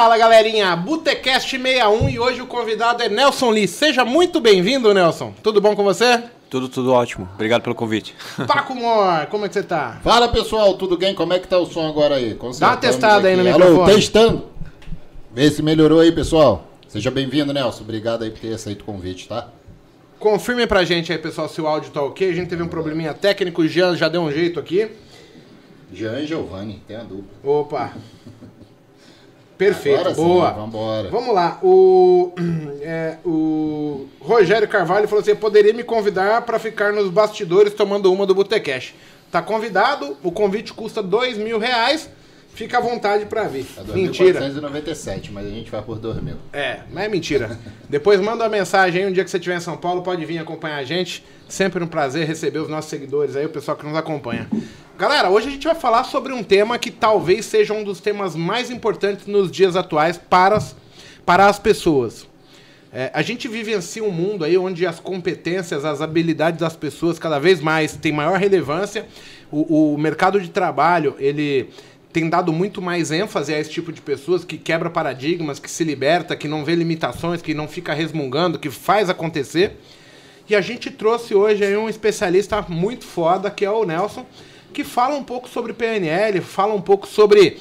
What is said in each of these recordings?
Fala galerinha, Botecast 61 e hoje o convidado é Nelson Lee. Seja muito bem-vindo, Nelson. Tudo bom com você? Tudo, tudo ótimo. Obrigado pelo convite. Paco Mor, como é que você tá? Fala pessoal, tudo bem? Como é que tá o som agora aí? Dá uma testada aí no microfone. Alô, testando. Vê se melhorou aí, pessoal. Seja bem-vindo, Nelson. Obrigado aí por ter aceito o convite, tá? Confirme pra gente aí, pessoal, se o áudio tá ok. A gente teve um probleminha técnico, o Jean já deu um jeito aqui. Jean e Giovanni, tem a dupla. Opa. Perfeito, Agora sim, boa. vambora. Vamos lá, o, é, o Rogério Carvalho falou assim: poderia me convidar para ficar nos bastidores tomando uma do Botecash. Tá convidado, o convite custa dois mil reais. Fica à vontade para vir. É Mentira. 2.497, mas a gente vai por 2 mil. É, mas é mentira. Depois manda uma mensagem aí, um dia que você estiver em São Paulo, pode vir acompanhar a gente. Sempre um prazer receber os nossos seguidores aí, o pessoal que nos acompanha. Galera, hoje a gente vai falar sobre um tema que talvez seja um dos temas mais importantes nos dias atuais para as, para as pessoas. É, a gente vivencia um mundo aí onde as competências, as habilidades das pessoas cada vez mais têm maior relevância. O, o mercado de trabalho, ele tem dado muito mais ênfase a esse tipo de pessoas que quebra paradigmas, que se liberta, que não vê limitações, que não fica resmungando, que faz acontecer. E a gente trouxe hoje aí um especialista muito foda, que é o Nelson, que fala um pouco sobre PNL, fala um pouco sobre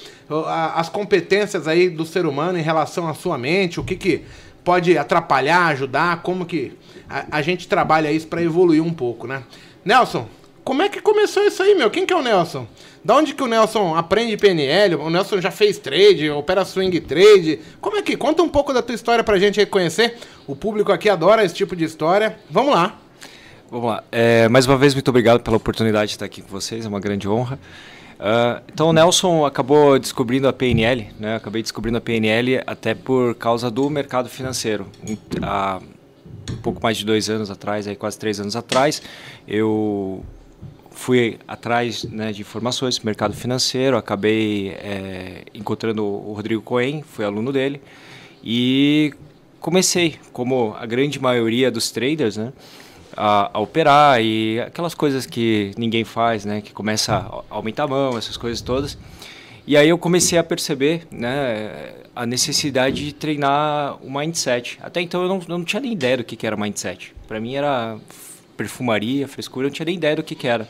as competências aí do ser humano em relação à sua mente, o que, que pode atrapalhar, ajudar, como que a, a gente trabalha isso para evoluir um pouco, né? Nelson, como é que começou isso aí, meu? Quem que é o Nelson? Da onde que o Nelson aprende PNL? O Nelson já fez trade, opera swing trade. Como é que? Conta um pouco da tua história pra gente aí conhecer. O público aqui adora esse tipo de história. Vamos lá. Vamos lá. É, mais uma vez, muito obrigado pela oportunidade de estar aqui com vocês, é uma grande honra. Ah, então, o Nelson acabou descobrindo a PNL, né? Acabei descobrindo a PNL até por causa do mercado financeiro. Há um pouco mais de dois anos atrás, aí quase três anos atrás, eu fui atrás né, de informações do mercado financeiro, acabei é, encontrando o Rodrigo Cohen, fui aluno dele, e comecei, como a grande maioria dos traders, né, a, a operar e aquelas coisas que ninguém faz, né, que começa a aumentar a mão, essas coisas todas. E aí eu comecei a perceber né, a necessidade de treinar o mindset. Até então eu não, eu não tinha nem ideia do que, que era mindset. Para mim era perfumaria, frescura, eu não tinha nem ideia do que, que era.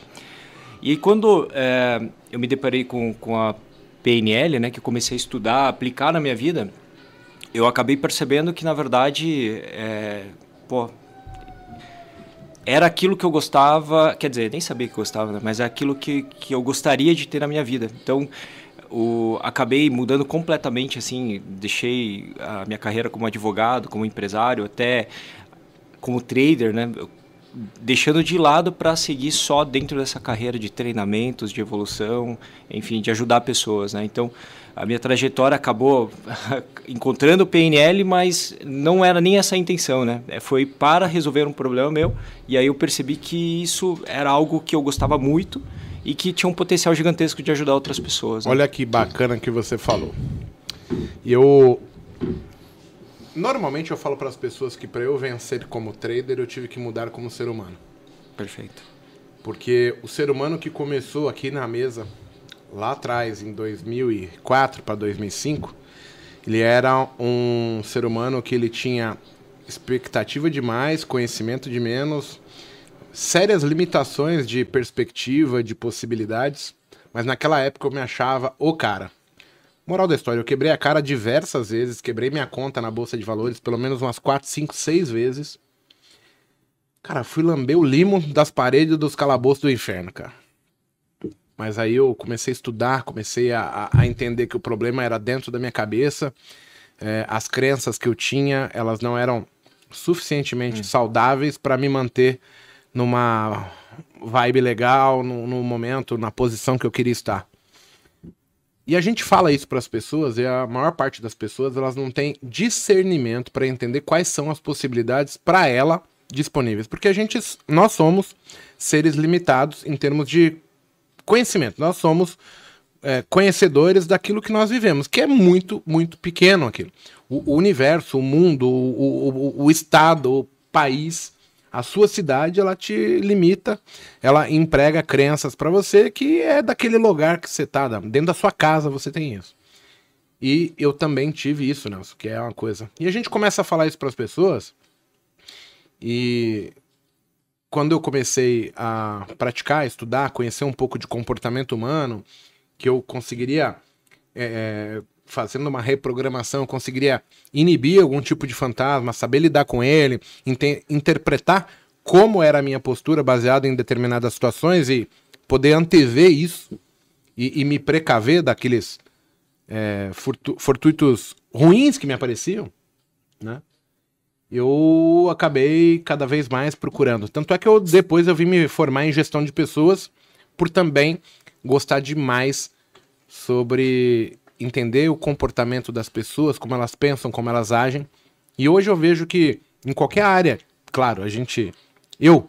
E quando eh, eu me deparei com, com a PNL, né, que eu comecei a estudar, aplicar na minha vida, eu acabei percebendo que, na verdade, é, pô, era aquilo que eu gostava, quer dizer, nem sabia que gostava, né, mas é aquilo que, que eu gostaria de ter na minha vida. Então, o, acabei mudando completamente, assim, deixei a minha carreira como advogado, como empresário, até como trader, né? Deixando de lado para seguir só dentro dessa carreira de treinamentos, de evolução, enfim, de ajudar pessoas, né? Então, a minha trajetória acabou encontrando o PNL, mas não era nem essa a intenção, né? É, Foi para resolver um problema meu, e aí eu percebi que isso era algo que eu gostava muito e que tinha um potencial gigantesco de ajudar outras pessoas. né? Olha que bacana que você falou. E eu. Normalmente eu falo para as pessoas que para eu vencer como trader eu tive que mudar como ser humano. Perfeito. Porque o ser humano que começou aqui na mesa, lá atrás, em 2004 para 2005, ele era um ser humano que ele tinha expectativa demais, conhecimento de menos, sérias limitações de perspectiva, de possibilidades, mas naquela época eu me achava o cara. Moral da história, eu quebrei a cara diversas vezes, quebrei minha conta na bolsa de valores pelo menos umas 4, 5, 6 vezes. Cara, fui lamber o limo das paredes dos calabouços do inferno, cara. Mas aí eu comecei a estudar, comecei a, a- entender que o problema era dentro da minha cabeça. É, as crenças que eu tinha, elas não eram suficientemente saudáveis para me manter numa vibe legal, no, no momento, na posição que eu queria estar. E a gente fala isso para as pessoas e a maior parte das pessoas elas não tem discernimento para entender quais são as possibilidades para ela disponíveis, porque a gente nós somos seres limitados em termos de conhecimento. Nós somos é, conhecedores daquilo que nós vivemos, que é muito, muito pequeno aquilo. O, o universo, o mundo, o, o, o estado, o país, a sua cidade, ela te limita, ela emprega crenças para você que é daquele lugar que você tá, dentro da sua casa você tem isso. E eu também tive isso, Nelson, que é uma coisa. E a gente começa a falar isso para as pessoas. E quando eu comecei a praticar, estudar, conhecer um pouco de comportamento humano, que eu conseguiria, é, fazendo uma reprogramação, eu conseguiria inibir algum tipo de fantasma, saber lidar com ele, interpretar como era a minha postura baseado em determinadas situações e poder antever isso e, e me precaver daqueles é, fortuitos ruins que me apareciam, né? Eu acabei cada vez mais procurando. Tanto é que eu depois eu vim me formar em gestão de pessoas por também gostar demais sobre entender o comportamento das pessoas, como elas pensam, como elas agem. E hoje eu vejo que em qualquer área, claro, a gente eu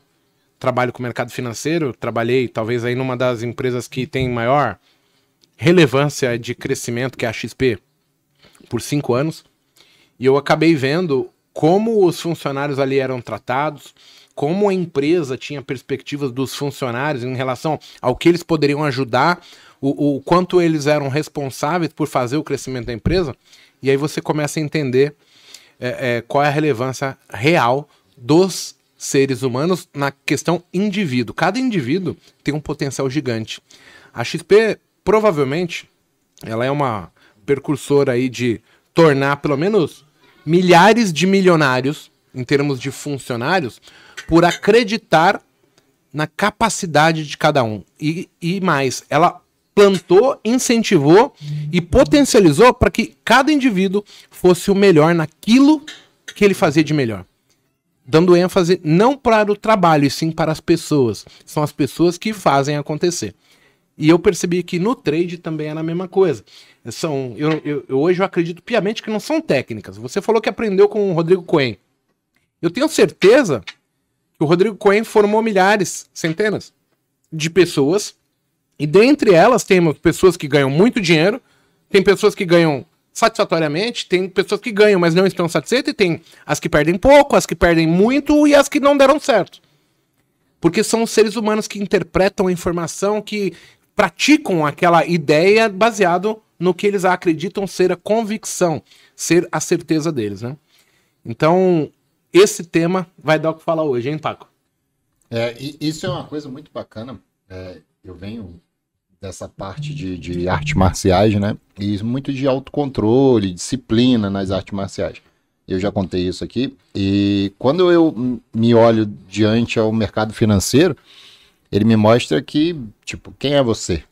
trabalho com o mercado financeiro, trabalhei talvez aí numa das empresas que tem maior relevância de crescimento, que é a XP, por cinco anos. E eu acabei vendo como os funcionários ali eram tratados, como a empresa tinha perspectivas dos funcionários em relação ao que eles poderiam ajudar, o, o quanto eles eram responsáveis por fazer o crescimento da empresa. E aí você começa a entender é, é, qual é a relevância real dos seres humanos na questão indivíduo. Cada indivíduo tem um potencial gigante. A XP provavelmente ela é uma precursora aí de tornar pelo menos milhares de milionários em termos de funcionários por acreditar na capacidade de cada um. E, e mais, ela plantou, incentivou e potencializou para que cada indivíduo fosse o melhor naquilo que ele fazia de melhor. Dando ênfase não para o trabalho, e sim para as pessoas. São as pessoas que fazem acontecer. E eu percebi que no trade também era a mesma coisa. São, eu, eu, eu, hoje eu acredito piamente que não são técnicas. Você falou que aprendeu com o Rodrigo Cohen. Eu tenho certeza que o Rodrigo Cohen formou milhares, centenas de pessoas. E dentre elas temos pessoas que ganham muito dinheiro, tem pessoas que ganham satisfatoriamente, tem pessoas que ganham, mas não estão satisfeitas, e tem as que perdem pouco, as que perdem muito e as que não deram certo. Porque são os seres humanos que interpretam a informação, que praticam aquela ideia baseado no que eles acreditam ser a convicção, ser a certeza deles, né? Então, esse tema vai dar o que falar hoje, hein, Paco? É, isso é uma coisa muito bacana. É, eu venho dessa parte de, de artes marciais, né? E muito de autocontrole, disciplina nas artes marciais. Eu já contei isso aqui. E quando eu me olho diante ao mercado financeiro, ele me mostra que, tipo, quem é você?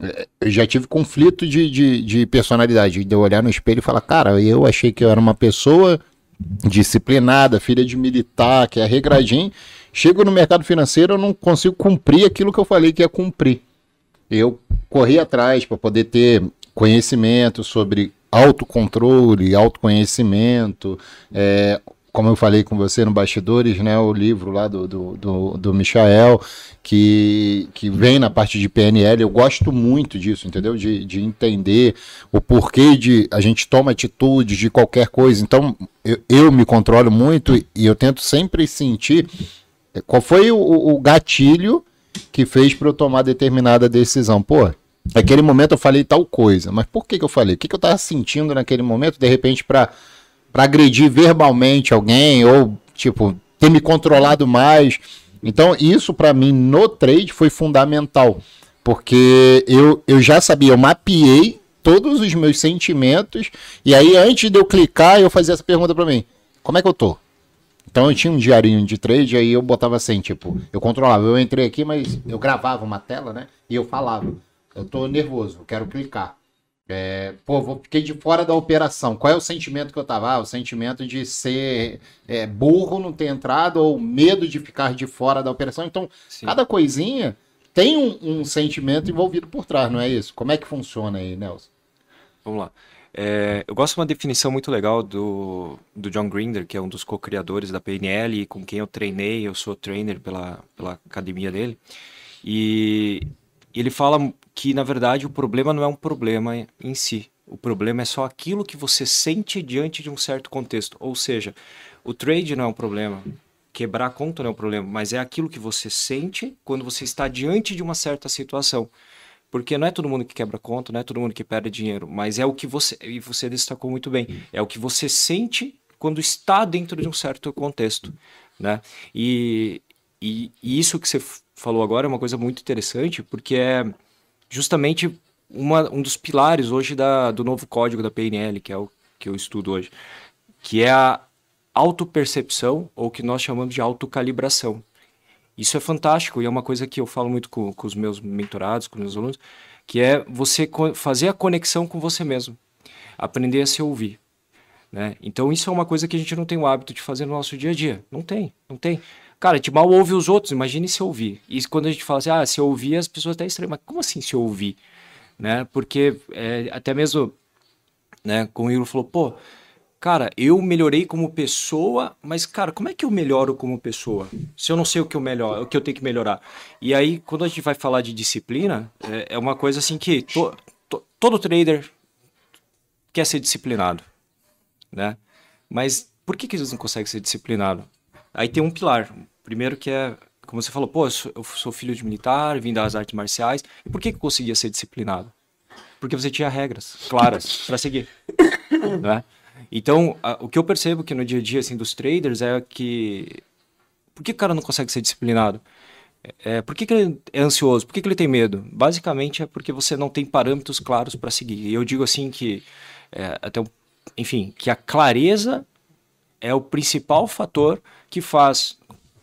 É, eu já tive conflito de, de, de personalidade, de eu olhar no espelho e falar, cara, eu achei que eu era uma pessoa disciplinada, filha de militar, que é regradinho. Chego no mercado financeiro, eu não consigo cumprir aquilo que eu falei que ia cumprir. Eu corri atrás para poder ter conhecimento sobre autocontrole, autoconhecimento, é, como eu falei com você no Bastidores, né, o livro lá do, do, do, do Michael, que, que vem na parte de PNL, eu gosto muito disso, entendeu? De, de entender o porquê de a gente toma atitude de qualquer coisa. Então, eu, eu me controlo muito e eu tento sempre sentir qual foi o, o gatilho que fez para eu tomar determinada decisão. Pô, naquele momento eu falei tal coisa, mas por que, que eu falei? O que, que eu estava sentindo naquele momento, de repente, para para agredir verbalmente alguém ou tipo ter me controlado mais. Então isso para mim no trade foi fundamental, porque eu, eu já sabia, eu mapeei todos os meus sentimentos e aí antes de eu clicar eu fazia essa pergunta para mim: como é que eu tô? Então eu tinha um diarinho de trade, aí eu botava assim, tipo, eu controlava, eu entrei aqui, mas eu gravava uma tela, né? E eu falava, eu tô nervoso, quero clicar. É, pô, vou, fiquei de fora da operação. Qual é o sentimento que eu tava? Ah, o sentimento de ser é, burro, não ter entrado, ou medo de ficar de fora da operação. Então, Sim. cada coisinha tem um, um, sentimento envolvido por trás, não é isso? Como é que funciona aí, Nelson? Vamos lá. É, eu gosto de uma definição muito legal do, do John Grinder, que é um dos co-criadores da PNL e com quem eu treinei, eu sou trainer pela, pela academia dele. E ele fala que na verdade o problema não é um problema em si. O problema é só aquilo que você sente diante de um certo contexto. Ou seja, o trade não é um problema, quebrar a conta não é um problema, mas é aquilo que você sente quando você está diante de uma certa situação. Porque não é todo mundo que quebra conta, não é todo mundo que perde dinheiro, mas é o que você, e você destacou muito bem, é o que você sente quando está dentro de um certo contexto, né? E, e, e isso que você falou agora é uma coisa muito interessante, porque é justamente uma, um dos pilares hoje da, do novo código da PNL, que é o que eu estudo hoje, que é a autopercepção, ou que nós chamamos de autocalibração. Isso é fantástico e é uma coisa que eu falo muito com, com os meus mentorados, com os meus alunos, que é você fazer a conexão com você mesmo, aprender a se ouvir. Né? Então isso é uma coisa que a gente não tem o hábito de fazer no nosso dia a dia. Não tem, não tem. Cara, a gente mal ouve os outros, imagine se ouvir. E quando a gente fala assim, ah, se ouvir, as pessoas até estranham. Mas como assim se ouvir? Né? Porque é, até mesmo, né, como o Igor falou, pô, cara, eu melhorei como pessoa, mas, cara, como é que eu melhoro como pessoa? Se eu não sei o que eu melhor, o que eu tenho que melhorar. E aí, quando a gente vai falar de disciplina, é, é uma coisa assim que to, to, todo trader quer ser disciplinado, né? Mas por que, que eles não conseguem ser disciplinados? Aí tem um pilar. Primeiro que é, como você falou, pô, eu sou, eu sou filho de militar, vim das artes marciais. E por que, que conseguia ser disciplinado? Porque você tinha regras claras para seguir, né? Então, a, o que eu percebo que no dia a dia assim, dos traders é que. Por que o cara não consegue ser disciplinado? É, por que, que ele é ansioso? Por que, que ele tem medo? Basicamente é porque você não tem parâmetros claros para seguir. E eu digo assim que, é, até, enfim, que a clareza é o principal fator que faz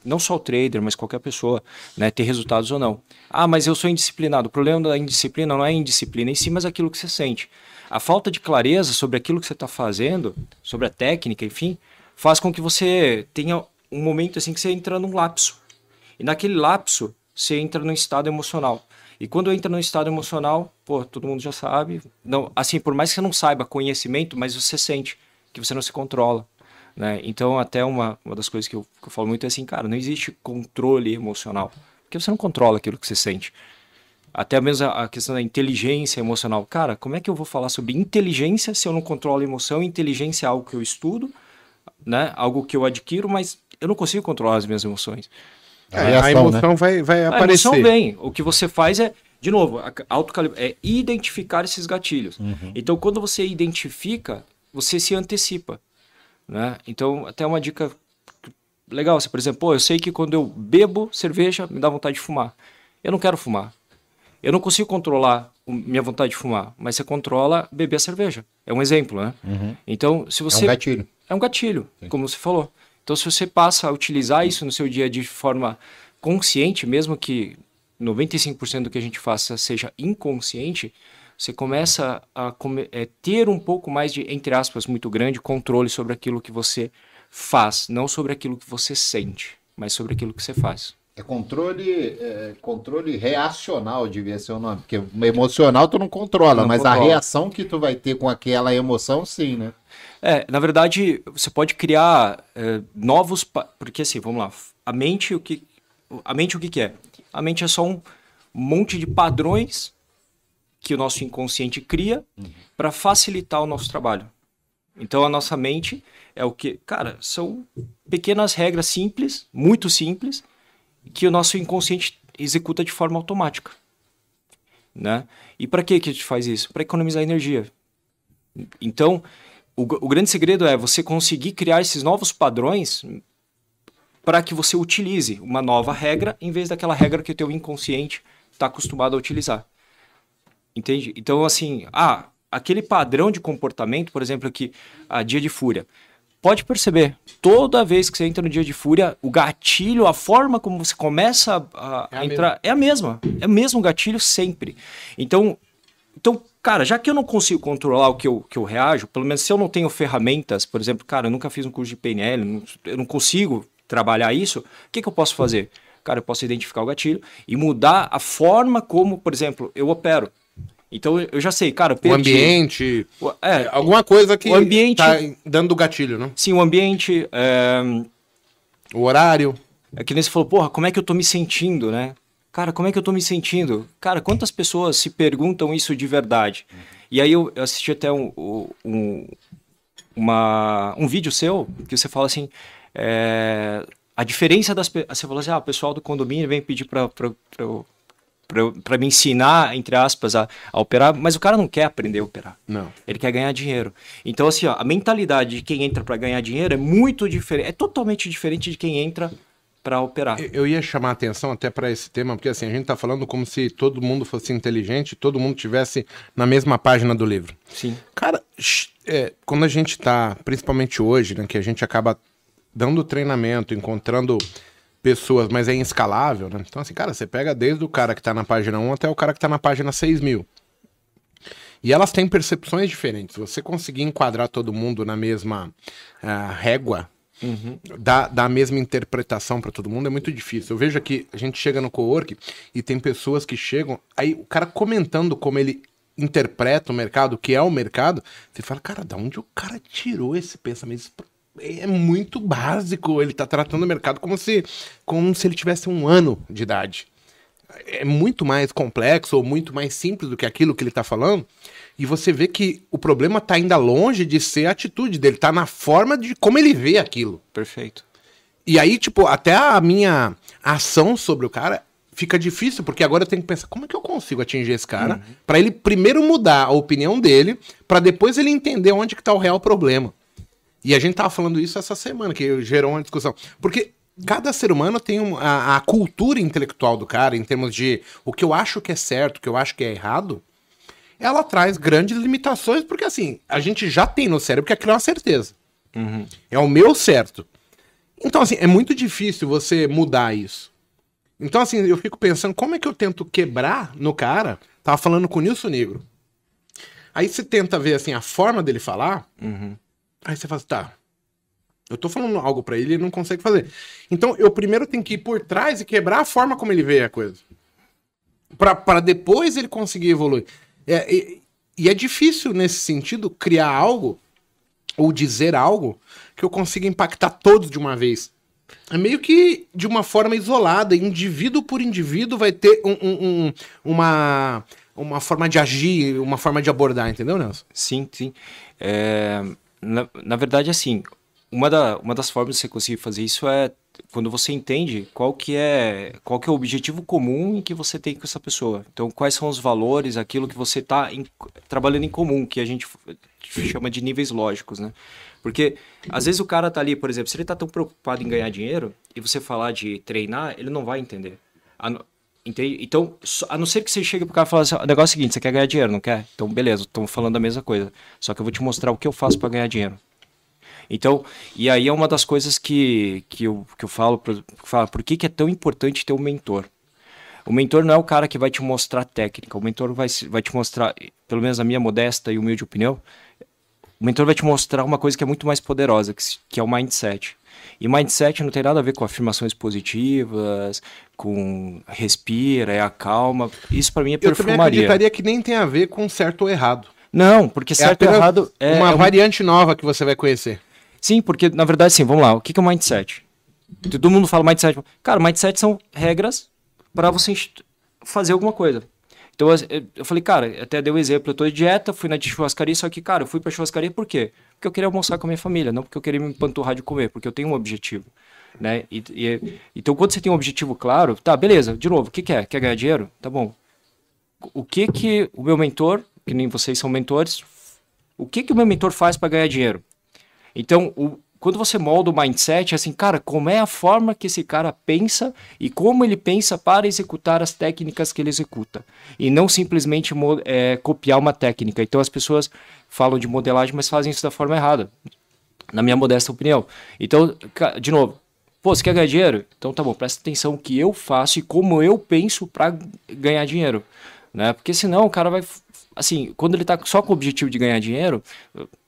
não só o trader, mas qualquer pessoa, né, ter resultados ou não. Ah, mas eu sou indisciplinado. O problema da indisciplina não é a indisciplina em si, mas aquilo que você sente. A falta de clareza sobre aquilo que você está fazendo, sobre a técnica, enfim, faz com que você tenha um momento assim que você entra num lapso. E naquele lapso, você entra num estado emocional. E quando entra num estado emocional, pô, todo mundo já sabe. Não, assim, por mais que você não saiba conhecimento, mas você sente que você não se controla. Né? Então, até uma, uma das coisas que eu, que eu falo muito é assim, cara, não existe controle emocional. Porque você não controla aquilo que você sente. Até mesmo a questão da inteligência emocional. Cara, como é que eu vou falar sobre inteligência se eu não controlo a emoção? Inteligência é algo que eu estudo, né? Algo que eu adquiro, mas eu não consigo controlar as minhas emoções. É, a, reação, a emoção né? vai, vai aparecer. A emoção vem. O que você faz é, de novo, é identificar esses gatilhos. Uhum. Então, quando você identifica, você se antecipa. Né? Então, até uma dica legal. Você, por exemplo, pô, eu sei que quando eu bebo cerveja, me dá vontade de fumar. Eu não quero fumar. Eu não consigo controlar minha vontade de fumar, mas você controla beber a cerveja. É um exemplo, né? Uhum. Então, se você. É um gatilho. É um gatilho, Sim. como você falou. Então, se você passa a utilizar isso no seu dia de forma consciente, mesmo que 95% do que a gente faça seja inconsciente, você começa a é, ter um pouco mais de, entre aspas, muito grande controle sobre aquilo que você faz, não sobre aquilo que você sente, mas sobre aquilo que você faz. É controle, é, controle reacional, devia ser o nome. Porque emocional tu não controla, não mas controla. a reação que tu vai ter com aquela emoção, sim, né? É, na verdade, você pode criar é, novos. Porque assim, vamos lá. A mente, o que. A mente o que, que é? A mente é só um monte de padrões que o nosso inconsciente cria uhum. para facilitar o nosso trabalho. Então a nossa mente é o que, cara, são pequenas regras simples, muito simples, que o nosso inconsciente executa de forma automática. Né? E para que que a gente faz isso? Para economizar energia. Então, o, o grande segredo é você conseguir criar esses novos padrões para que você utilize uma nova regra em vez daquela regra que o teu inconsciente está acostumado a utilizar. Entende? Então, assim, ah, aquele padrão de comportamento, por exemplo, aqui, a dia de fúria pode perceber, toda vez que você entra no dia de fúria, o gatilho, a forma como você começa a, a é entrar mesma. é a mesma. É o mesmo gatilho sempre. Então, então, cara, já que eu não consigo controlar o que eu, que eu reajo, pelo menos se eu não tenho ferramentas, por exemplo, cara, eu nunca fiz um curso de PNL, não, eu não consigo trabalhar isso, o que, que eu posso fazer? Cara, eu posso identificar o gatilho e mudar a forma como, por exemplo, eu opero. Então eu já sei, cara, perdi. O ambiente. É, alguma coisa que o ambiente, tá dando gatilho, não? Sim, o ambiente. É... O horário. É que nem você falou, porra, como é que eu tô me sentindo, né? Cara, como é que eu tô me sentindo? Cara, quantas pessoas se perguntam isso de verdade? E aí eu, assisti até um, um, uma, um vídeo seu que você fala assim. É, a diferença das pessoas. Você falou assim: ah, o pessoal do condomínio vem pedir para para me ensinar, entre aspas, a, a, operar, mas o cara não quer aprender a operar. Não. Ele quer ganhar dinheiro. Então, assim, ó, a mentalidade de quem entra para ganhar dinheiro é muito diferente, é totalmente diferente de quem entra para operar. Eu ia chamar a atenção até para esse tema, porque assim, a gente está falando como se todo mundo fosse inteligente, todo mundo tivesse na mesma página do livro. Sim. Cara, é, quando a gente está, principalmente hoje, né, que a gente acaba dando treinamento, encontrando pessoas, mas é inscalável, né? Então, assim, cara, você pega desde o cara que está na página 1 até o cara que está na página 6 mil. E elas têm percepções diferentes. Você conseguir enquadrar todo mundo na mesma uh, régua, uhum. dar, dar a mesma interpretação para todo mundo é muito difícil. Eu vejo aqui, a gente chega no co-work e tem pessoas que chegam, aí o cara comentando como ele interpreta o mercado, o que é o mercado, você fala, cara, da onde o cara tirou esse pensamento? É muito básico. Ele está tratando o mercado como se, como se ele tivesse um ano de idade. É muito mais complexo ou muito mais simples do que aquilo que ele está falando. E você vê que o problema está ainda longe de ser a atitude dele, está na forma de como ele vê aquilo. Perfeito. E aí, tipo, até a minha ação sobre o cara fica difícil, porque agora eu tenho que pensar como é que eu consigo atingir esse cara, uhum. para ele primeiro mudar a opinião dele, para depois ele entender onde que tá o real problema. E a gente tava falando isso essa semana, que gerou uma discussão. Porque cada ser humano tem um, a, a, cultura intelectual do cara, em termos de o que eu acho que é certo, o que eu acho que é errado, ela traz grandes limitações, porque assim, a gente já tem no cérebro que aquilo é uma certeza. Uhum. É o meu certo. Então, assim, é muito difícil você mudar isso. Então, assim, eu fico pensando, como é que eu tento quebrar no cara? Tava falando com o Nilson Negro. Aí você tenta ver, assim, a forma dele falar. Uhum. Aí você fala assim, tá. Eu tô falando algo para ele e ele não consegue fazer. Então eu primeiro tenho que ir por trás e quebrar a forma como ele vê a coisa. para depois ele conseguir evoluir. É, e, e é difícil nesse sentido criar algo ou dizer algo que eu consiga impactar todos de uma vez. É meio que de uma forma isolada, indivíduo por indivíduo vai ter um, um, um, uma, uma forma de agir, uma forma de abordar, entendeu, Nelson? Sim, sim. É, na, na verdade, assim, uma, da, uma das formas de você conseguir fazer isso é quando você entende qual que é qual que é o objetivo comum que você tem com essa pessoa. Então, quais são os valores, aquilo que você está trabalhando em comum, que a gente chama de níveis lógicos, né? Porque às vezes o cara tá ali, por exemplo, se ele tá tão preocupado em ganhar dinheiro e você falar de treinar, ele não vai entender. Entende? Então, a não ser que você chegue pro cara e fale assim, o negócio é o seguinte, você quer ganhar dinheiro, não quer? Então, beleza, estamos falando a mesma coisa. Só que eu vou te mostrar o que eu faço para ganhar dinheiro. Então, e aí é uma das coisas que, que, eu, que eu falo, pra, falo, por que, que é tão importante ter um mentor? O mentor não é o cara que vai te mostrar técnica, o mentor vai, vai te mostrar, pelo menos a minha modesta e humilde opinião, o mentor vai te mostrar uma coisa que é muito mais poderosa, que, que é o mindset. E mindset não tem nada a ver com afirmações positivas, com respira, é a calma. Isso para mim é perfumaria. Eu também acreditaria que nem tem a ver com certo ou errado. Não, porque é certo ou errado é uma é variante nova que você vai conhecer. Sim, porque na verdade, sim, vamos lá. O que é o mindset? Todo mundo fala mindset. Cara, mindset são regras para você fazer alguma coisa. Então eu falei, cara, até deu um exemplo, eu tô de dieta, fui na churrascaria, só que, cara, eu fui pra churrascaria por quê? Porque eu queria almoçar com a minha família, não porque eu queria me empanturrar de comer, porque eu tenho um objetivo. Né? E, e, então, quando você tem um objetivo claro, tá, beleza, de novo, o que, que é? Quer ganhar dinheiro? Tá bom. O que que o meu mentor, que nem vocês são mentores, o que que o meu mentor faz para ganhar dinheiro? Então, o, quando você molda o mindset, é assim, cara, como é a forma que esse cara pensa e como ele pensa para executar as técnicas que ele executa. E não simplesmente é, copiar uma técnica. Então as pessoas falam de modelagem, mas fazem isso da forma errada. Na minha modesta opinião. Então, de novo, pô, você quer ganhar dinheiro? Então tá bom, presta atenção no que eu faço e como eu penso para ganhar dinheiro. Né? Porque senão o cara vai assim, quando ele está só com o objetivo de ganhar dinheiro,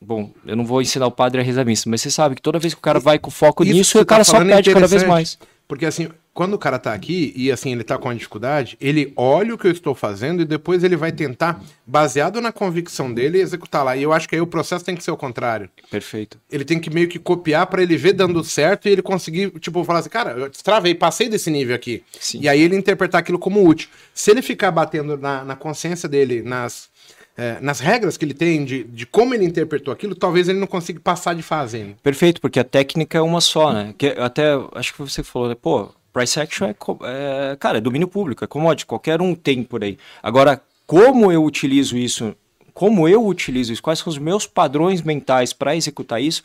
bom, eu não vou ensinar o padre a rezar missa, mas você sabe que toda vez que o cara vai com foco Isso nisso, o cara tá só perde cada vez mais. Porque assim, quando o cara tá aqui e assim ele tá com uma dificuldade, ele olha o que eu estou fazendo e depois ele vai tentar, baseado na convicção dele, executar lá. E eu acho que aí o processo tem que ser o contrário. Perfeito. Ele tem que meio que copiar para ele ver dando certo e ele conseguir, tipo, falar assim, cara, eu travei, passei desse nível aqui. Sim. E aí ele interpretar aquilo como útil. Se ele ficar batendo na, na consciência dele, nas é, nas regras que ele tem de, de como ele interpretou aquilo, talvez ele não consiga passar de fase. Perfeito, porque a técnica é uma só, né? Que até acho que você falou, né? pô, price action é, é, cara, é domínio público, é commodity, qualquer um tem por aí. Agora, como eu utilizo isso, como eu utilizo isso, quais são os meus padrões mentais para executar isso,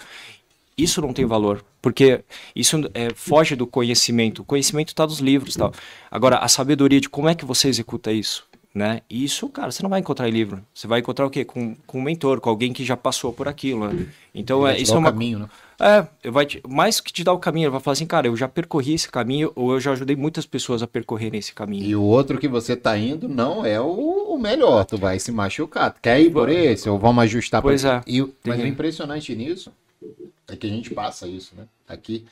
isso não tem valor, porque isso é, foge do conhecimento. O conhecimento está nos livros, tal. Agora, a sabedoria de como é que você executa isso, né? Isso, cara, você não vai encontrar em livro. Você vai encontrar o quê? Com, com um mentor, com alguém que já passou por aquilo. Né? Então, é, isso é uma caminho, né? É, vai te, mais que te dar o caminho, ele vai falar assim, cara, eu já percorri esse caminho ou eu já ajudei muitas pessoas a percorrerem esse caminho. E o outro que você tá indo não é o, o melhor, tu vai se machucar. Quer ir por esse ou vamos ajustar Pois é. E, mas o impressionante nisso é que a gente passa isso, né? Aqui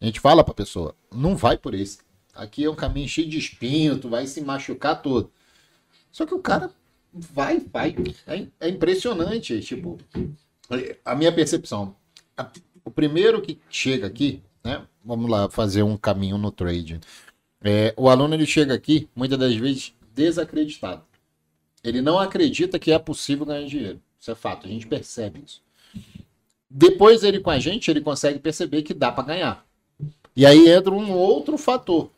a gente fala pra pessoa, não vai por esse. Aqui é um caminho cheio de espinho, tu vai se machucar todo. Só que o cara vai, vai. É, é impressionante, tipo, a minha percepção. A, o primeiro que chega aqui, né? Vamos lá fazer um caminho no trade. É, o aluno ele chega aqui, muitas das vezes, desacreditado. Ele não acredita que é possível ganhar dinheiro. Isso é fato, a gente percebe isso. Depois ele com a gente, ele consegue perceber que dá para ganhar. E aí entra um outro fator.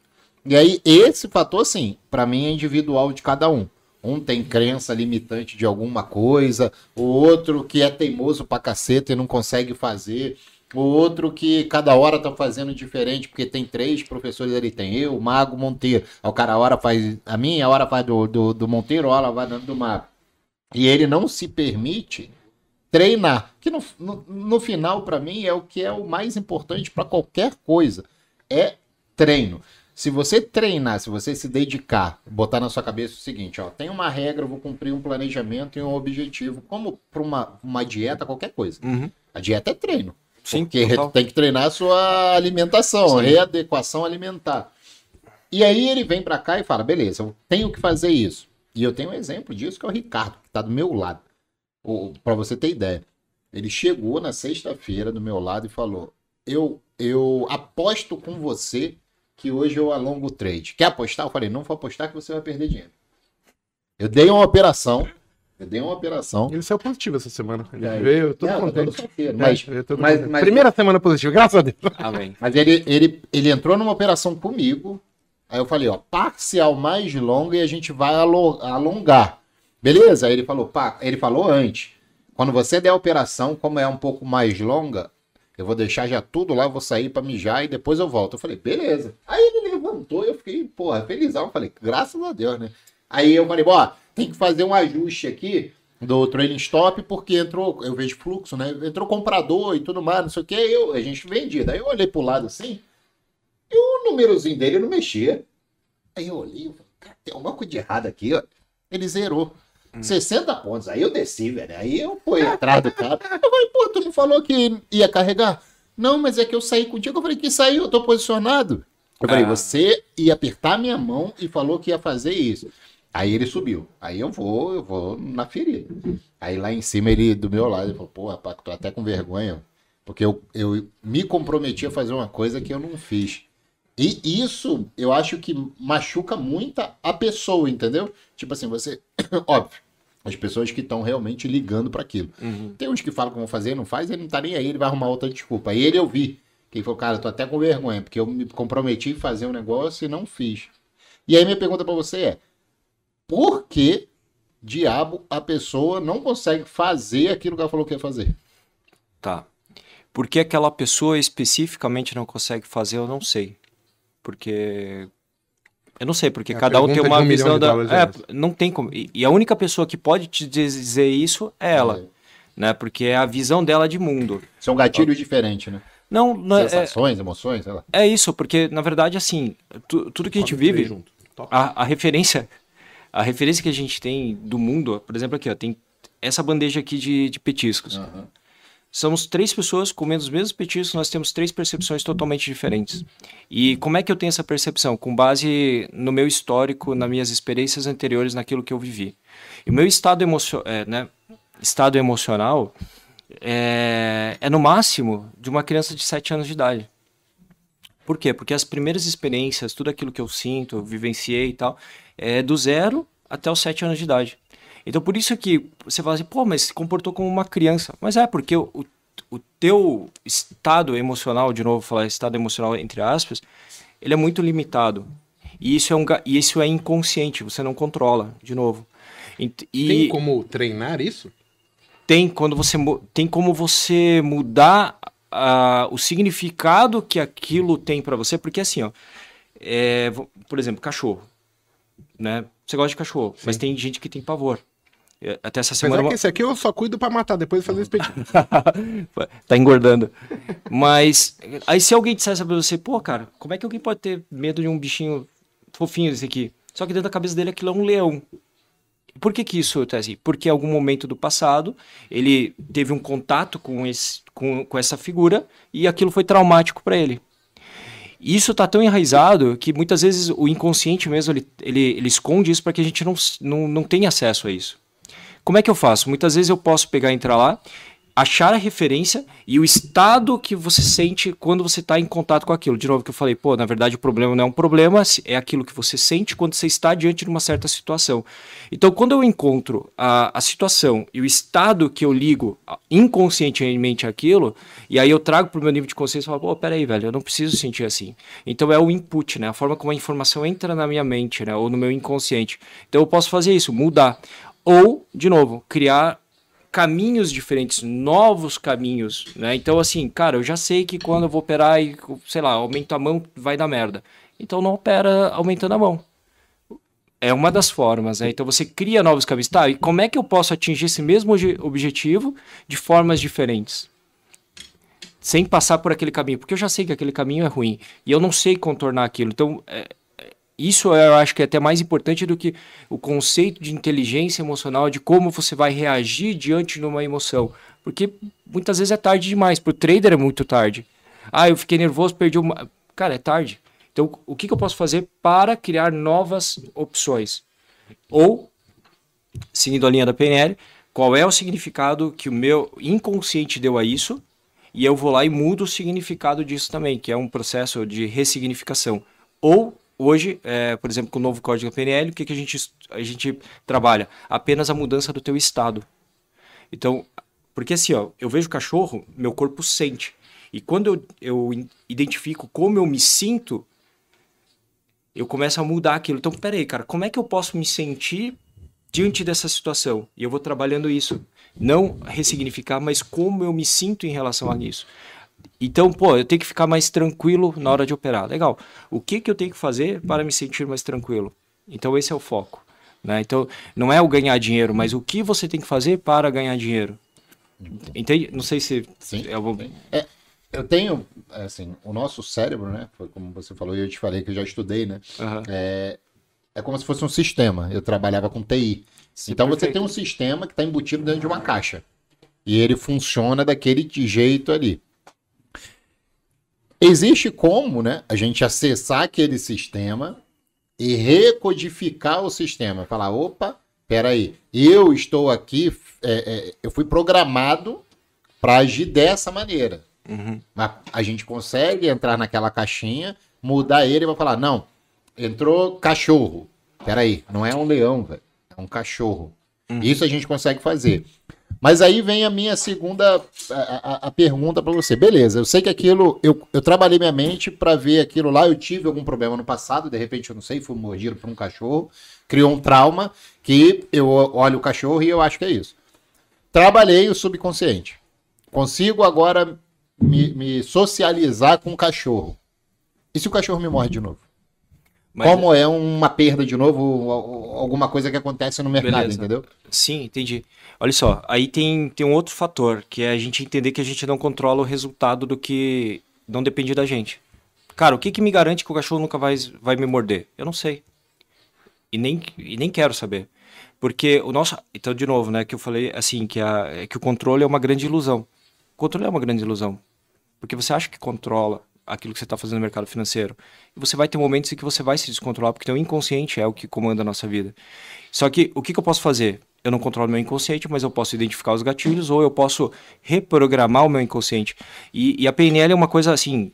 E aí esse fator, sim, para mim é individual de cada um. Um tem crença limitante de alguma coisa, o outro que é teimoso pra caceta e não consegue fazer, o outro que cada hora tá fazendo diferente, porque tem três professores ali, tem eu, o Mago, Monteiro. Aí o cara a hora faz a minha, a hora faz do, do, do Monteiro, a hora vai dando do Mago. E ele não se permite treinar, que no, no, no final, para mim, é o que é o mais importante para qualquer coisa, é treino. Se você treinar, se você se dedicar, botar na sua cabeça o seguinte, ó, tem uma regra, eu vou cumprir um planejamento e um objetivo, como para uma, uma dieta, qualquer coisa. Uhum. A dieta é treino. Sim, Porque total. tem que treinar a sua alimentação, Sim. readequação alimentar. E aí ele vem para cá e fala, beleza, eu tenho que fazer isso. E eu tenho um exemplo disso, que é o Ricardo, que tá do meu lado. Para você ter ideia. Ele chegou na sexta-feira do meu lado e falou, eu, eu aposto com você que hoje eu alongo o trade. Quer apostar? Eu falei, não vou apostar que você vai perder dinheiro. Eu dei uma operação, eu dei uma operação. Ele saiu positivo essa semana. Ele É, veio todo É, eu tô todo contente. É, mas, veio todo mas- mas- Primeira semana positiva, graças a Deus. Amém. mas ele, ele, ele entrou numa operação comigo. Aí eu falei, ó, parcial mais longa e a gente vai alo- alongar. Beleza? Aí ele falou, pá, ele falou antes. Quando você der a operação, como é um pouco mais longa, eu vou deixar já tudo lá, vou sair pra mijar e depois eu volto. Eu falei, beleza. Aí ele levantou e eu fiquei, porra, felizão. Eu falei, graças a Deus, né? Aí eu falei, ó, tem que fazer um ajuste aqui do trailing stop, porque entrou, eu vejo fluxo, né? Entrou comprador e tudo mais, não sei o que, eu, a gente vendia. Daí eu olhei pro lado assim, e o númerozinho dele não mexia. Aí eu olhei, cara, tem alguma coisa de errado aqui, ó. Ele zerou. 60 pontos. Aí eu desci, velho. Aí eu fui atrás do cara. Eu falei, pô, tu não falou que ia carregar? Não, mas é que eu saí contigo. Eu falei, que saiu? Eu tô posicionado. Eu falei, Ah. você ia apertar minha mão e falou que ia fazer isso. Aí ele subiu. Aí eu vou, eu vou na ferida. Aí lá em cima ele do meu lado, ele falou, pô, rapaz, tô até com vergonha. Porque eu, eu me comprometi a fazer uma coisa que eu não fiz. E isso eu acho que machuca muito a pessoa, entendeu? Tipo assim, você. Óbvio, as pessoas que estão realmente ligando para aquilo. Uhum. Tem uns que falam que vão fazer, não faz, ele não tá nem aí, ele vai arrumar outra desculpa. Aí ele eu vi. Que ele falou, cara, eu tô até com vergonha, porque eu me comprometi em fazer um negócio e não fiz. E aí minha pergunta para você é: por que diabo a pessoa não consegue fazer aquilo que ela falou que ia fazer? Tá. Por que aquela pessoa especificamente não consegue fazer, eu não sei. Porque. Eu não sei, porque É a cada um tem uma de um visão de da. dólares, É, não tem como. E, a única pessoa que pode te dizer isso é ela, É. né? Porque é a visão dela de mundo. São gatilhos diferentes, né? Não, não é, Sensações, emoções, sei lá. é isso, porque na verdade, assim, tu- tudo que a gente vive, a, a referência a referência que a gente tem do mundo, por exemplo, aqui, ó, tem essa bandeja aqui de, de petiscos. Aham. Somos três pessoas comendo os mesmos petiscos, nós temos três percepções totalmente diferentes. E como é que eu tenho essa percepção? Com base no meu histórico, nas minhas experiências anteriores, naquilo que eu vivi. E o meu estado, emocio é, né, estado emocional é, é no máximo de uma criança de 7 anos de idade. Por quê? Porque as primeiras experiências, tudo aquilo que eu sinto, eu vivenciei e tal, é do zero até os 7 anos de idade. Então por isso que você fala assim, pô, mas se comportou como uma criança. Mas é, porque o, o, o teu estado emocional, de novo falar estado emocional entre aspas, ele é muito limitado. E isso é, um, e isso é inconsciente, você não controla, de novo. E, tem como treinar isso? Tem, quando você, tem como você mudar uh, o significado que aquilo tem para você, porque assim, ó, é, por exemplo, cachorro, né? Você gosta de cachorro, Sim. mas tem gente que tem pavor. É, até essa semana. É que esse aqui eu só cuido para matar, depois de fazer espetinho. tá engordando. Mas aí se alguém dissesse pra você, pô, cara, como é que alguém pode ter medo de um bichinho fofinho desse aqui? Só que dentro da cabeça dele aquilo é um leão. Por que, que isso assim? Porque em algum momento do passado ele teve um contato com, esse, com, com essa figura e aquilo foi traumático para ele. Isso está tão enraizado que muitas vezes o inconsciente mesmo ele, ele, ele esconde isso para que a gente não, não, não tenha acesso a isso. Como é que eu faço? Muitas vezes eu posso pegar, entrar lá achar a referência e o estado que você sente quando você está em contato com aquilo. De novo, que eu falei, pô, na verdade o problema não é um problema, é aquilo que você sente quando você está diante de uma certa situação. Então, quando eu encontro a, a situação e o estado que eu ligo inconscientemente aquilo, e aí eu trago para o meu nível de consciência e falo, pô, peraí, velho, eu não preciso sentir assim. Então é o input, né? A forma como a informação entra na minha mente, né? Ou no meu inconsciente. Então eu posso fazer isso, mudar. Ou, de novo, criar caminhos diferentes, novos caminhos, né? Então, assim, cara, eu já sei que quando eu vou operar e, sei lá, aumento a mão, vai dar merda. Então não opera aumentando a mão. É uma das formas, né? Então você cria novos caminhos. Tá, e como é que eu posso atingir esse mesmo objetivo de formas diferentes? Sem passar por aquele caminho, porque eu já sei que aquele caminho é ruim e eu não sei contornar aquilo. Então, é, isso eu acho que é até mais importante do que o conceito de inteligência emocional, de como você vai reagir diante de uma emoção. Porque muitas vezes é tarde demais. Para o trader é muito tarde. Ah, eu fiquei nervoso, perdi uma. Cara, é tarde. Então, o que, que eu posso fazer para criar novas opções? Ou, seguindo a linha da PNL, qual é o significado que o meu inconsciente deu a isso? E eu vou lá e mudo o significado disso também, que é um processo de ressignificação. Ou Hoje, é, por exemplo, com o novo código PNL, o que, que a, gente, a gente trabalha? Apenas a mudança do teu estado. Então, porque assim, ó, eu vejo cachorro, meu corpo sente. E quando eu, eu identifico como eu me sinto, eu começo a mudar aquilo. Então, peraí, cara, como é que eu posso me sentir diante dessa situação? E eu vou trabalhando isso. Não ressignificar, mas como eu me sinto em relação a isso. Então, pô, eu tenho que ficar mais tranquilo na hora de operar. Legal. O que, que eu tenho que fazer para me sentir mais tranquilo? Então, esse é o foco. Né? Então, não é o ganhar dinheiro, mas o que você tem que fazer para ganhar dinheiro. Entende? Não sei se. Sim. É, é, eu tenho, assim, o nosso cérebro, né? Foi como você falou e eu te falei que eu já estudei, né? Uhum. É, é como se fosse um sistema. Eu trabalhava com TI. Sim, então perfeito. você tem um sistema que está embutido dentro de uma caixa. E ele funciona daquele jeito ali. Existe como né, a gente acessar aquele sistema e recodificar o sistema. Falar, opa, peraí, eu estou aqui, é, é, eu fui programado para agir dessa maneira. Uhum. Mas a gente consegue entrar naquela caixinha, mudar ele e vai falar, não, entrou cachorro. Peraí, não é um leão, velho, é um cachorro. Uhum. Isso a gente consegue fazer. Mas aí vem a minha segunda a, a, a pergunta para você. Beleza, eu sei que aquilo, eu, eu trabalhei minha mente para ver aquilo lá, eu tive algum problema no passado, de repente eu não sei, fui mordido por um cachorro, criou um trauma que eu olho o cachorro e eu acho que é isso. Trabalhei o subconsciente. Consigo agora me, me socializar com o cachorro. E se o cachorro me morre de novo? Mas... Como é uma perda de novo, alguma coisa que acontece no mercado, Beleza. entendeu? Sim, entendi. Olha só, aí tem, tem um outro fator, que é a gente entender que a gente não controla o resultado do que não depende da gente. Cara, o que, que me garante que o cachorro nunca vai, vai me morder? Eu não sei. E nem, e nem quero saber. Porque o nosso. Então, de novo, né, que eu falei assim, que, a, que o controle é uma grande ilusão. O controle é uma grande ilusão. Porque você acha que controla aquilo que você está fazendo no mercado financeiro. E você vai ter momentos em que você vai se descontrolar, porque o inconsciente é o que comanda a nossa vida. Só que o que, que eu posso fazer? Eu não controlo meu inconsciente, mas eu posso identificar os gatilhos ou eu posso reprogramar o meu inconsciente. E, e a PNL é uma coisa assim.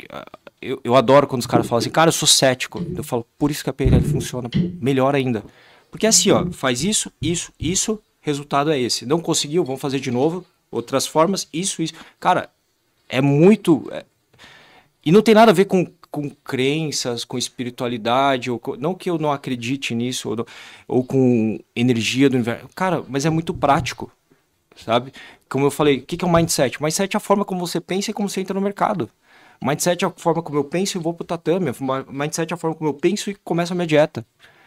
Eu, eu adoro quando os caras falam assim, cara, eu sou cético. Eu falo, por isso que a PNL funciona melhor ainda. Porque é assim, ó, faz isso, isso, isso, resultado é esse. Não conseguiu, vamos fazer de novo, outras formas, isso, isso. Cara, é muito. E não tem nada a ver com com crenças, com espiritualidade, ou com, não que eu não acredite nisso, ou, não, ou com energia do universo. Cara, mas é muito prático, sabe? Como eu falei, o que, que é o mindset? Mindset é a forma como você pensa e como você entra no mercado. Mindset é a forma como eu penso e vou pro tatame. Mindset é a forma como eu penso e começo a minha dieta.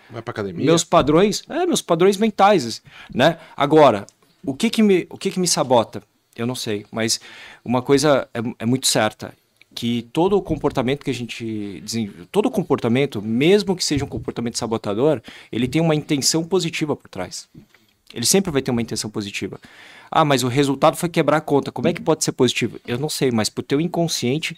Vai pra academia? Meus padrões, é, meus padrões mentais, né? Agora, o que que me, o que que me sabota? Eu não sei, mas uma coisa é, é muito certa, que todo o comportamento que a gente todo comportamento, mesmo que seja um comportamento sabotador, ele tem uma intenção positiva por trás. Ele sempre vai ter uma intenção positiva. Ah, mas o resultado foi quebrar a conta. Como é que pode ser positivo? Eu não sei, mas pro teu inconsciente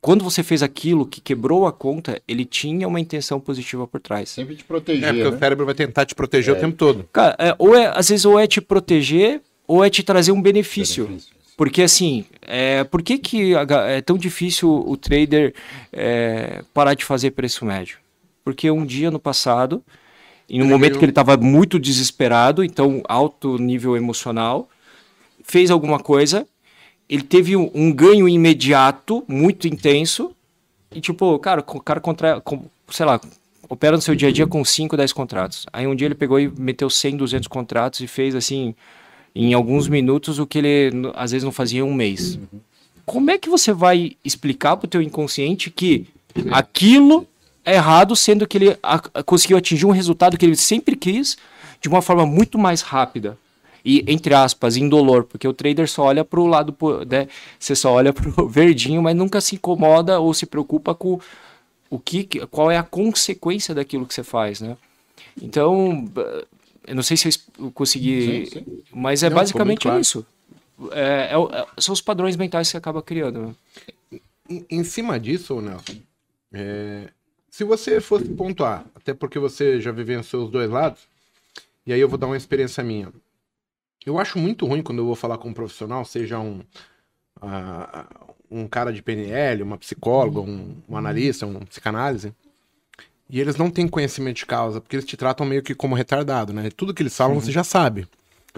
quando você fez aquilo que quebrou a conta, ele tinha uma intenção positiva por trás. Sempre te proteger. É, porque né? o cérebro vai tentar te proteger É. o tempo todo. Cara, é, ou é, às vezes ou é te proteger ou é te trazer um benefício. Benefício. Porque assim, é, por que, que é tão difícil o trader é, parar de fazer preço médio? Porque um dia no passado, em um Ele momento ganhou. que ele estava muito desesperado, então alto nível emocional, fez alguma coisa, ele teve um, um ganho imediato, muito intenso, e tipo, cara, o cara contra, com, sei lá, opera no seu dia a dia com 5, 10 contratos. Aí um dia ele pegou e meteu 100, 200 contratos e fez assim, em alguns minutos, o que ele às vezes não fazia em um mês. Como é que você vai explicar pro teu inconsciente que aquilo é errado, sendo que ele conseguiu atingir um resultado que ele sempre quis de uma forma muito mais rápida? E, entre aspas, indolor, porque o trader só olha pro lado, po- né? Você só olha pro verdinho, mas nunca se incomoda ou se preocupa com o que, qual é a consequência daquilo que você faz, né? Então, eu não sei se eu consegui, Sim, sim. mas é Não, basicamente claro. isso. É, é é- são os padrões mentais que você acaba criando. Né? Em, em cima disso, Nelson, é, se você fosse pontuar, até porque você já vivenciou os dois lados, e aí eu vou dar uma experiência minha. Eu acho muito ruim quando eu vou falar com um profissional, seja um, ah, um cara de PNL, uma psicóloga, um, um analista, um psicanálise, e eles não têm conhecimento de causa, porque eles te tratam meio que como retardado, né? Tudo que eles falam você já sabe.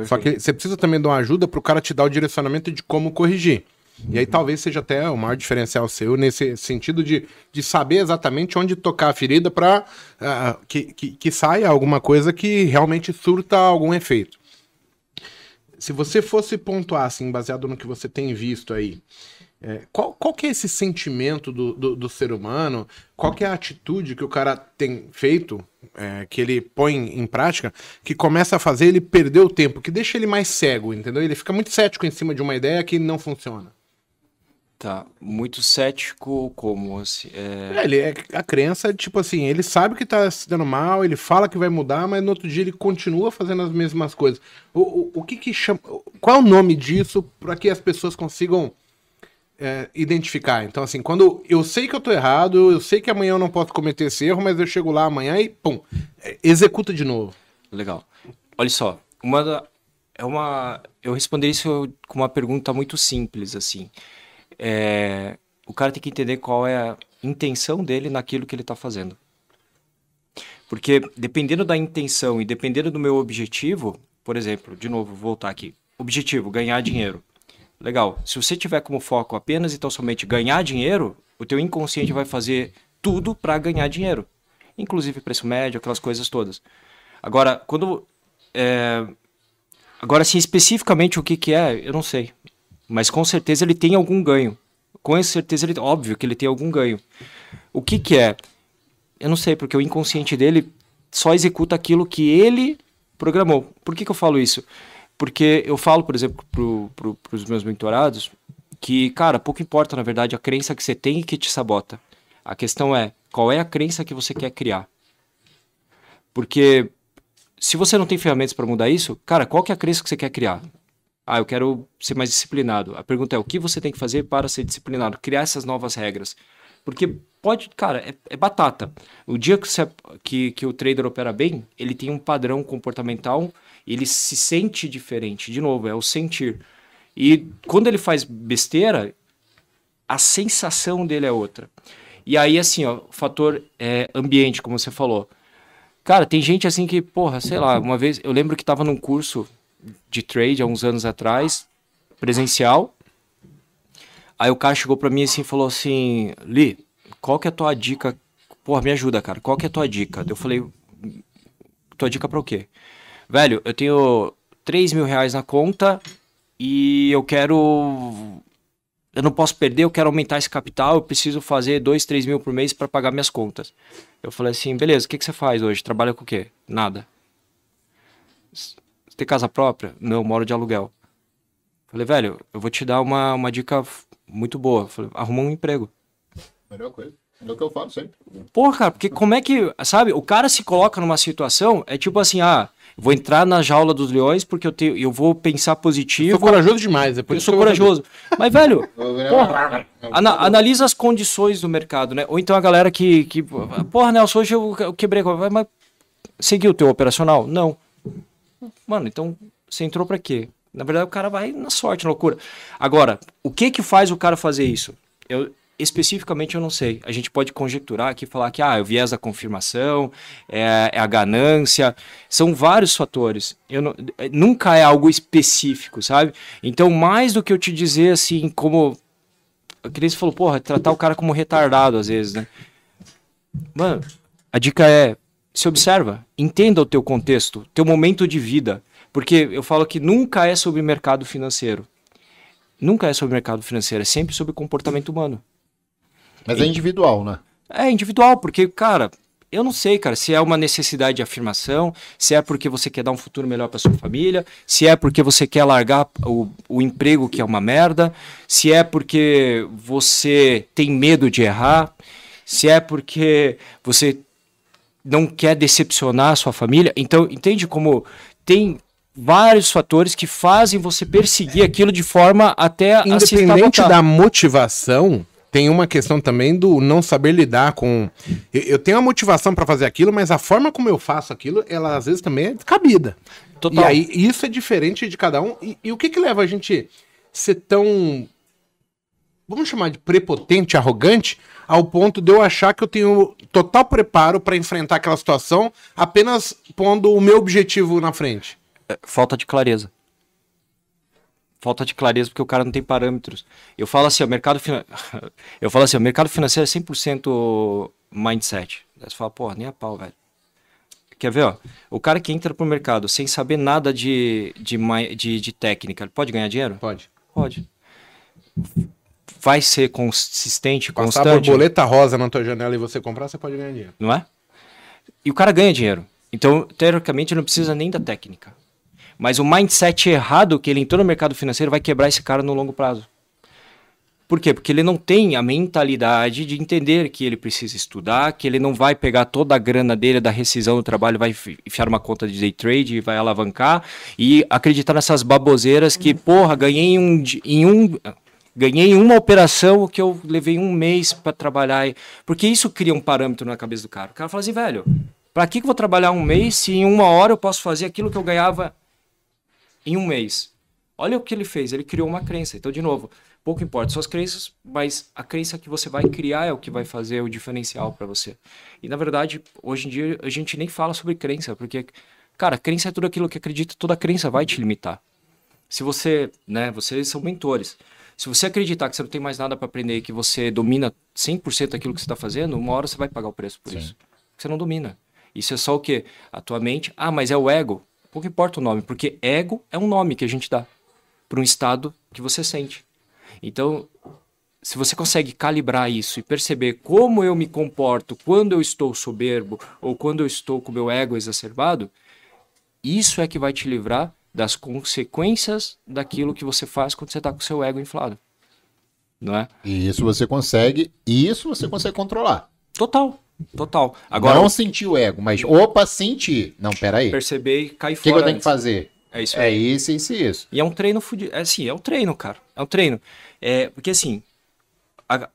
Só que você precisa também dar uma ajuda pro cara te dar o direcionamento de como corrigir. E aí talvez seja até o maior diferencial seu nesse sentido de, de saber exatamente onde tocar a ferida para que, que, que saia alguma coisa que realmente surta algum efeito. Se você fosse pontuar, assim, baseado no que você tem visto aí, é, qual, qual que é esse sentimento do, do, do ser humano? Qual que é a atitude que o cara tem feito, é, que ele põe em prática, que começa a fazer ele perder o tempo, que deixa ele mais cego, entendeu? Ele fica muito cético em cima de uma ideia que não funciona. Tá, muito cético como assim, é, É, ele é a crença, é tipo assim, ele sabe que tá se dando mal, ele fala que vai mudar, mas no outro dia ele continua fazendo as mesmas coisas. O, o, o que que chama. Qual é o nome disso para que as pessoas consigam é, identificar? Então, assim, quando eu sei que eu tô errado, eu sei que amanhã eu não posso cometer esse erro, mas eu chego lá amanhã e, pum, é, executa de novo. Legal. Olha só, uma da- é uma eu responderia isso com uma pergunta muito simples assim. É, o cara tem que entender qual é a intenção dele naquilo que ele está fazendo. Porque dependendo da intenção e dependendo do meu objetivo, por exemplo, de novo, vou voltar aqui. Objetivo, ganhar dinheiro. Legal. Se você tiver como foco apenas e tão somente ganhar dinheiro, o teu inconsciente vai fazer tudo para ganhar dinheiro. Inclusive preço médio, aquelas coisas todas. Agora, quando. é, Agora, assim, especificamente o que, que é, eu não sei. Mas com certeza ele tem algum ganho. Com certeza ele. Óbvio que ele tem algum ganho. O que, que é? Eu não sei, porque o inconsciente dele só executa aquilo que ele programou. Por que, que eu falo isso? Porque eu falo, por exemplo, pro, pro, meus mentorados, que, cara, pouco importa, na verdade, a crença que você tem e que te sabota. A questão é, qual é a crença que você quer criar? Porque se você não tem ferramentas para mudar isso, cara, qual que é a crença que você quer criar? Ah, eu quero ser mais disciplinado. A pergunta é, o que você tem que fazer para ser disciplinado? Criar essas novas regras. Porque pode, cara, é, é batata. O dia que, você, que, que o trader opera bem, ele tem um padrão comportamental, ele se sente diferente. De novo, é o sentir. E quando ele faz besteira, a sensação dele é outra. E aí, assim, ó, fator é, ambiente, como você falou. Cara, tem gente assim que, porra, sei lá, uma vez eu lembro que tava num curso de trade há uns anos atrás, presencial. Aí o cara chegou pra mim assim e falou assim: Li, qual que é a tua dica? Porra, me ajuda, cara. Qual que é a tua dica? Eu falei, tua dica pra o quê? Velho, eu tenho 3 mil reais na conta e eu quero. Eu não posso perder, eu quero aumentar esse capital, eu preciso fazer 2, 3 mil por mês para pagar minhas contas. Eu falei assim, beleza, o que, que você faz hoje? Trabalha com o quê? Nada. Você tem casa própria? Não, eu moro de aluguel. Falei, velho, eu vou te dar uma, uma dica muito boa. Falei, arruma um emprego. Melhor coisa. É o que eu falo sempre. Porra, cara, porque como é que, sabe, o cara se coloca numa situação, é tipo assim, ah, vou entrar na jaula dos leões porque eu, tenho, eu vou pensar positivo. Eu sou corajoso demais, é por Eu isso sou corajoso. Mas, velho, Porra. ana- analisa as condições do mercado, né? Ou então a galera que, que porra, Nelson, hoje eu, eu quebrei, mas seguiu o teu operacional? Não. Mano, então você entrou pra quê? Na verdade, o cara vai na sorte, na loucura. Agora, o que que faz o cara fazer isso? Eu, especificamente eu não sei. A gente pode conjecturar aqui, falar que ah, é o viés da confirmação, é, é a ganância, são vários fatores. Não- é, nunca é algo específico, sabe? Então, mais do que eu te dizer assim, como. Nem você falou, porra, tratar o cara como retardado às vezes, né? Mano, a dica é se observa, entenda o teu contexto, teu momento de vida, porque eu falo que nunca é sobre mercado financeiro. Nunca é sobre mercado financeiro, é sempre sobre comportamento humano. Mas é individual, né? É individual, porque, cara, eu não sei, cara, se é uma necessidade de afirmação, se é porque você quer dar um futuro melhor para sua família, se é porque você quer largar o, o emprego que é uma merda, se é porque você tem medo de errar, se é porque você não quer decepcionar a sua família. Então, entende como tem vários fatores que fazem você perseguir aquilo de forma até a se Independente sabotar. da motivação, tem uma questão também do não saber lidar com. Eu, eu tenho a motivação pra fazer aquilo, mas a forma como eu faço aquilo, ela às vezes também é descabida. Total. E aí, isso é diferente de cada um. E, e o que que leva a gente ser tão. Vamos chamar de prepotente, arrogante, ao ponto de eu achar que eu tenho total preparo pra enfrentar aquela situação apenas pondo o meu objetivo na frente. falta de clareza. Falta de clareza porque o cara não tem parâmetros. Eu falo assim, o mercado finan... eu falo assim, o mercado financeiro é 100% mindset. Aí você fala, pô, nem a pau, velho. Quer ver, ó? O cara que entra pro mercado sem saber nada de, de, de, de técnica, ele pode ganhar dinheiro? Pode. Pode. Vai ser consistente, Passar constante? borboleta rosa na tua janela e você comprar, você pode ganhar dinheiro. não é? E o cara ganha dinheiro. Então, teoricamente, ele não precisa nem da técnica. Mas o mindset errado que ele entrou no mercado financeiro vai quebrar esse cara no longo prazo. Por quê? Porque ele não tem a mentalidade de entender que ele precisa estudar, que ele não vai pegar toda a grana dele da rescisão do trabalho, vai enfi- enfiar uma conta de day trade, vai alavancar e acreditar nessas baboseiras que, porra, ganhei um, em um ganhei uma operação que eu levei um mês para trabalhar. e- Porque isso cria um parâmetro na cabeça do cara. O cara fala assim, velho, pra que, que eu vou trabalhar um mês se em uma hora eu posso fazer aquilo que eu ganhava em um mês? Olha o que ele fez, ele criou uma crença. Então, de novo, pouco importa suas crenças, mas a crença que você vai criar é o que vai fazer o diferencial para você. E na verdade, hoje em dia a gente nem fala sobre crença, porque cara, crença é tudo aquilo que acredita, toda crença vai te limitar. Se você, né, vocês são mentores. Se você acreditar que você não tem mais nada para aprender e que você domina 100% daquilo que você está fazendo, uma hora você vai pagar o preço por isso. Você não domina. Isso é só o quê? A tua mente. Ah, mas é o ego. Pouco importa o nome, porque ego é um nome que a gente dá para um estado que você sente. Então, se você consegue calibrar isso e perceber como eu me comporto quando eu estou soberbo ou quando eu estou com o meu ego exacerbado, isso é que vai te livrar das consequências daquilo que você faz quando você está com o seu ego inflado. Não é? E isso você consegue, e isso você consegue controlar. Total, total. Agora, não sentir o ego, mas opa, sentir. Não, peraí. O perceber e cair que, que fora. eu tenho que fazer? É isso É aí. isso, isso e isso. E é um treino fudido. É assim, é um treino, cara. É um treino. É, porque assim. a-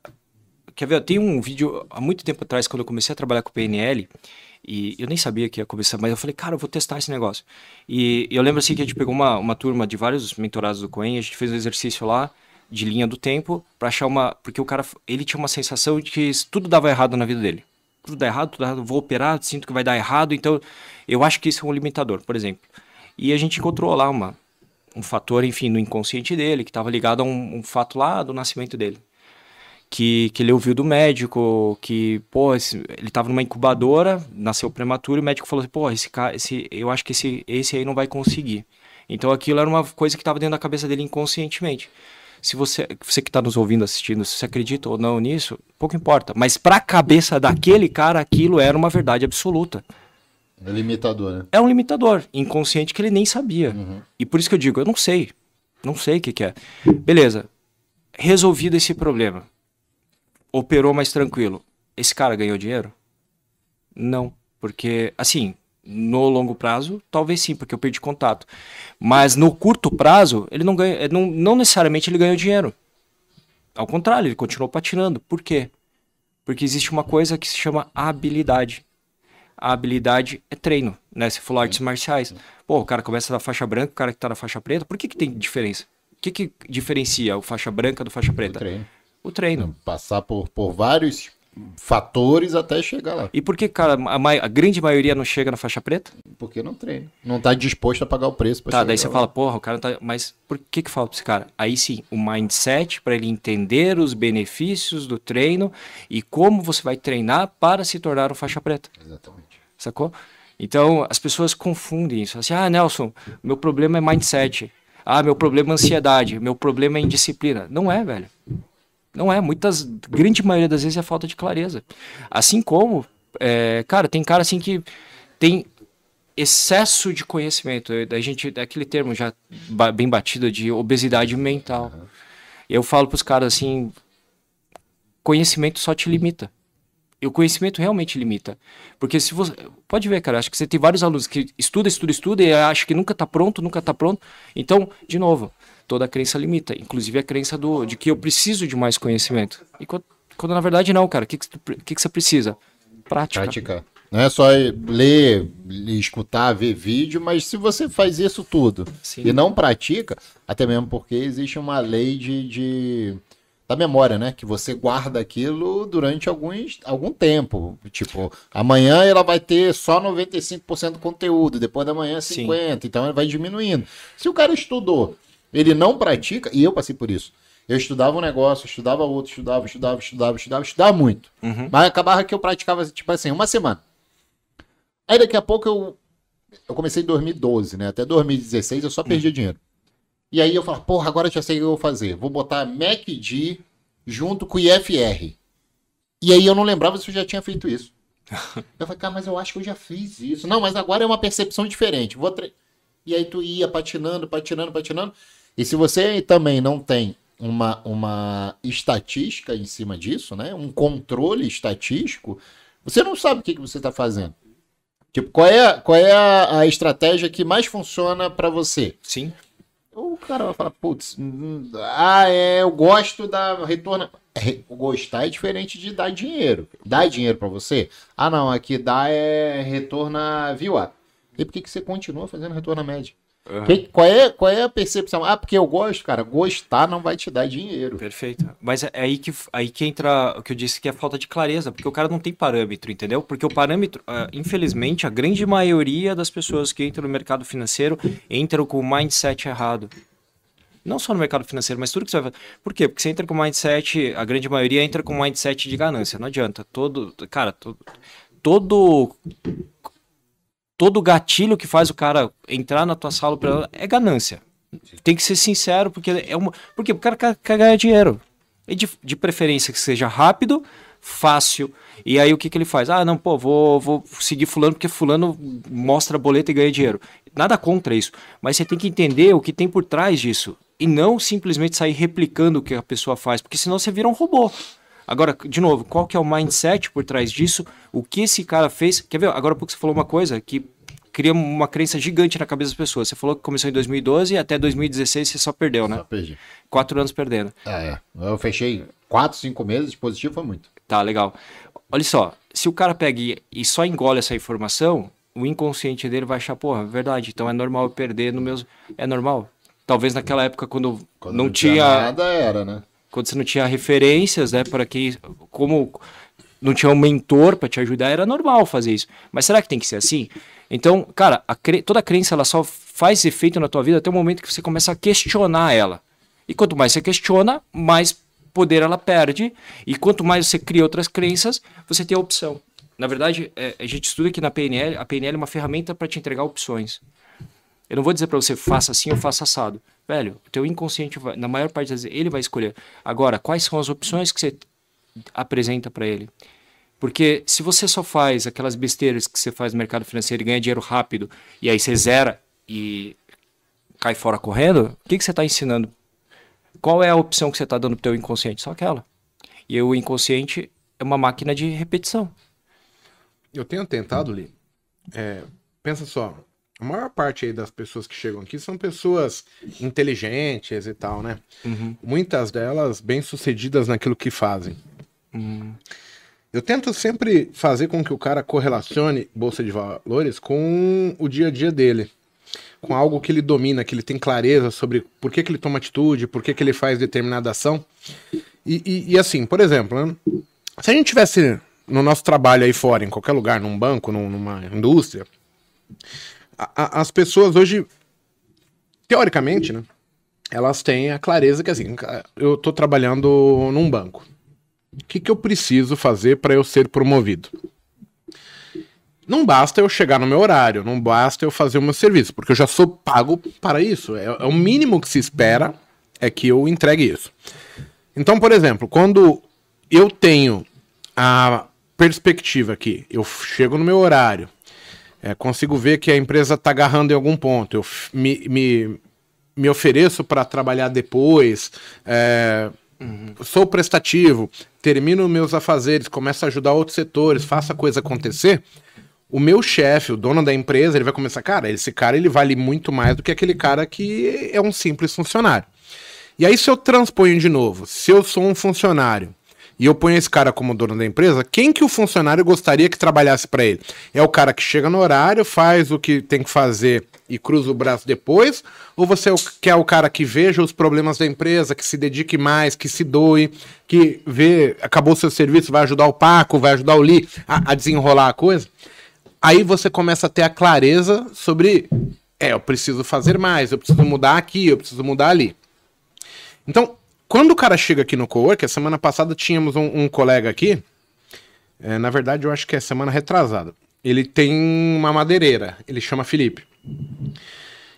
quer ver? Tem um vídeo há muito tempo atrás, quando eu comecei a trabalhar com PNL, e eu nem sabia que ia começar, mas eu falei, cara, eu vou testar esse negócio. E eu lembro assim que a gente pegou uma, uma turma de vários mentorados do Coen, a gente fez um exercício lá de linha do tempo pra achar uma. Porque o cara, ele tinha uma sensação de que tudo dava errado na vida dele. Tudo dá errado, tudo dá errado, vou operar, sinto que vai dar errado, então eu acho que isso é um limitador, por exemplo. E a gente encontrou lá uma, um fator, enfim, no inconsciente dele, que estava ligado a um, um fato lá do nascimento dele. que, que ele ouviu do médico, que, pô, esse- ele tava numa incubadora, nasceu prematuro, e o médico falou assim, pô, esse esse, eu acho que esse, esse aí não vai conseguir. Então aquilo era uma coisa que estava dentro da cabeça dele inconscientemente. Se você, você que está nos ouvindo, assistindo, se você acredita ou não nisso, pouco importa. Mas para a cabeça daquele cara, aquilo era uma verdade absoluta. É limitador, né? É um limitador inconsciente que ele nem sabia. E por isso que eu digo, eu não sei. Não sei o que, que é. Beleza. Resolvido esse problema. Operou mais tranquilo. Esse cara ganhou dinheiro? Não. Porque, assim, no longo prazo, talvez sim, porque eu perdi contato. Mas no curto prazo, ele não ganha. Não, não necessariamente ele ganhou dinheiro. Ao contrário, ele continuou patinando. Por quê? Porque existe uma coisa que se chama habilidade a habilidade é treino, né? Você falou artes marciais. Pô, o cara começa da faixa branca, o cara que tá na faixa preta, por que que tem diferença? O que que diferencia o faixa branca do faixa O preta? treino. O treino. Passar por, por vários fatores até chegar lá. E por que, cara, a, mai- a grande maioria não chega na faixa preta? Porque não treina. Não tá disposto a pagar o preço pra Tá, daí você chegar fala, lá. porra, o cara tá. Mas por que que fala pra esse cara? Aí sim, o mindset para ele entender os benefícios do treino e como você vai treinar para se tornar um faixa preta. Exatamente. Sacou? Então, as pessoas confundem isso. Assim, ah, Nelson, meu problema é mindset. Ah, meu problema é ansiedade. Meu problema é indisciplina. Não é, velho. Não é. Muitas, grande maioria das vezes é falta de clareza. Assim como, é, cara, tem cara assim que tem excesso de conhecimento. A gente, é aquele termo já bem batido de obesidade mental. Eu falo pros caras assim, conhecimento só te limita. E o conhecimento realmente limita. Porque se você. Pode ver, cara, acho que você tem vários alunos que estuda, estuda, estuda e acha que nunca tá pronto, nunca tá pronto. Então, de novo, toda a crença limita. Inclusive a crença do, de que eu preciso de mais conhecimento. E quando, quando na verdade não, cara. O que, que, tu que, que você precisa? Prática. Praticar. Não é só ler, escutar, ver vídeo, mas se você faz isso tudo Sim. e não pratica, até mesmo porque existe uma lei de, de- da memória, né? Que você guarda aquilo durante alguns, algum tempo. Tipo, amanhã ela vai ter só 95% do conteúdo, depois da manhã Sim. 50%, então ela vai diminuindo. Se o cara estudou, ele não pratica, e eu passei por isso. Eu estudava um negócio, estudava outro, estudava, estudava, estudava, estudava, estudava muito. Uhum. Mas acabava que eu praticava, tipo assim, uma semana. Aí daqui a pouco eu. Eu comecei em 2012, né? Até 2016 eu só perdia dinheiro. E aí eu falava, porra, agora eu já sei o que eu vou fazer. Vou botar MACD junto com o IFR. E aí eu não lembrava se eu já tinha feito isso. Eu falei, cara, mas eu acho que eu já fiz isso. Não, mas agora é uma percepção diferente. Vou tre... E aí tu ia patinando, patinando, patinando. E se você também não tem uma, uma estatística em cima disso, né? Um controle estatístico, você não sabe o que, que você está fazendo. Tipo, qual é, qual é a, a estratégia que mais funciona para você? Sim. O cara vai falar, putz, ah, é, eu gosto da retorno. É, Gostar é diferente de dar dinheiro. Dar dinheiro para você? Ah, não, aqui dá é retorno a VWAP. E por que, que você continua fazendo retorno a média? Que- qual, é, qual é a percepção? Ah, porque eu gosto, cara. Gostar não vai te dar dinheiro. Perfeito. Mas é aí que, aí que entra o que eu disse que é falta de clareza, porque o cara não tem parâmetro, entendeu? Porque o parâmetro, ah, infelizmente, a grande maioria das pessoas que entram no mercado financeiro entram com o mindset errado. Não só no mercado financeiro, mas tudo que você vai fazer. Por quê? Porque você entra com mindset, a grande maioria entra com mindset de ganância. Não adianta. Todo, cara, todo, todo todo gatilho que faz o cara entrar na tua sala pra- é ganância. Tem que ser sincero, porque é uma. Porque o cara quer, quer ganhar dinheiro. E de, de preferência que seja rápido, fácil. E aí o que, que ele faz? Ah, não, pô, vou, vou seguir fulano porque fulano mostra a boleta e ganha dinheiro. Nada contra isso. Mas você tem que entender o que tem por trás disso. E não simplesmente sair replicando o que a pessoa faz, porque senão você vira um robô. Agora, de novo, qual que é o mindset por trás disso? O que esse cara fez? Quer ver? Agora há pouco você falou uma coisa que cria uma crença gigante na cabeça das pessoas. Você falou que começou em 2012 e até 2016 você só perdeu, né? Só perdi. Quatro anos perdendo. Ah, é. Eu fechei quatro, cinco meses, positivo foi muito. Tá, legal. Olha só, se o cara pega e, só engole essa informação, o inconsciente dele vai achar, porra, verdade, então é normal eu perder no meus. É normal. Talvez naquela época, quando, Quando não, tinha. nada, era, né? Quando você não tinha referências, né, para que como não tinha um mentor para te ajudar, era normal fazer isso. Mas será que tem que ser assim? Então, cara, a cre- toda crença ela só faz efeito na tua vida até o momento que você começa a questionar ela. E quanto mais você questiona, mais poder ela perde. E quanto mais você cria outras crenças, você tem a opção. Na verdade, é, a gente estuda que na PNL, a PNL é uma ferramenta para te entregar opções. Eu não vou dizer para você faça assim ou faça assado. Velho, o teu inconsciente, vai, na maior parte das vezes, ele vai escolher. Agora, quais são as opções que você apresenta para ele? Porque se você só faz aquelas besteiras que você faz no mercado financeiro e ganha dinheiro rápido, e aí você zera e cai fora correndo, o que, que você está ensinando? Qual é a opção que você está dando para o teu inconsciente? Só aquela. E o inconsciente é uma máquina de repetição. Eu tenho tentado, Li. É, pensa só, a maior parte aí das pessoas que chegam aqui são pessoas inteligentes e tal, né? Uhum. Muitas delas bem-sucedidas naquilo que fazem. Uhum. Eu tento sempre fazer com que o cara correlacione bolsa de valores com o dia a dia dele. Com algo que ele domina, que ele tem clareza sobre por que, que ele toma atitude, por que, que ele faz determinada ação. E, e, e assim, por exemplo, né? se a gente tivesse no nosso trabalho aí fora, em qualquer lugar, num banco, num, numa indústria, a, as pessoas hoje, teoricamente, né, elas têm a clareza que assim, eu estou trabalhando num banco. O que, que eu preciso fazer para eu ser promovido? Não basta eu chegar no meu horário, não basta eu fazer o meu serviço, porque eu já sou pago para isso. É, é o mínimo que se espera é que eu entregue isso. Então, por exemplo, quando eu tenho a perspectiva aqui, eu chego no meu horário, é, consigo ver que a empresa está agarrando em algum ponto, eu me, me, me ofereço para trabalhar depois, é, uhum. sou prestativo, termino meus afazeres, começo a ajudar outros setores, faço a coisa acontecer, o meu chefe, o dono da empresa, ele vai começar, cara, esse cara ele vale muito mais do que aquele cara que é um simples funcionário. E aí se eu transponho de novo, se eu sou um funcionário e eu ponho esse cara como dono da empresa, quem que o funcionário gostaria que trabalhasse para ele? É o cara que chega no horário, faz o que tem que fazer e cruza o braço depois? Ou você quer o cara que veja os problemas da empresa, que se dedique mais, que se doe, que vê, acabou seu serviço, vai ajudar o Paco, vai ajudar o Li a, a desenrolar a coisa? Aí você começa a ter a clareza sobre, é, eu preciso fazer mais, eu preciso mudar aqui, eu preciso mudar ali. Então, quando o cara chega aqui no cowork, a semana passada tínhamos um, um colega aqui, é, na verdade eu acho que é semana retrasada. Ele tem uma madeireira, ele chama Felipe.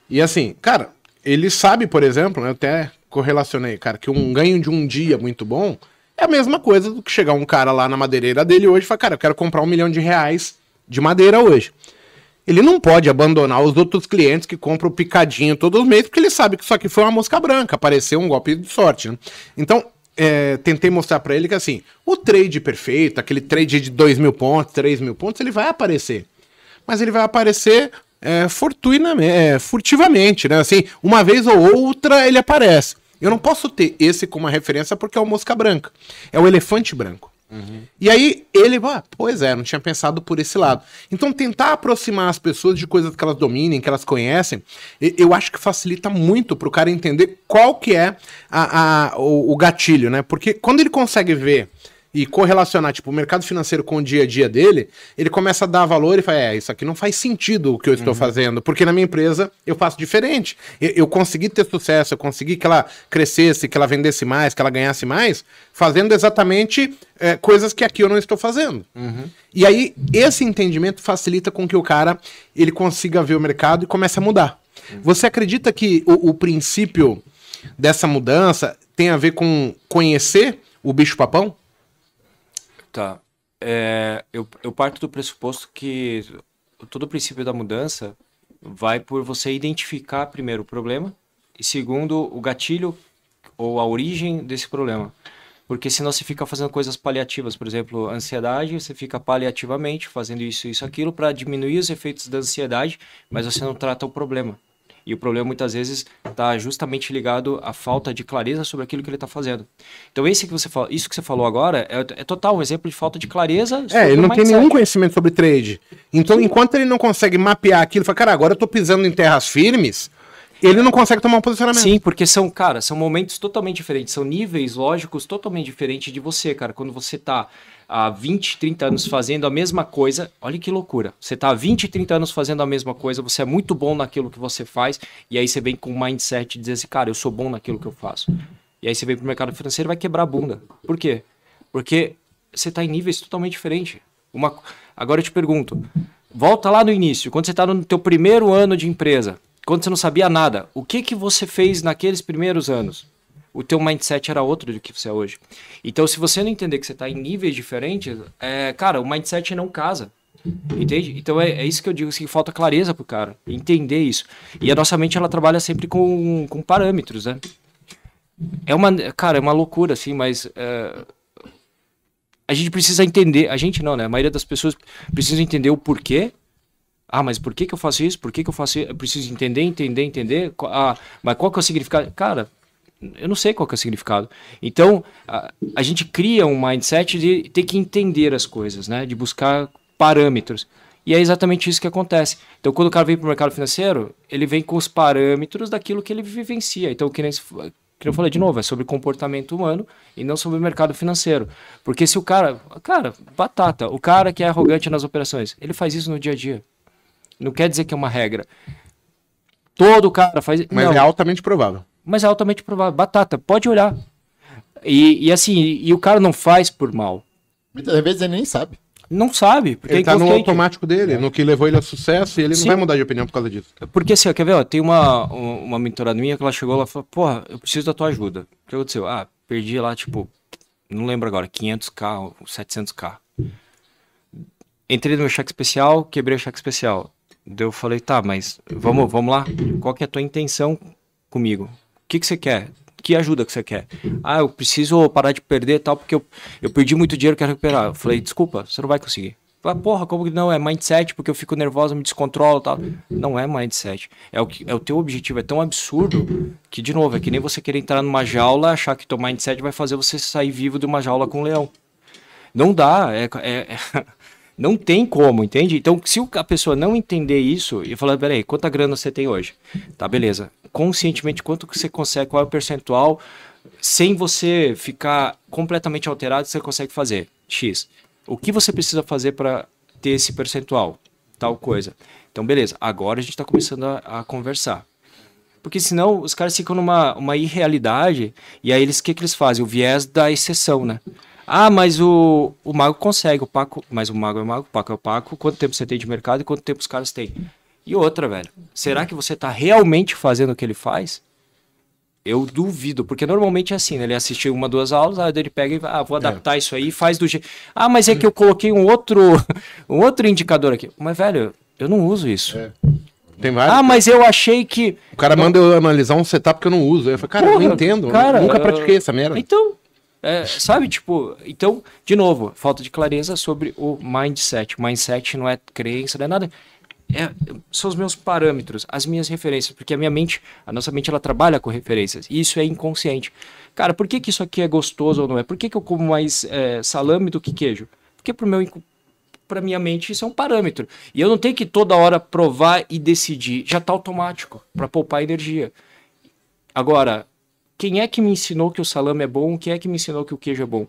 E assim, cara, ele sabe, por exemplo, eu até correlacionei, cara, que um ganho de um dia muito bom é a mesma coisa do que chegar um cara lá na madeireira dele hoje e falar, cara, eu quero comprar um milhão de reais de madeira hoje ele não pode abandonar os outros clientes que compram picadinho todos os meses, porque ele sabe que isso aqui foi uma mosca branca, apareceu um golpe de sorte. Né? Então, é, tentei mostrar para ele que assim, o trade perfeito, aquele trade de 2 mil pontos, 3 mil pontos, ele vai aparecer. Mas ele vai aparecer é, fortuitamente, é, furtivamente, né? Assim, uma vez ou outra ele aparece. Eu não posso ter esse como referência porque é o mosca branca. É o elefante branco. Uhum. E aí ele, ah, pois é, não tinha pensado por esse lado. Então tentar aproximar as pessoas de coisas que elas dominem, que elas conhecem, eu acho que facilita muito para o cara entender qual que é a, a o, o gatilho, né? Porque quando ele consegue ver e correlacionar, tipo, o mercado financeiro com o dia a dia dele, ele começa a dar valor e fala, é, isso aqui não faz sentido o que eu estou uhum. fazendo, porque na minha empresa eu faço diferente. Eu, eu, consegui ter sucesso, eu consegui que ela crescesse, que ela vendesse mais, que ela ganhasse mais, fazendo exatamente é, coisas que aqui eu não estou fazendo. Uhum. E aí, esse entendimento facilita com que o cara, ele consiga ver o mercado e comece a mudar. Uhum. Você acredita que o, o princípio dessa mudança tem a ver com conhecer o bicho-papão? Tá. É, eu, eu parto do pressuposto que todo o princípio da mudança vai por você identificar primeiro o problema e segundo o gatilho ou a origem desse problema. Porque senão você fica fazendo coisas paliativas, por exemplo, ansiedade, você fica paliativamente fazendo isso, isso, aquilo para diminuir os efeitos da ansiedade, mas você não trata o problema. E o problema muitas vezes está justamente ligado à falta de clareza sobre aquilo que ele está fazendo. Então esse que você fala, isso que você falou agora é, é total um exemplo de falta de clareza. É, ele não tem nenhum conhecimento sobre trade. Então, enquanto ele não consegue mapear aquilo, fala, cara, agora eu estou pisando em terras firmes. Ele não consegue tomar um posicionamento. Sim, porque são, cara, são momentos totalmente diferentes, são níveis lógicos totalmente diferentes de você, cara. Quando você está há 20, 30 anos fazendo a mesma coisa, olha que loucura. Você está há 20, 30 anos fazendo a mesma coisa, você é muito bom naquilo que você faz, e aí você vem com um mindset de dizer assim, cara, eu sou bom naquilo que eu faço. E aí você vem pro mercado financeiro e vai quebrar a bunda. Por quê? Porque você está em níveis totalmente diferentes. Uma... Agora eu te pergunto, volta lá no início, quando você está no teu primeiro ano de empresa, quando você não sabia nada, o que que você fez naqueles primeiros anos? O teu mindset era outro do que você é hoje. Então, se você não entender que você está em níveis diferentes, é, cara, o mindset não casa. Entende? Então é, é, isso que eu digo, assim, falta clareza pro cara, entender isso. E a nossa mente, ela trabalha sempre com, com parâmetros, né? É uma, cara, é uma loucura, assim, mas é, a gente precisa entender, a gente não, né? A maioria das pessoas precisa entender o porquê. Ah, mas por que, que eu faço isso? Por que, que eu faço isso? Eu preciso entender, entender, entender. Ah, mas qual que é o significado? Cara, eu não sei qual que é o significado. Então, a, a gente cria um mindset de ter que entender as coisas, né? De buscar parâmetros. E é exatamente isso que acontece. Então, quando o cara vem para o mercado financeiro, ele vem com os parâmetros daquilo que ele vivencia. Então, que nem, que eu falei de novo, é sobre comportamento humano e não sobre mercado financeiro. Porque se o cara, cara, batata, o cara que é arrogante nas operações, ele faz isso no dia a dia. Não quer dizer que é uma regra. Todo cara faz. Mas não. é altamente provável. Mas é altamente provável. Batata, pode olhar. E, e assim, e, o cara não faz por mal. Muitas vezes ele nem sabe. Não sabe. Porque ele tá no automático dele, é. no que levou ele ao sucesso, e ele Sim. não vai mudar de opinião por causa disso. Porque assim, ó, quer ver, ó, tem uma, uma mentorada minha que ela chegou lá e falou, porra, eu preciso da tua ajuda. O que aconteceu? Ah, perdi lá, tipo, não lembro agora, 500k, 700k. Entrei no meu cheque especial, quebrei o cheque especial. Daí eu falei, tá, mas vamos, vamos lá? Qual que é a tua intenção comigo? Que, que você quer? que ajuda que você quer? Ah, eu preciso parar de perder tal, porque eu, eu perdi muito dinheiro, quero recuperar. Eu falei, desculpa, você não vai conseguir. Ah, porra, como que não? É mindset, porque eu fico nervosa, me descontrolo tal. Não é mindset. É o, que, é o teu objetivo. É tão absurdo que, de novo, é que nem você querer entrar numa jaula, achar que teu mindset vai fazer você sair vivo de uma jaula com um leão. Não dá. É, é, é não tem como, entende? Então, se a pessoa não entender isso e falar, peraí, quanta grana você tem hoje? Tá, beleza conscientemente quanto que você consegue, qual é o percentual, sem você ficar completamente alterado, você consegue fazer X. O que você precisa fazer para ter esse percentual? Tal coisa. Então, beleza, agora a gente está começando a, a, conversar. Porque senão os caras ficam numa uma irrealidade e aí eles o que, que eles fazem? O viés da exceção, né? Ah, mas o, o mago consegue, o Paco, mas o mago é o mago, o Paco é o Paco, quanto tempo você tem de mercado e quanto tempo os caras têm? E outra, velho, será que você tá realmente fazendo o que ele faz? Eu duvido, porque normalmente é assim, né? Ele assistiu uma, duas aulas, aí ele pega e ah, vou é. adaptar é. isso aí e faz do jeito. Ah, mas é que eu coloquei um outro, um outro indicador aqui. Mas, velho, eu não uso isso. É. Tem vários. Ah, mas eu achei que. O cara manda eu analisar um setup que eu não uso. Eu falei, cara, Porra, eu não entendo. Cara, nunca pratiquei essa merda. Então, é, sabe, tipo, então, de novo, falta de clareza sobre o mindset. Mindset não é crença, não é nada é, são os meus parâmetros, as minhas referências, porque a minha mente, a nossa mente, ela trabalha com referências, e isso é inconsciente. Cara, por que, que isso aqui é gostoso ou não é? Por que, que eu como mais é, salame do que queijo? Porque pro meu minha mente isso é um parâmetro. E eu não tenho que toda hora provar e decidir, já tá automático para poupar energia. Agora, quem é que me ensinou que o salame é bom? Quem é que me ensinou que o queijo é bom?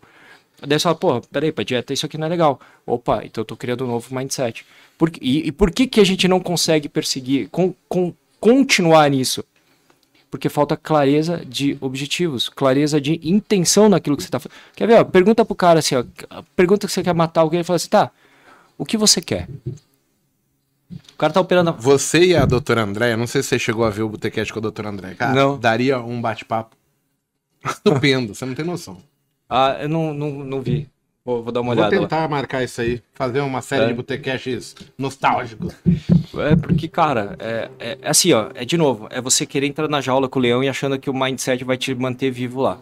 Daí você fala, pô, peraí, pra dieta isso aqui não é legal. Opa, então eu tô criando um novo mindset. Por, e, e, por que, que a gente não consegue perseguir, com, com, continuar nisso? Porque falta clareza de objetivos, clareza de intenção naquilo que você está fazendo. Quer ver? Ó, pergunta pro cara assim, ó, pergunta que você quer matar alguém e fala assim, tá, o que você quer? O cara tá operando. Você e a doutora Andréia, não sei se você chegou a ver o Botecast com a doutora Andréia. Cara, não. daria um bate-papo estupendo, você não tem noção. Ah, eu não, não, não vi. Vou, vou dar uma olhada. Vou tentar lá. marcar isso aí, fazer uma série é. de botecasts nostálgicos. É porque, cara, é, é, é, assim, ó, é de novo, é você querer entrar na jaula com o leão e achando que o mindset vai te manter vivo lá.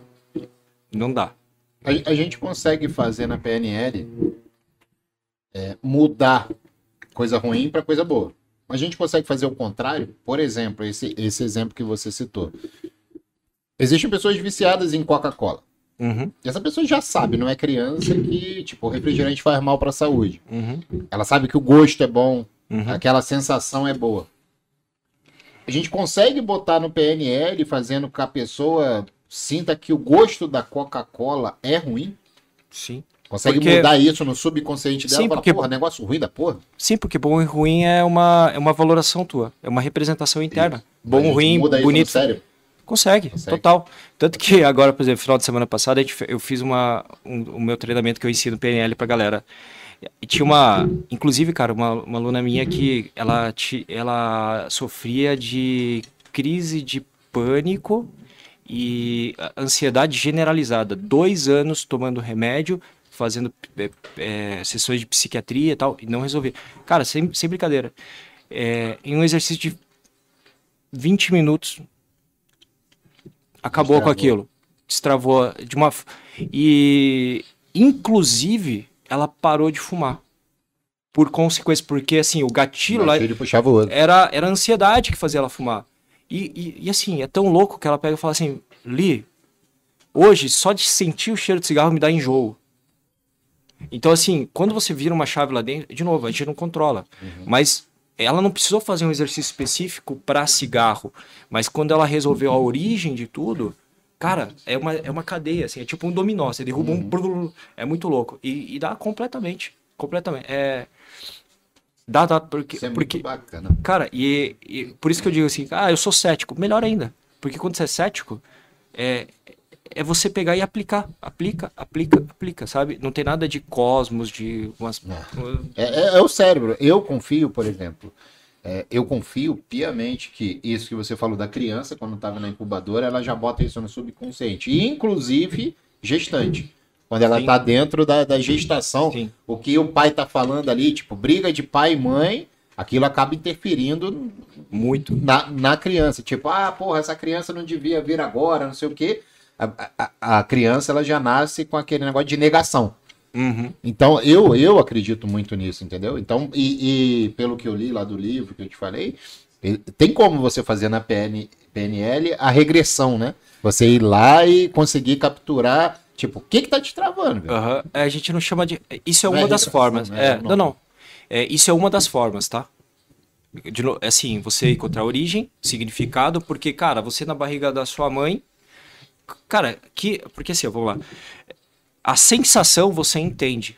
Não dá. A, a gente consegue fazer na PNL é, mudar coisa ruim para coisa boa. A gente consegue fazer o contrário. Por exemplo, esse, esse exemplo que você citou. Existem pessoas viciadas em Coca-Cola. Uhum. E essa pessoa já sabe, não é criança que, tipo, o refrigerante faz mal para a saúde. Uhum. Ela sabe que o gosto é bom, uhum. aquela sensação é boa. A gente consegue botar no PNL fazendo que a pessoa sinta que o gosto da Coca-Cola é ruim? Sim. Consegue porque... mudar isso no subconsciente dela Sim, porque... porra, negócio ruim da porra? Sim, porque bom e ruim é uma, é uma valoração tua, é uma representação interna. Bom, ruim, bonito. Sério? Consegue, Consegue. total. Tanto que agora, por exemplo, final de semana passada, eu fiz uma, um- o meu treinamento que eu ensino PNL pra galera. E tinha uma, inclusive, cara, uma, uma aluna minha que ela, ela sofria de crise de pânico e ansiedade generalizada. Dois anos tomando remédio, fazendo é, é, sessões de psiquiatria e tal, e não resolvia. Cara, sem, sem brincadeira. É, em um exercício de 20 minutos, acabou com aquilo. Destravou de uma. E, inclusive, ela parou de fumar. Por consequência, porque assim, o gatilho lá Ele puxava o outro. era, era a ansiedade que fazia ela fumar. E, e, e, assim, é tão louco que ela pega e fala assim: Li, hoje só de sentir o cheiro de cigarro me dá enjoo. Então, assim, quando você vira uma chave lá dentro, de novo, a gente não controla. Mas ela não precisou fazer um exercício específico para cigarro. Mas quando ela resolveu a origem de tudo, cara, é uma, é uma cadeia, assim, é tipo um dominó. Você derruba um. brrr, É muito louco. E, e dá completamente. Completamente. É. Dá, dá, porque. É porque bacana. Cara, e, e por isso que eu digo assim, ah, eu sou cético. Melhor ainda. Porque quando você é cético, é, é você pegar e aplicar. Aplica, aplica, aplica, sabe? Não tem nada de cosmos, de umas. É, é- é o cérebro. Eu confio, por exemplo, é, eu confio piamente que isso que você falou da criança, quando estava na incubadora, ela já bota isso no subconsciente. E, inclusive, gestante. Quando ela está dentro da, da gestação, Sim. o que o pai tá falando ali, tipo, briga de pai e mãe, aquilo acaba interferindo Muito. na, na criança. Tipo, ah, porra, essa criança não devia vir agora, não sei o quê. A, a, a criança, ela já nasce com aquele negócio de negação. Uhum. Então, eu, eu acredito muito nisso, entendeu? Então, e, e pelo que eu li lá do livro que eu te falei, tem como você fazer na PN, PNL a regressão, né? Você ir lá e conseguir capturar, tipo, o que que tá te travando, velho? É, A gente não chama de. Isso é Não é uma das regressão, formas. né? É, Não. não, não. É, isso é uma das formas, tá? De no- é assim, você encontrar origem, significado, porque, cara, você na barriga da sua mãe. Cara, que. Porque assim, vamos lá. A sensação você entende.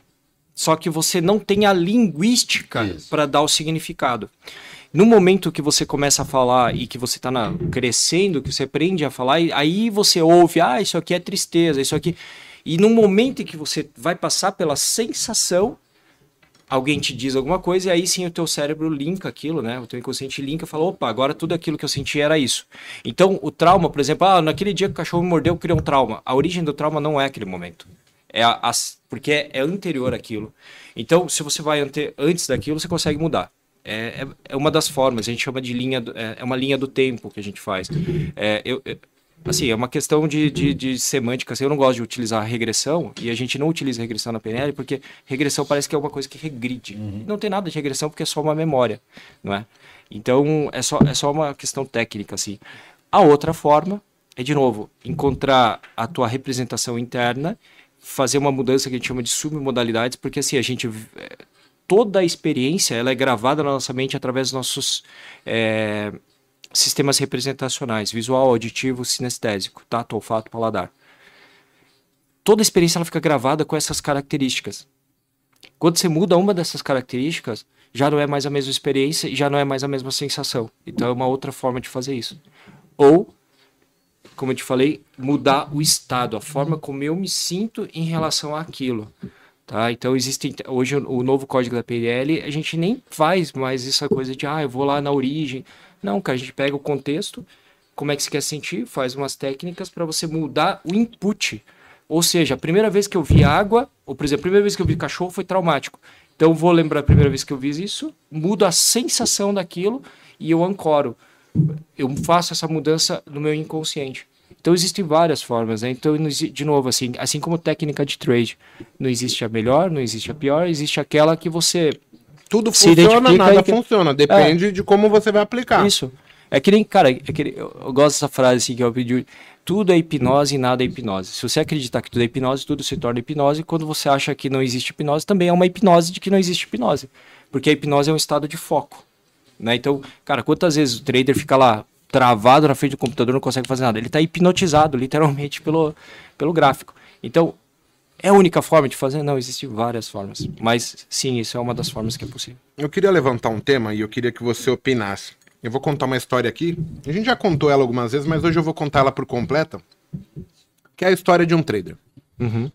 Só que você não tem a linguística para dar o significado. No momento que você começa a falar e que você está crescendo, que você aprende a falar, aí você ouve, ah, isso aqui é tristeza, isso aqui. E no momento em que você vai passar pela sensação, alguém te diz alguma coisa, e aí sim o teu cérebro linka aquilo, né? O teu inconsciente linka e fala, opa, agora tudo aquilo que eu senti era isso. Então, o trauma, por exemplo, ah, naquele dia que o cachorro me mordeu, eu criei um trauma. A origem do trauma não é aquele momento. É a- as- porque é, anterior àquilo. Então, se você vai ante- antes daquilo, você consegue mudar. É, é, é uma das formas, a gente chama de linha, é, é uma linha do tempo que a gente faz. É, eu- assim, é uma questão de, de, de semântica. assim, eu não gosto de utilizar regressão, e a gente não utiliza regressão na PNL, porque regressão parece que é uma coisa que regride. E Não tem nada de regressão, porque é só uma memória, não é? Então, é só, é só uma questão técnica, assim. A outra forma é, de novo, encontrar a tua representação interna, fazer uma mudança que a gente chama de submodalidades, porque assim, a gente eh, toda a experiência ela é gravada na nossa mente através dos nossos eh, sistemas representacionais, visual, auditivo, sinestésico, tato, olfato, paladar. Toda a experiência ela fica gravada com essas características. Quando você muda uma dessas características, já não é mais a mesma experiência e já não é mais a mesma sensação. Então é uma outra forma de fazer isso. Ou como eu te falei, mudar o estado, a forma como eu me sinto em relação àquilo. Tá? Então existem hoje o novo código da PNL, a gente nem faz mais essa coisa de ah, eu vou lá na origem. Não, cara, a gente pega o contexto, como é que você quer sentir, faz umas técnicas para você mudar o input. Ou seja, a primeira vez que eu vi água, ou por exemplo, a primeira vez que eu vi cachorro foi traumático. Então vou lembrar a primeira vez que eu vi isso, mudo a sensação daquilo e eu ancoro eu faço essa mudança no meu inconsciente. Então existem várias formas, né? Então, de novo, assim, assim como técnica de trade, não existe a melhor, não existe a pior, existe aquela que você Tudo Se funciona, nada que- funciona. Depende de como você vai aplicar. isso. É que nem, cara, é que nem- eu, eu gosto dessa frase assim que eu pedi. Tudo é hipnose e nada é hipnose. Se você acreditar que tudo é hipnose, tudo se torna hipnose. Quando você acha que não existe hipnose, também é uma hipnose de que não existe hipnose. Porque a hipnose é um estado de foco. Né? Então, cara, quantas vezes o trader fica lá travado na frente do computador, não consegue fazer nada? Ele está hipnotizado, literalmente, pelo, pelo gráfico. Então, é a única forma de fazer? Não, existem várias formas. Mas, sim, isso é uma das formas que é possível. Eu queria levantar um tema e eu queria que você opinasse. Eu vou contar uma história aqui. A gente já contou ela algumas vezes, mas hoje eu vou contar ela por completa. Que é a história de um trader. Uhum.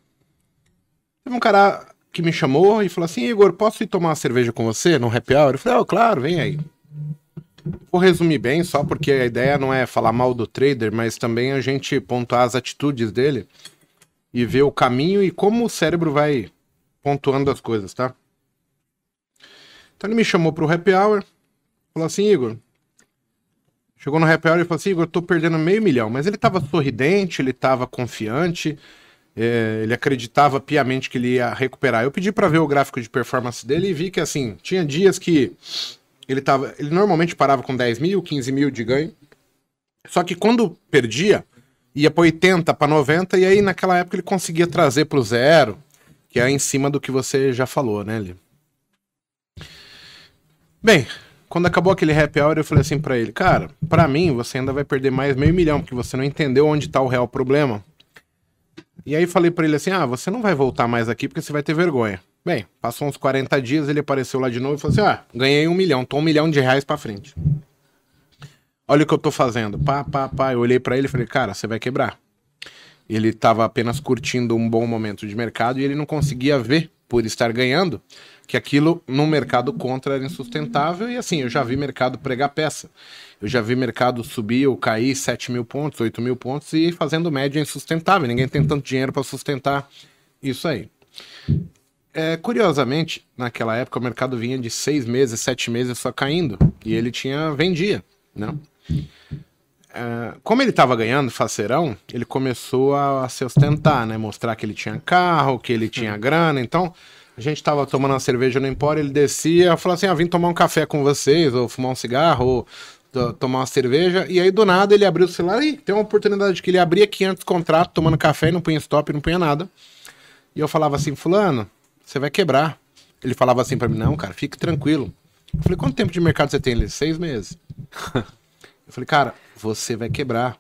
Teve um cara que me chamou e falou assim: Igor, posso ir tomar uma cerveja com você no happy hour? Eu falei: oh, claro, vem aí. Vou resumir bem, só porque a ideia não é falar mal do trader, mas também a gente pontuar as atitudes dele e ver o caminho e como o cérebro vai pontuando as coisas, tá? Então ele me chamou pro happy hour, falou assim, Igor. Chegou no happy hour e falou assim, Igor, eu tô perdendo meio milhão. Mas ele tava sorridente, ele tava confiante, é, ele acreditava piamente que ele ia recuperar. Eu pedi para ver o gráfico de performance dele e vi que, assim, tinha dias que ele tava. Ele normalmente parava com 10 mil, 15 mil de ganho. Só que quando perdia, ia para 80, para 90, e aí naquela época ele conseguia trazer para o zero, que é em cima do que você já falou, né, Li? Bem, quando acabou aquele happy hour, eu falei assim para ele, cara, para mim você ainda vai perder mais meio milhão, porque você não entendeu onde tá o real problema. E aí falei para ele assim, ah, você não vai voltar mais aqui porque você vai ter vergonha. Bem, passou uns 40 dias, ele apareceu lá de novo e falou assim, ah, ganhei um milhão, tô um milhão de reais para frente. Olha o que eu tô fazendo. Pá, pá, pá. Eu olhei para ele e falei, cara, você vai quebrar. Ele tava apenas curtindo um bom momento de mercado e ele não conseguia ver, por estar ganhando, que aquilo no mercado contra era insustentável. E assim, eu já vi mercado pregar peça. Eu já vi mercado subir ou cair 7 mil pontos, 8 mil pontos e fazendo média insustentável. Ninguém tem tanto dinheiro para sustentar isso aí. É, curiosamente, naquela época o mercado vinha de seis meses, sete meses só caindo. E ele tinha vendia, né? É, como ele estava ganhando faceirão, ele começou a, a se ostentar, né? Mostrar que ele tinha carro, que ele tinha grana. Então, a gente estava tomando uma cerveja no Empório, ele descia, falou assim: ah, vim tomar um café com vocês, ou fumar um cigarro, ou tomar uma cerveja. E aí, do nada, ele abriu o celular e tem uma oportunidade que ele abria 500 contratos tomando café e não punha stop, não punha nada. E eu falava assim: Fulano, você vai quebrar. Ele falava assim para mim: Não, cara, fique tranquilo. Eu falei: Quanto tempo de mercado você tem? Ele: Seis meses. eu falei: Cara, você vai quebrar.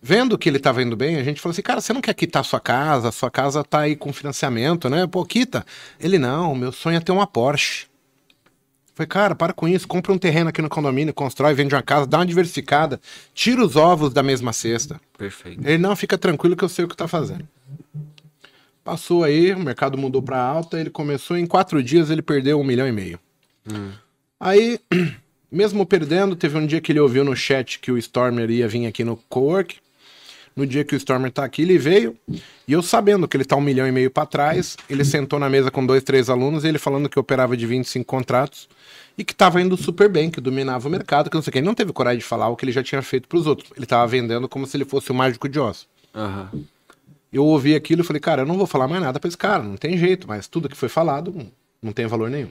Vendo que ele tava indo bem, a gente falou assim: Cara, você não quer quitar sua casa? Sua casa tá aí com financiamento, né? Pô, quita. Ele: Não, meu sonho é ter uma Porsche. Eu falei, cara, para com isso, compra um terreno aqui no condomínio, constrói, vende uma casa, dá uma diversificada, tira os ovos da mesma cesta. Perfeito. Ele não fica tranquilo que eu sei o que tá fazendo. Passou aí, o mercado mudou para alta, ele começou em quatro dias, ele perdeu um milhão e meio. Hum. Aí, mesmo perdendo, teve um dia que ele ouviu no chat que o Stormer ia vir aqui no Cowork. No dia que o Stormer tá aqui, ele veio. E eu sabendo que ele tá um milhão e meio para trás, ele sentou na mesa com dois, três alunos, e ele falando que operava de 25 contratos e que tava indo super bem, que dominava o mercado, que não sei o que. Ele não teve coragem de falar o que ele já tinha feito para os outros. Ele tava vendendo como se ele fosse o mágico de Oz. Uhum. Eu ouvi aquilo e falei, cara, eu não vou falar mais nada pra esse cara, não tem jeito, mas tudo que foi falado não tem valor nenhum.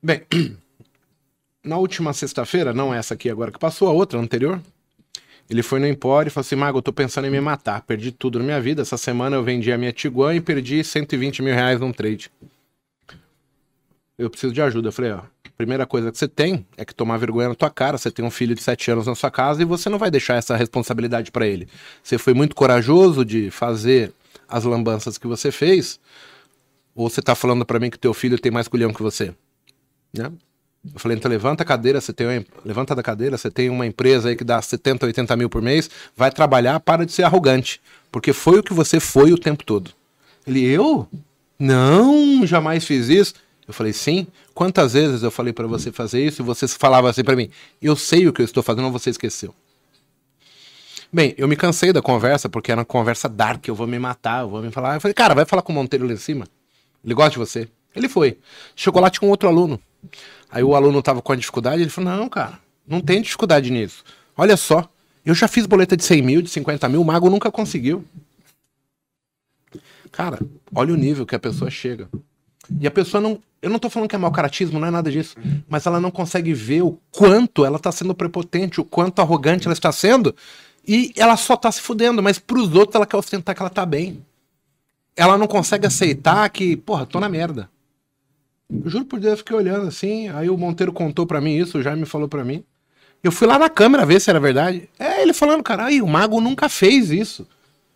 Bem, na última sexta-feira, não essa aqui agora que passou, a outra anterior, ele foi no Empório e falou assim, Mago, eu tô pensando em me matar, perdi tudo na minha vida, essa semana eu vendi a minha Tiguan e perdi 120 mil reais num trade. Eu preciso de ajuda. Eu falei, ó, primeira coisa que você tem é que tomar vergonha na tua cara. Você tem um filho de 7 anos na sua casa e você não vai deixar essa responsabilidade para ele. Você foi muito corajoso de fazer as lambanças que você fez, ou você tá falando para mim que teu filho tem mais culhão que você? Né? Eu falei, então levanta a cadeira, você tem uma, levanta da cadeira, você tem uma empresa aí que dá 70, 80 mil por mês, vai trabalhar, para de ser arrogante. Porque foi o que você foi o tempo todo. Ele, eu? Não, jamais fiz isso. Eu falei, sim. Quantas vezes eu falei para você fazer isso e você falava assim para mim, eu sei o que eu estou fazendo, você esqueceu. Bem, eu me cansei da conversa, porque era uma conversa dark, eu vou me matar, eu vou me falar. Eu falei, cara, vai falar com o Monteiro lá em cima. Ele gosta de você. Ele foi. Chegou lá, tinha um outro aluno. Aí o aluno tava com a dificuldade, ele falou, não, cara, não tem dificuldade nisso. Olha só, eu já fiz boleta de 100 mil, de 50 mil, o mago nunca conseguiu. Cara, olha o nível que a pessoa chega. E a pessoa não. Eu não tô falando que é mau caratismo, não é nada disso. Mas ela não consegue ver o quanto ela tá sendo prepotente, o quanto arrogante ela está sendo. E ela só tá se fudendo, mas pros outros ela quer ostentar que ela tá bem. Ela não consegue aceitar que, porra, tô na merda. Eu juro por Deus, eu fiquei olhando assim. Aí o Monteiro contou para mim isso, o Jaime falou para mim. Eu fui lá na câmera ver se era verdade. É, ele falando, caralho, o mago nunca fez isso.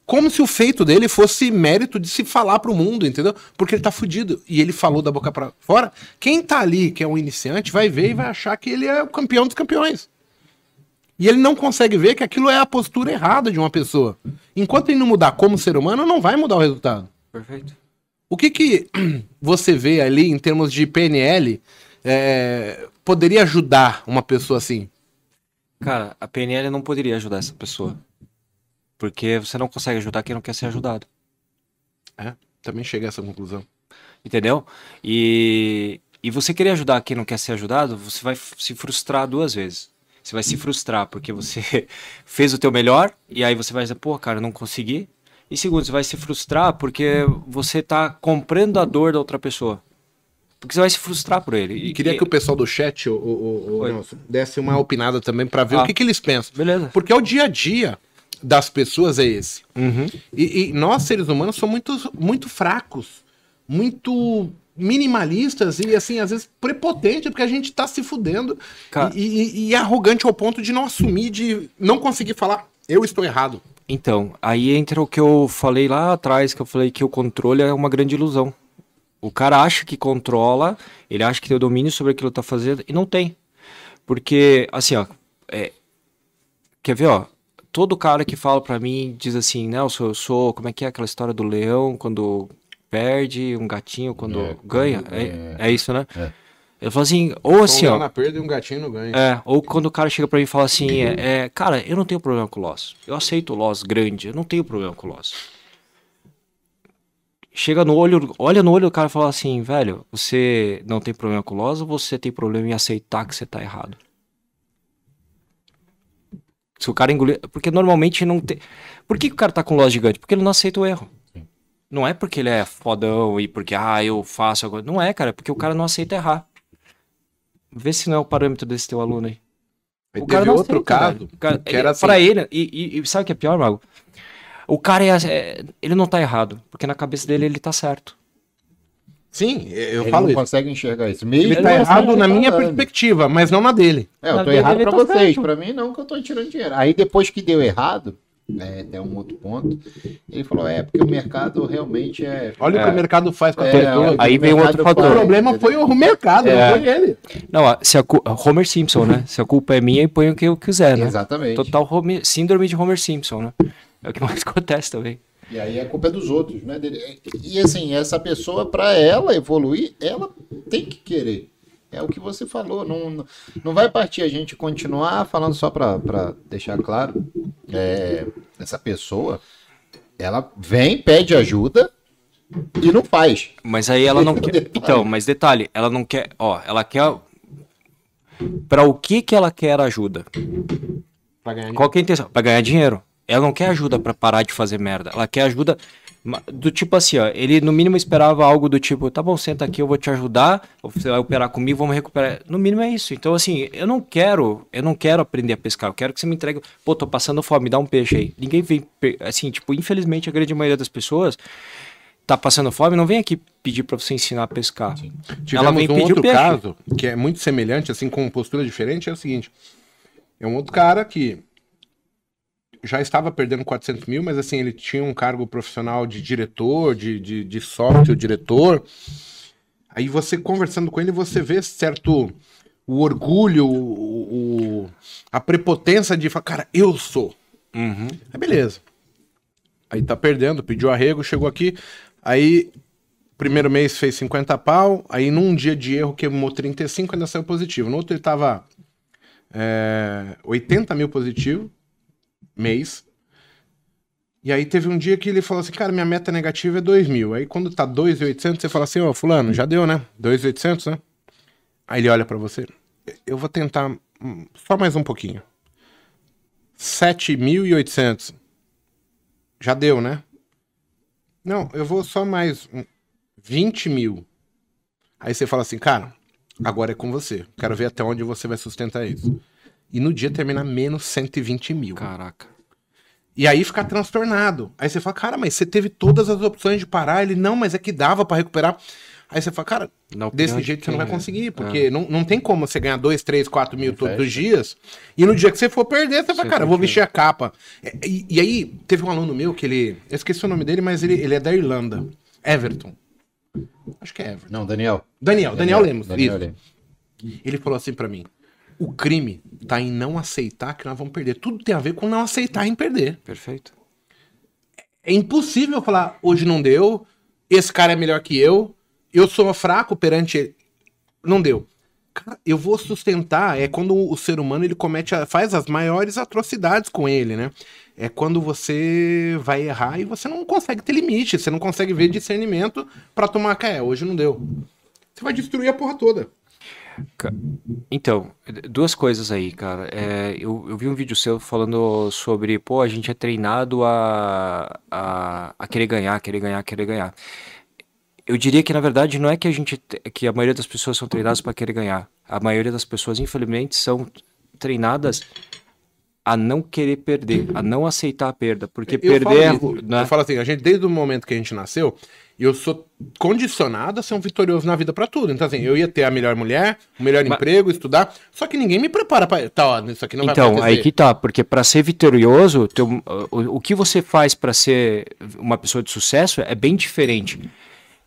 como se o feito dele fosse mérito de se falar pro mundo, entendeu? Porque ele tá fudido. E ele falou da boca pra fora. Quem tá ali, que é um iniciante, vai ver e vai achar que ele é o campeão dos campeões. E ele não consegue ver que aquilo é a postura errada de uma pessoa. Enquanto ele não mudar como ser humano, não vai mudar o resultado. Perfeito. O que que você vê ali em termos de PNL é, poderia ajudar uma pessoa assim? Cara, a PNL não poderia ajudar essa pessoa. Porque você não consegue ajudar quem não quer ser ajudado. É, também cheguei a essa conclusão. Entendeu? E, e você querer ajudar quem não quer ser ajudado, você vai se frustrar duas vezes. Você vai se frustrar porque você fez o teu melhor e aí você vai dizer, pô, cara, eu não consegui. E segundo, você vai se frustrar porque você tá comprando a dor da outra pessoa. Porque você vai se frustrar por ele. E queria que o pessoal do chat, o, o, o. Nelson, desse uma opinada também pra ver Ah. o que, que eles pensam. Beleza. Porque é o dia a dia das pessoas é esse. Uhum. E, e nós, seres humanos, somos muito, muito fracos, muito minimalistas e, assim, às vezes prepotentes, porque a gente tá se fudendo Cara- e, e- e arrogante ao ponto de não assumir, de não conseguir falar, eu estou errado. Então, aí entra o que eu falei lá atrás, que eu falei que o controle é uma grande ilusão. O cara acha que controla, ele acha que tem o domínio sobre aquilo que tá fazendo e não tem. Porque, assim, ó, é, quer ver, ó, todo cara que fala pra mim diz assim, Nelson, eu sou, como é que é aquela história do leão quando perde, um gatinho quando É, ganha? É, é. é isso, né? É. Eu falo assim, ou assim, um ó, na perda e um gatinho no ganho. é, ou quando o cara chega pra mim e fala assim, é, é, cara, eu não tenho problema com o loss. Eu aceito o loss grande, eu não tenho problema com o loss. Chega no olho, olha no olho do cara e fala assim, velho, você não tem problema com o loss ou você tem problema em aceitar que você tá errado? Se o cara engolir. Porque normalmente não tem. Por que, que o cara tá com loss gigante? Porque ele não aceita o erro. Não é porque ele é fodão e porque, ah, eu faço agora. Não é, cara, é porque o cara não aceita errar. Vê se não é o parâmetro desse teu aluno aí. O teve cara não outro aceita, caso, cara, que ele- era assim. Pra ele, e, e- e sabe o que é pior, Mago? O cara é, é- ele não tá errado, porque na cabeça dele ele tá certo. Sim, eu Ele falo não isso. consegue enxergar isso. Mesmo Ele tá errado na o que minha falando. perspectiva, mas não na dele. É, eu Na tô errado pra tá vocês. certo. Pra mim, não, que eu tô tirando dinheiro. Aí depois que deu errado, é, tem um outro ponto, ele falou, é, porque o mercado realmente é... Olha o que o mercado faz com a É, Aí vem um outro fator. O problema entendeu? foi o mercado, É. não foi ele. Não, se a Homer Simpson, né? Se a culpa é minha, eu ponho o que eu quiser, né? Exatamente. Total Homer- síndrome de Homer Simpson, né? É o que mais acontece também. E aí a culpa é dos outros, né? E assim, essa pessoa, para ela evoluir, ela tem que querer. É o que você falou. Não, não vai partir a gente continuar falando só para deixar claro. é, essa pessoa, ela vem, pede ajuda e não faz. Mas aí ela não quer. Então, mas detalhe, ela não quer. Ó, ela quer. Pra o que que ela quer ajuda? Pra ganhar Qual que é a intenção? Pra ganhar dinheiro. Ela não quer ajuda pra parar de fazer merda. Ela quer ajuda do tipo assim, ó. Ele no mínimo esperava algo do tipo, tá bom, senta aqui, eu vou te ajudar. Você vai operar comigo, vamos recuperar. No mínimo é isso. Então assim, eu não quero, eu não quero aprender a pescar. Eu quero que você me entregue. Pô, tô passando fome, me dá um peixe aí. Ninguém vem, assim, tipo, infelizmente a grande maioria das pessoas tá passando fome, não vem aqui pedir pra você ensinar a pescar. Ela Tivemos vem um outro caso que é muito semelhante, assim, com postura diferente, é o seguinte. É um outro cara que já estava perdendo 400 mil, mas assim, ele tinha um cargo profissional de diretor, de, de, de sócio, diretor. Aí você conversando com ele, você vê certo o orgulho, o, o- a prepotência de falar, cara, eu sou. Uhum. Aí beleza. Aí tá perdendo, pediu arrego, chegou aqui. Aí, primeiro mês fez 50 pau. Aí, num dia de erro, queimou 35, ainda saiu positivo. No outro, ele tava é, 80 mil positivo, mês. E aí, teve um dia que ele falou assim: Cara, minha meta negativa é 2 mil. Aí, quando tá 2,800, você fala assim: Ó, Fulano, já deu, né? 2,800, né? Aí ele olha pra você: Eu vou tentar só mais um pouquinho. 7.800. Já deu, né? Não, eu vou só mais um, 20 mil. Aí você fala assim, cara, agora é com você. Quero ver até onde você vai sustentar isso. E no dia termina menos 120 mil. Caraca. E aí fica transtornado. Aí você fala, cara, mas você teve todas as opções de parar. Ele, não, mas é que dava pra recuperar. Aí você fala, cara, desse de jeito você não vai né? conseguir, porque não, não tem como você ganhar 2, 3, 4 mil todos os dias. E no dia que você for perder, você fala, cara, eu vou vestir a capa. E, e aí, teve um aluno meu que ele. Eu esqueci o nome dele, mas ele, ele é da Irlanda. Everton. Acho que é Everton. Não, Daniel. Daniel, Daniel, Lemos. Daniel isso. Lemos. Ele falou assim pra mim: o crime tá em não aceitar que nós vamos perder. Tudo tem a ver com não aceitar em perder. Perfeito. É impossível falar, hoje não deu, esse cara é melhor que eu, eu sou fraco perante ele. Não deu. Cara, eu vou sustentar, é quando o ser humano ele comete, a- faz as maiores atrocidades com ele, né? É quando você vai errar e você não consegue ter limite, você não consegue ver discernimento pra tomar, cara, é, hoje não deu. Você vai destruir a porra toda. Então, duas coisas aí, cara. É, eu, eu vi um vídeo seu falando sobre, pô, a gente é treinado a, a, a querer ganhar, querer ganhar, querer ganhar. Eu diria que, na verdade, não é que a gente, que a maioria das pessoas são treinadas para querer ganhar. A maioria das pessoas, infelizmente, são treinadas a não querer perder, a não aceitar a perda, porque Eu perder falo é, né? Eu falo assim, a gente, desde o momento que a gente nasceu, eu sou condicionado a ser um vitorioso na vida pra tudo. Então, assim, eu ia ter a melhor mulher, o melhor Mas- emprego, estudar, só que ninguém me prepara pra. Tá, ó, isso aqui não vai Então, acontecer. aí que tá, porque para ser vitorioso, teu- o, o que você faz para ser uma pessoa de sucesso é bem diferente.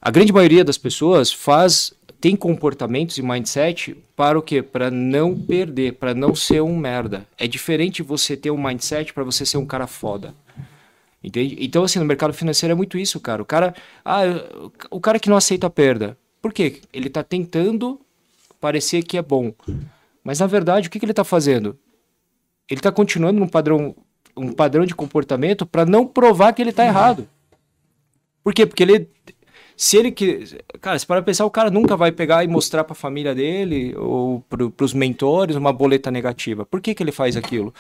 A grande maioria das pessoas faz tem comportamentos e mindset para o quê? Para não perder, para não ser um merda. É diferente você ter um mindset para você ser um cara foda. Entende? Então, assim, no mercado financeiro é muito isso, cara. O cara, ah, o cara que não aceita a perda. Por quê? Ele tá tentando parecer que é bom. Mas na verdade, o que, que ele tá fazendo? Ele está continuando num padrão, um padrão de comportamento para não provar que ele está errado. Por quê? Porque ele, se ele que, cara, se para pensar, o cara nunca vai pegar e mostrar para a família dele ou para os mentores uma boleta negativa. Por que que ele faz aquilo?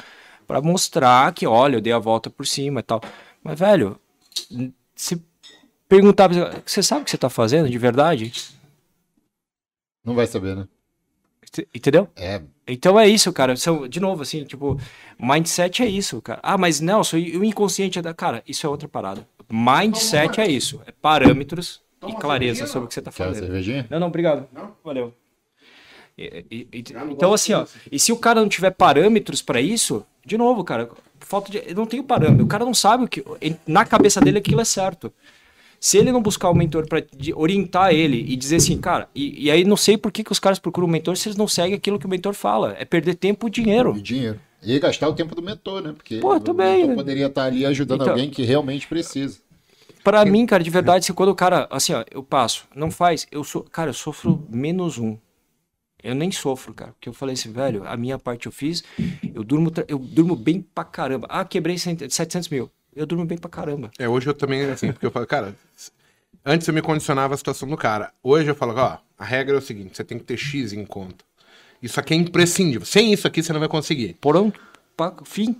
Para mostrar que, olha, eu dei a volta por cima e tal. Mas velho, se perguntar, pra você, você sabe o que você está fazendo de verdade? Não vai saber, né? Entendeu? É, Então é isso, cara. São, de novo, assim, tipo, mindset é isso, cara. Ah, mas Nelson, e o inconsciente é da. Cara, isso é outra parada. Mindset é isso. É parâmetros e clareza sobre o que você tá quer uma fazendo. cervejinha? Não, não, obrigado. Valeu. E- e- e- então, assim, ó, e se o cara não tiver parâmetros pra isso, de novo, cara, falta de. Ele não tem o parâmetro. O cara não sabe o que. Na cabeça dele aquilo é certo. Se ele não buscar um mentor pra de- orientar ele e dizer assim, cara, e, e aí não sei por que, que os caras procuram um mentor se eles não seguem aquilo que o mentor fala. É perder tempo e dinheiro. E dinheiro. E gastar o tempo do mentor, né? Porque Pô, o também, mentor né? poderia estar ali ajudando Então- alguém que realmente precisa. Pra mim, cara, de verdade, quando o cara, assim, ó, eu passo, não faz, eu sou, cara, eu sofro menos um. Eu nem sofro, cara, porque eu falei assim, velho, a minha parte eu fiz, eu durmo, eu durmo bem pra caramba. Ah, quebrei 100 700 mil. Eu durmo bem pra caramba. É, hoje eu também, assim, porque eu falo, cara, antes eu me condicionava a situação do cara. Hoje eu falo, ó, a regra é o seguinte, você tem que ter X em conta. Isso aqui é imprescindível. Sem isso aqui você não vai conseguir. Pronto, fim.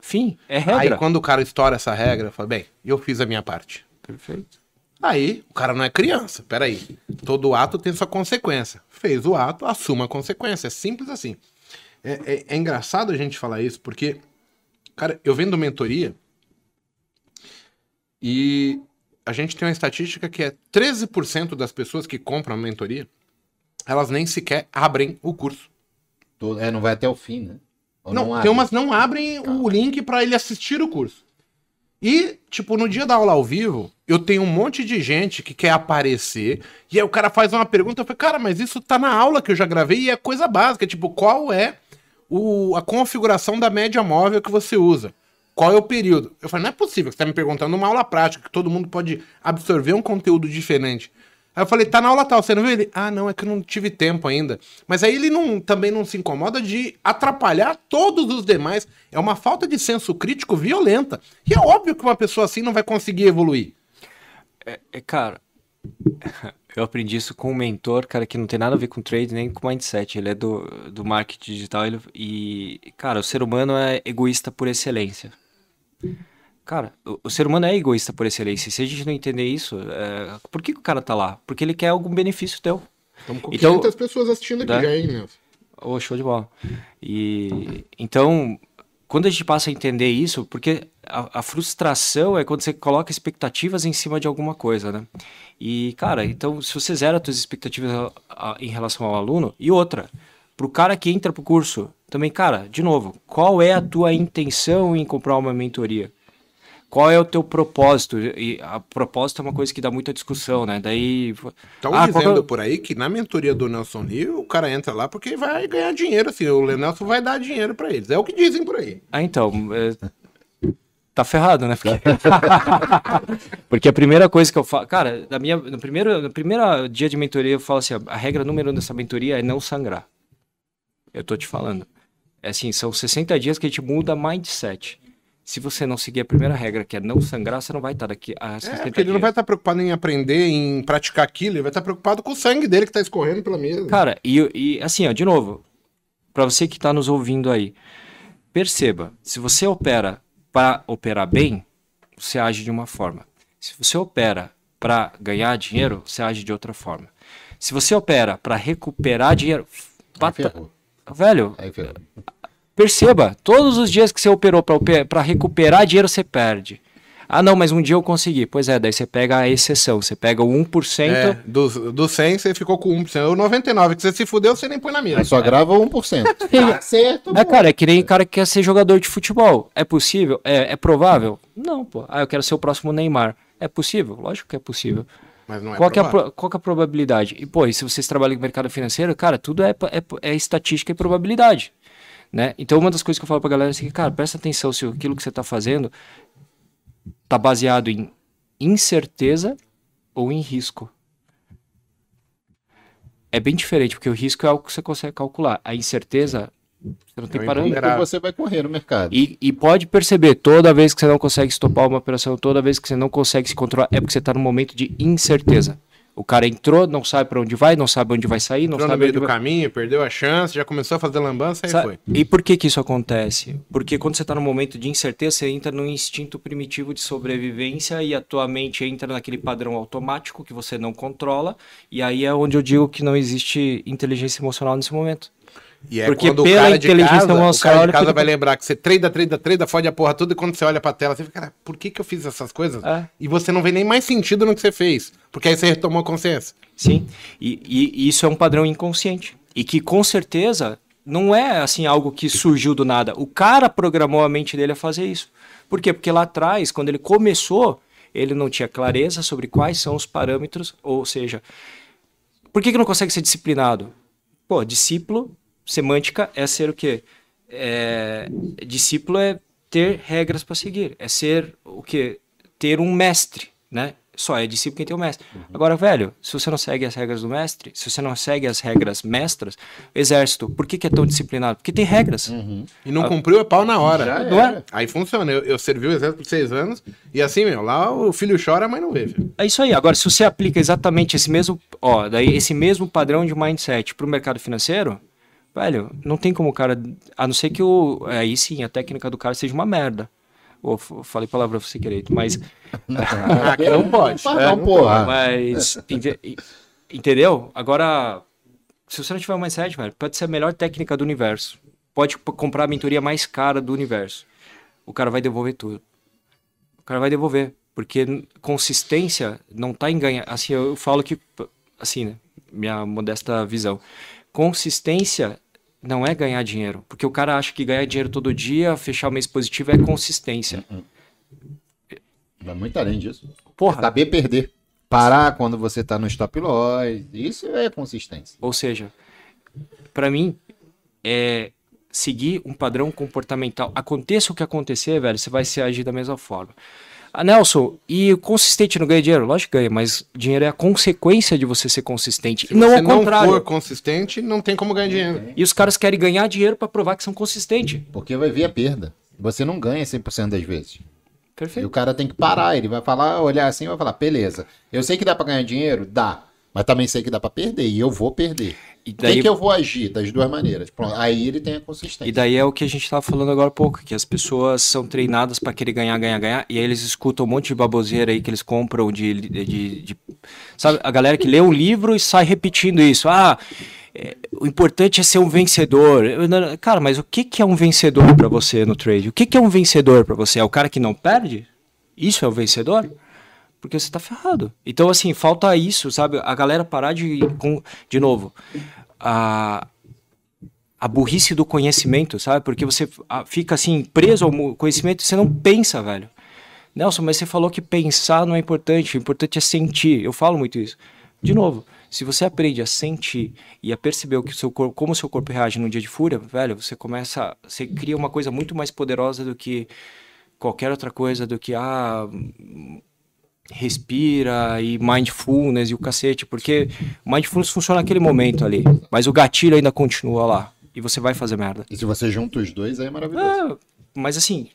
Fim. É Aí regra. quando o cara estoura essa regra, eu falo, bem, eu fiz a minha parte. Perfeito. Aí, o cara não é criança. Peraí. Todo ato tem sua consequência. Fez o ato, assuma a consequência. É simples assim. É, é- é engraçado a gente falar isso, porque, cara, eu vendo mentoria e a gente tem uma estatística que é 13% das pessoas que compram a mentoria, elas nem sequer abrem o curso. É, não vai até o fim, né? Ou Não, abre. tem umas não abrem o link pra ele assistir o curso. E, tipo, no dia da aula ao vivo, eu tenho um monte de gente que quer aparecer, e aí o cara faz uma pergunta, eu falei, cara, mas isso tá na aula que eu já gravei e é coisa básica, tipo, qual é o, a configuração da média móvel que você usa? Qual é o período? Eu falei, não é possível, você tá me perguntando uma aula prática, que todo mundo pode absorver um conteúdo diferente. Aí eu falei, tá na aula tal, você não viu ele? Ah, não, é que eu não tive tempo ainda. Mas aí ele não, também não se incomoda de atrapalhar todos os demais. É uma falta de senso crítico violenta. E é óbvio que uma pessoa assim não vai conseguir evoluir. É, cara, eu aprendi isso com um mentor, cara, que não tem nada a ver com trade nem com mindset. Ele é do, do marketing digital ele- e, cara, o ser humano é egoísta por excelência. Cara, o, o ser humano é egoísta por excelência. Se a gente não entender isso, é, por que, que o cara tá lá? Porque ele quer algum benefício teu. Estamos com Então- 500 pessoas assistindo aqui Né? já, hein, Nelson? Ô, show de bola. E então, quando a gente passa a entender isso, porque a, a, frustração é quando você coloca expectativas em cima de alguma coisa, né? E, cara, então, se você zera as suas expectativas a, a, em relação ao aluno, e outra, pro cara que entra pro curso, também, cara, de novo, qual é a tua intenção em comprar uma mentoria? Qual é o teu propósito? E a propósito é uma coisa que dá muita discussão, né? Daí. Estão ah, dizendo é... por aí que na mentoria do Nelson Rio, o cara entra lá porque vai ganhar dinheiro, assim. O Nelson vai dar dinheiro para eles. É o que dizem por aí. Ah, então. É... Tá ferrado, né? Porque... porque a primeira coisa que eu falo. Cara, na minha, no, primeiro, no primeiro dia de mentoria, eu falo assim: a regra número um dessa mentoria é não sangrar. Eu tô te falando. É assim, são 60 dias que a gente muda mindset se você não seguir a primeira regra, que é não sangrar, você não vai estar daqui a 60 é, porque ele não vai estar preocupado em aprender, em praticar aquilo, ele vai estar preocupado com o sangue dele que está escorrendo pela mesa. Cara, e, e assim, ó, de novo, para você que está nos ouvindo aí, perceba, se você opera para operar bem, você age de uma forma. Se você opera para ganhar dinheiro, você age de outra forma. Se você opera para recuperar dinheiro, bata... velho, Perceba, todos os dias que você operou para recuperar dinheiro, você perde. Ah, não, mas um dia eu consegui. Pois é, daí você pega a exceção, você pega o 1%. É, do, do 100 você ficou com 1%. O 99 que você se fudeu, você nem põe na mira. Só grava 1%. tá certo. É, cara, é que nem cara que quer ser jogador de futebol. É possível? É, é provável? Não, pô. Ah, eu quero ser o próximo Neymar. É possível? Lógico que é possível. Mas não é qual, é a, qual é a probabilidade? E, pô, e se vocês trabalham com mercado financeiro, cara, tudo é, é, é estatística e probabilidade. Né? Então, uma das coisas que eu falo pra galera é assim, cara, presta atenção se aquilo que você está fazendo tá baseado em incerteza ou em risco. É bem diferente, porque o risco é algo que você consegue calcular. A incerteza, você não tem parâmetro. É você vai correr no mercado. E, e, pode perceber, toda vez que você não consegue estopar uma operação, toda vez que você não consegue se controlar, é porque você está num momento de incerteza. O cara entrou, não sabe para onde vai, não sabe onde vai sair, não entrou sabe no meio do vai... caminho, perdeu a chance, já começou a fazer lambança e sabe? foi. E por que que isso acontece? Porque quando você está no momento de incerteza, você entra no instinto primitivo de sobrevivência e a tua mente entra naquele padrão automático que você não controla, e aí é onde eu digo que não existe inteligência emocional nesse momento. E é Porque quando pela o cara de casa, o cara de casa vai lembrar que você treina, treina, treina, fode a porra toda, e quando você olha pra tela, você fica, cara, por que que eu fiz essas coisas? É. E você não vê nem mais sentido no que você fez, porque aí você retomou a consciência. Sim, e, e, isso é um padrão inconsciente, e que com certeza não é, assim, algo que surgiu do nada. O cara programou a mente dele a fazer isso. Por quê? Porque lá atrás, quando ele começou, ele não tinha clareza sobre quais são os parâmetros, ou seja, por que que não consegue ser disciplinado? Pô, discípulo semântica é ser o quê? É, discípulo é ter regras para seguir, é ser o quê? Ter um mestre, né? Só é discípulo quem tem o mestre. Uhum. Agora, velho, se você não segue as regras do mestre, se você não segue as regras mestras, exército, por que, que é tão disciplinado? Porque tem regras. Uhum. E não cumpriu é pau na hora. não é? Aí funciona. Eu, eu servi o exército por seis anos e assim, meu, lá o filho chora, mãe não vê. É isso aí. Agora, se você aplica exatamente esse mesmo, ó, daí esse mesmo padrão de mindset para o mercado financeiro, Velho, não tem como o cara. A não ser que o. Aí sim, a técnica do cara seja uma merda. Ou falei palavra sem querer, mas. não pode. É, não, porra. Mas. Ent, entendeu? Agora, se você não tiver um mindset, velho, pode ser a melhor técnica do universo. Pode comprar a mentoria mais cara do universo. O cara vai devolver tudo. O cara vai devolver. Porque consistência não tá em ganhar. Assim, eu falo que. Assim, né? Minha modesta visão. Consistência não é ganhar dinheiro. Porque o cara acha que ganhar dinheiro todo dia, fechar o mês positivo é consistência. Vai uhum. muito além disso. Porra. É saber perder. Parar quando você tá no stop loss. Isso é consistência. Ou seja, para mim, é seguir um padrão comportamental. Aconteça o que acontecer, velho, você vai se agir da mesma forma. Ah, Nelson, e consistente não ganha dinheiro? Lógico que ganha, mas dinheiro é a consequência de você ser consistente. Se não você não for consistente, não tem como ganhar dinheiro. E os caras querem ganhar dinheiro para provar que são consistentes. Porque vai vir a perda. Você não ganha 100% das vezes. Perfeito. E o cara tem que parar, ele vai falar, olhar assim e vai falar, beleza, eu sei que dá para ganhar dinheiro? Dá. Mas também sei que dá para perder e eu vou perder. E daí... Tem que eu vou agir das duas maneiras. Pronto, aí ele tem a consistência. E daí é o que a gente estava falando agora há pouco, que as pessoas são treinadas para querer ganhar, ganhar, ganhar, e aí eles escutam um monte de baboseira aí que eles compram de, de, de, de, Sabe, a galera que lê um livro e sai repetindo isso. Ah, é, o importante é ser um vencedor. Eu, cara, mas o que, que é um vencedor pra você no trade? O que, que é um vencedor pra você? É o cara que não perde? Isso é o vencedor? Porque você tá ferrado. Então, assim, falta isso, sabe? A galera parar de. De novo, a, a burrice do conhecimento, sabe? Porque você fica assim, preso ao conhecimento e você não pensa, velho. Nelson, mas você falou que pensar não é importante, o importante é sentir. Eu falo muito isso. De novo, se você aprende a sentir e a perceber o que seu corpo, como o seu corpo reage num dia de fúria, velho, você começa, você cria uma coisa muito mais poderosa do que qualquer outra coisa, do que ah, respira e mindfulness e o cacete, porque mindfulness funciona naquele momento ali, mas o gatilho ainda continua lá e você vai fazer merda. E se você junta os dois, aí é maravilhoso. Ah, mas assim,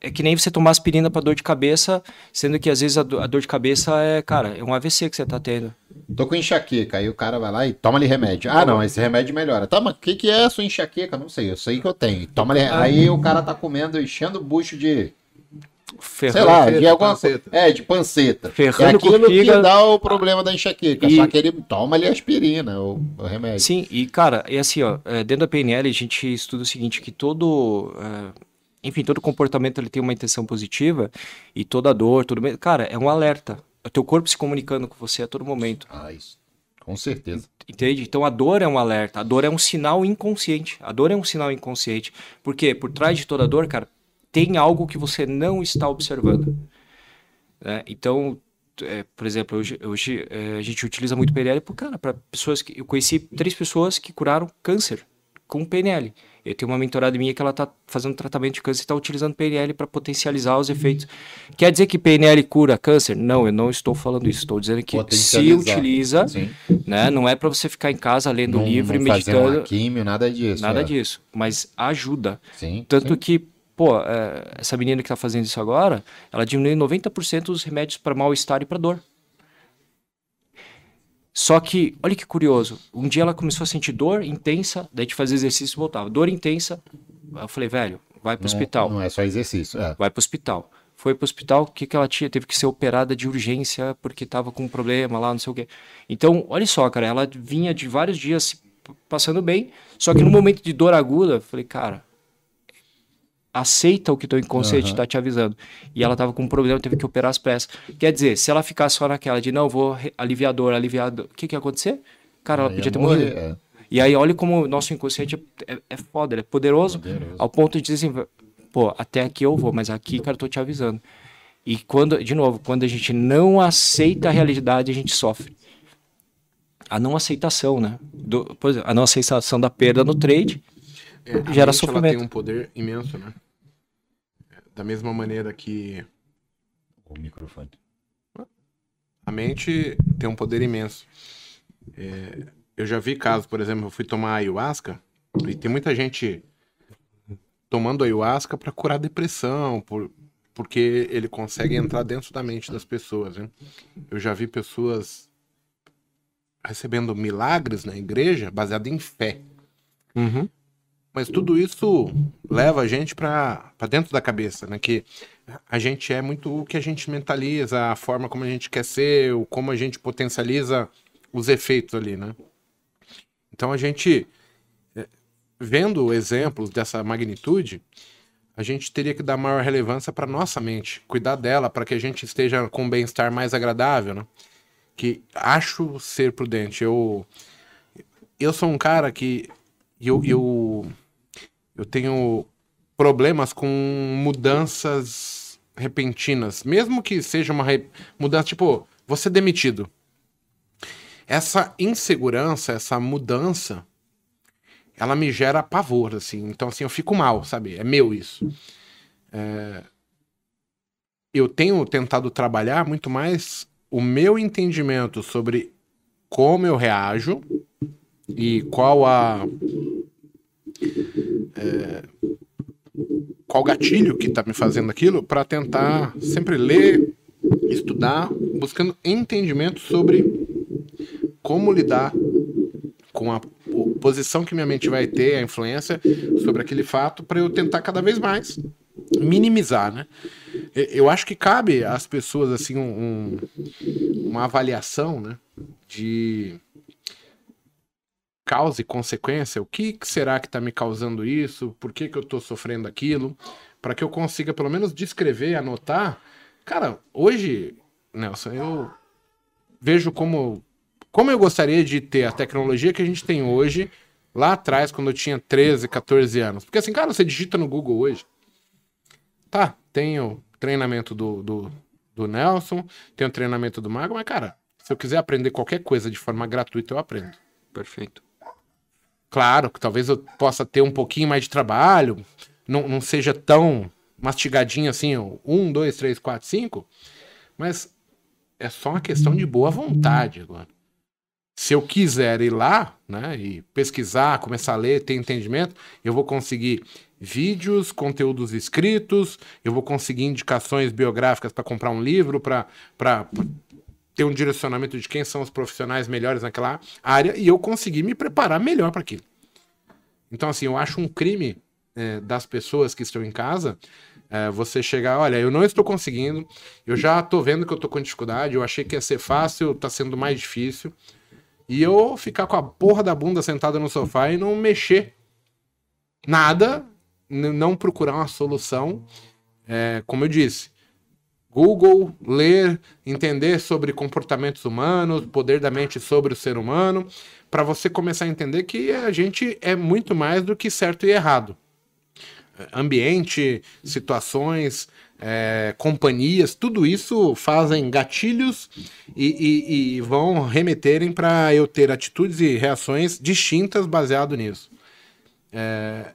é que nem você tomar aspirina pra dor de cabeça, sendo que às vezes a do- a dor de cabeça é, cara, é um AVC que você tá tendo. Tô com enxaqueca, aí o cara vai lá e toma ali remédio. Ah, não, esse remédio melhora. Tá, mas o que, que é a sua enxaqueca? Não sei, eu sei que eu tenho. Toma ali. Aí o cara tá comendo, enchendo o bucho de, sei Ferrando, lá, Panceta, de alguma panceta. É, de panceta. Ferrando é aquilo com o que dá o problema da enxaqueca. E- Só que ele toma ali aspirina, o, o remédio. Sim, e cara, é assim, ó, é, dentro da PNL a gente estuda o seguinte, que todo, é, enfim, todo comportamento ele tem uma intenção positiva e toda dor, tudo bem, cara, é um alerta. É o teu corpo se comunicando com você a todo momento. Ah, isso. Com certeza. Entende? Então a dor é um alerta, a dor é um sinal inconsciente. A dor é um sinal inconsciente. Porque por trás de toda dor, cara, tem algo que você não está observando. né? Então, é, por exemplo, hoje, hoje é, a gente utiliza muito PNL para pessoas que eu conheci três pessoas que curaram câncer com PNL. Eu tenho uma mentorada minha que ela está fazendo tratamento de câncer e está utilizando PNL para potencializar os efeitos. Quer dizer que PNL cura câncer? Não, eu não estou falando isso. Estou dizendo que se utiliza Sim. né? Não é para você ficar em casa lendo Não, livro não e fazer meditando, uma químio, nada disso. nada é. disso, mas ajuda. Sim. Tanto sim. que, pô, é, essa menina que tá fazendo isso agora, ela diminui 90% dos remédios para mal-estar e para dor. Só que, olha que curioso, um dia ela começou a sentir dor intensa, daí de fazer exercício e voltava. Dor intensa, eu falei, velho, vai pro Não- hospital Não é só exercício. É. vai pro hospital. Foi pro hospital, o que, que ela tinha? Teve que ser operada de urgência porque tava com um problema lá, não sei o quê. Então, olha só, cara, ela vinha de vários dias passando bem, só que no momento de dor aguda, eu falei, cara, aceita o que teu inconsciente Aham. tá te avisando. E ela tava com um problema, teve que operar as pressas. Quer dizer, se ela ficar só naquela de, não, vou aliviar dor, aliviar dor, o que que ia acontecer? Cara, ela podia ia ter morrer, morrido. é. E aí, olha como o nosso inconsciente é, é, é foda, ele é poderoso, Poderoso. ao ponto de dizer assim, pô, até aqui eu vou, mas aqui, cara, eu tô te avisando. E quando, de novo, quando a gente não aceita a realidade, a gente sofre. A não aceitação, né? Do, por exemplo, a não aceitação da perda no trade. É, a Gera mente, sofrimento. Ela tem um poder imenso, né? Da mesma maneira que O microfone. a mente tem um poder imenso. É, eu já vi casos, por exemplo, eu fui tomar ayahuasca e tem muita gente tomando ayahuasca para curar depressão, por, porque ele consegue entrar dentro da mente das pessoas. Né? Eu já vi pessoas recebendo milagres na igreja baseado em fé. Mas tudo isso leva a gente para dentro da cabeça, né? Que a gente é muito o que a gente mentaliza, a forma como a gente quer ser, o como a gente potencializa os efeitos ali, né? Então a gente, eh, vendo exemplos dessa magnitude, a gente teria que dar maior relevância para nossa mente, cuidar dela, para que a gente esteja com um bem-estar mais agradável, né? Que acho ser prudente. Eu, eu sou um cara que eu, eu, eu tenho problemas com mudanças repentinas, mesmo que seja uma re- mudança tipo, você demitido. Essa insegurança, essa mudança, ela me gera pavor, assim. Então, assim, eu fico mal, sabe? É meu isso. É, Eu tenho tentado trabalhar muito mais o meu entendimento sobre como eu reajo e qual a é, qual gatilho que está me fazendo aquilo para tentar sempre ler, estudar, buscando entendimento sobre como lidar com a po- posição que minha mente vai ter, a influência sobre aquele fato, para eu tentar cada vez mais minimizar, né? Eu acho que cabe às pessoas assim um- uma avaliação, né? De causa e consequência, o que será que está me causando isso, por que, que eu estou sofrendo aquilo, para que eu consiga pelo menos descrever, anotar. Cara, hoje, Nelson, eu vejo como, como eu gostaria de ter a tecnologia que a gente tem hoje, lá atrás, quando eu tinha 13, 14 anos. Porque assim, cara, você digita no Google hoje. Tá, tem o treinamento do, do, do Nelson, tem o treinamento do Mago, mas, cara, se eu quiser aprender qualquer coisa de forma gratuita, eu aprendo. Perfeito. Claro, que talvez eu possa ter um pouquinho mais de trabalho, não, não seja tão mastigadinho assim, um, dois, três, quatro, cinco, mas é só uma questão de boa vontade agora. Se eu quiser ir lá, né, e pesquisar, começar a ler, ter entendimento, eu vou conseguir vídeos, conteúdos escritos, eu vou conseguir indicações biográficas para comprar um livro, para ter um direcionamento de quem são os profissionais melhores naquela área e eu conseguir me preparar melhor para aquilo. Então, assim, eu acho um crime é, das pessoas que estão em casa é, você chegar, olha, eu não estou conseguindo, eu já estou vendo que eu estou com dificuldade, eu achei que ia ser fácil, está sendo mais difícil. E eu ficar com a porra da bunda sentada no sofá e não mexer nada, não procurar uma solução. É, como eu disse, Google, ler, entender sobre comportamentos humanos, poder da mente sobre o ser humano, para você começar a entender que a gente é muito mais do que certo e errado. Ambiente, situações, é, companhias, tudo isso fazem gatilhos e, e, e vão remeterem para eu ter atitudes e reações distintas baseado nisso. É,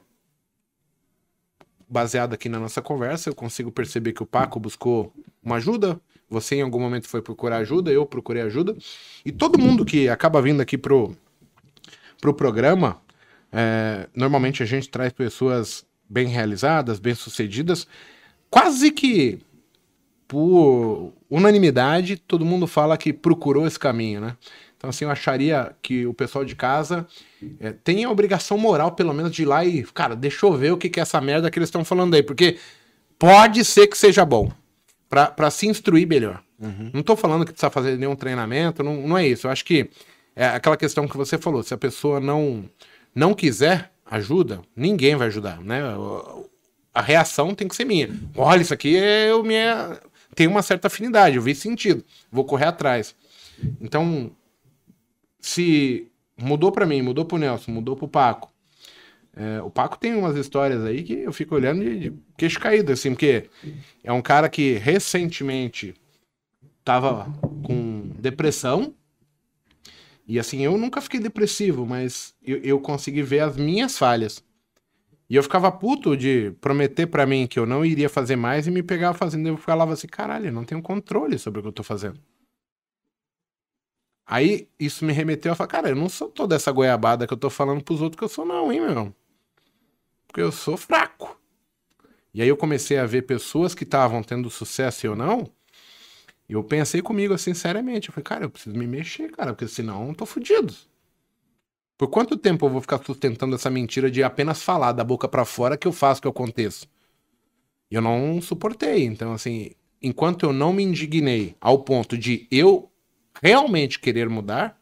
baseado aqui na nossa conversa, eu consigo perceber que o Paco buscou uma ajuda, você em algum momento foi procurar ajuda, eu procurei ajuda, e todo mundo que acaba vindo aqui pro, pro programa, é, normalmente a gente traz pessoas bem realizadas, bem sucedidas, quase que por unanimidade, todo mundo fala que procurou esse caminho, né? Então, assim, eu acharia que o pessoal de casa é, tem a obrigação moral, pelo menos, de ir lá e, cara, deixa eu ver o que, que é essa merda que eles estão falando aí, porque pode ser que seja bom, para se instruir melhor. Uhum. Não tô falando que precisa fazer nenhum treinamento, não, não é isso. Eu acho que é aquela questão que você falou, se a pessoa não, não quiser ajuda, ninguém vai ajudar, né? A reação tem que ser minha. Olha, isso aqui é eu minha tem uma certa afinidade, eu vi sentido, vou correr atrás. Então, se mudou para mim, mudou pro Nelson, mudou pro Paco. É, o Paco tem umas histórias aí que eu fico olhando de, de queixo caído, assim, porque é um cara que recentemente tava com depressão. E assim, eu nunca fiquei depressivo, mas eu, eu consegui ver as minhas falhas. E eu ficava puto de prometer para mim que eu não iria fazer mais e me pegava fazendo. Eu falava assim, caralho, eu não tenho controle sobre o que eu tô fazendo. Aí isso me remeteu a falar, cara, eu não sou toda essa goiabada que eu tô falando pros outros que eu sou, não, hein, meu? Porque eu sou fraco. E aí eu comecei a ver pessoas que estavam tendo sucesso e eu não. E eu pensei comigo assim, seriamente. Eu falei, cara, eu preciso me mexer, cara, porque senão eu tô fudido. Por quanto tempo eu vou ficar sustentando essa mentira de apenas falar da boca para fora que eu faço, que eu aconteço? Eu não suportei. Então, assim, enquanto eu não me indignei ao ponto de eu realmente querer mudar,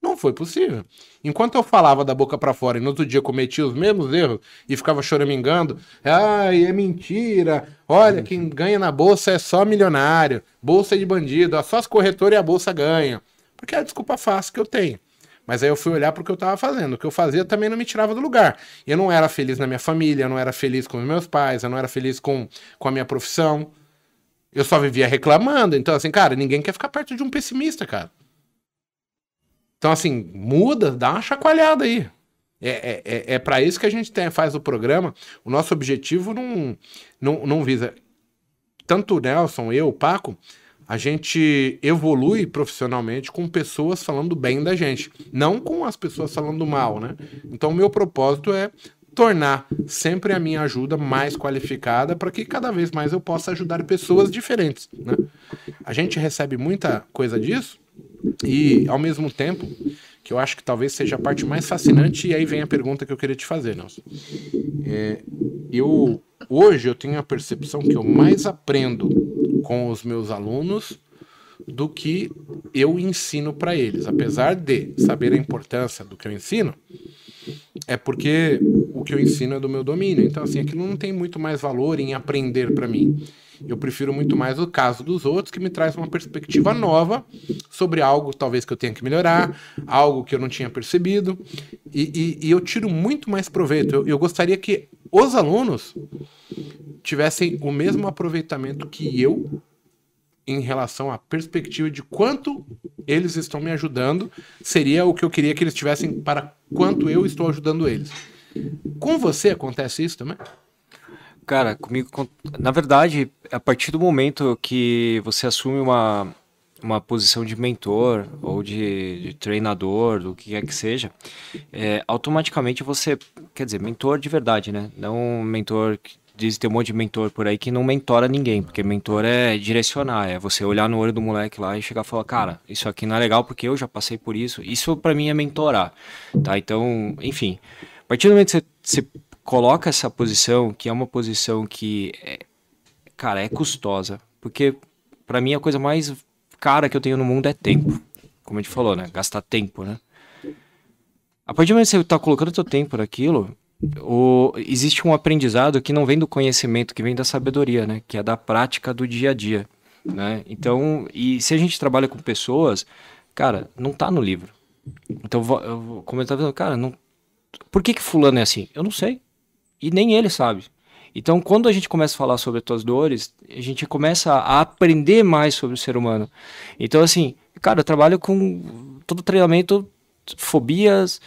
não foi possível. Enquanto eu falava da boca para fora e no outro dia cometia os mesmos erros e ficava choramingando, ai, é mentira, olha, quem ganha na bolsa é só milionário, bolsa é de bandido, só as corretoras e a bolsa ganham. Porque é a desculpa fácil que eu tenho. Mas aí eu fui olhar para o que eu estava fazendo. O que eu fazia também não me tirava do lugar. Eu não era feliz na minha família, eu não era feliz com os meus pais, eu não era feliz com, com a minha profissão. Eu só vivia reclamando. Então, assim, cara, ninguém quer ficar perto de um pessimista, cara. Então, assim, muda, dá uma chacoalhada aí. É, é, é, é para isso que a gente tem, faz o programa. O nosso objetivo não, não, não visa. Tanto o Nelson, eu, o Paco, a gente evolui profissionalmente com pessoas falando bem da gente, não com as pessoas falando mal, né? Então, o meu propósito é tornar sempre a minha ajuda mais qualificada para que cada vez mais eu possa ajudar pessoas diferentes. Né? A gente recebe muita coisa disso e, ao mesmo tempo, que eu acho que talvez seja a parte mais fascinante, e aí vem a pergunta que eu queria te fazer, Nelson. É, eu, hoje eu tenho a percepção que eu mais aprendo com os meus alunos do que eu ensino para eles. Apesar de saber a importância do que eu ensino, é porque o que eu ensino é do meu domínio. Então, assim, aquilo não tem muito mais valor em aprender para mim. Eu prefiro muito mais o caso dos outros, que me traz uma perspectiva nova sobre algo talvez que eu tenha que melhorar, algo que eu não tinha percebido. E, e, e eu tiro muito mais proveito. Eu, eu gostaria que os alunos tivessem o mesmo aproveitamento que eu em relação à perspectiva de quanto eles estão me ajudando, seria o que eu queria que eles tivessem para quanto eu estou ajudando eles. Com você acontece isso também? Cara, comigo, na verdade, a partir do momento que você assume uma, uma posição de mentor ou de, de treinador, do que quer que seja, é, automaticamente você, quer dizer, mentor de verdade, né? Não mentor que diz ter um monte de mentor por aí que não mentora ninguém, porque mentor é direcionar, é você olhar no olho do moleque lá e chegar e falar, cara, isso aqui não é legal porque eu já passei por isso. Isso para mim é mentorar, tá? Então, enfim, a partir do momento que você, você coloca essa posição, que é uma posição que, é, cara, é custosa, porque para mim a coisa mais cara que eu tenho no mundo é tempo, como a gente falou, né? Gastar tempo, né? A partir do momento que você tá colocando seu tempo naquilo, o, existe um aprendizado que não vem do conhecimento, que vem da sabedoria, né? Que é da prática do dia a dia, né? Então, e se a gente trabalha com pessoas, cara, não tá no livro. Então, eu, como eu tava dizendo, cara, não, por que que fulano é assim? Eu não sei. E nem ele sabe. Então, quando a gente começa a falar sobre as tuas dores, a gente começa a aprender mais sobre o ser humano. Então, assim, cara, eu trabalho com todo treinamento, fobias,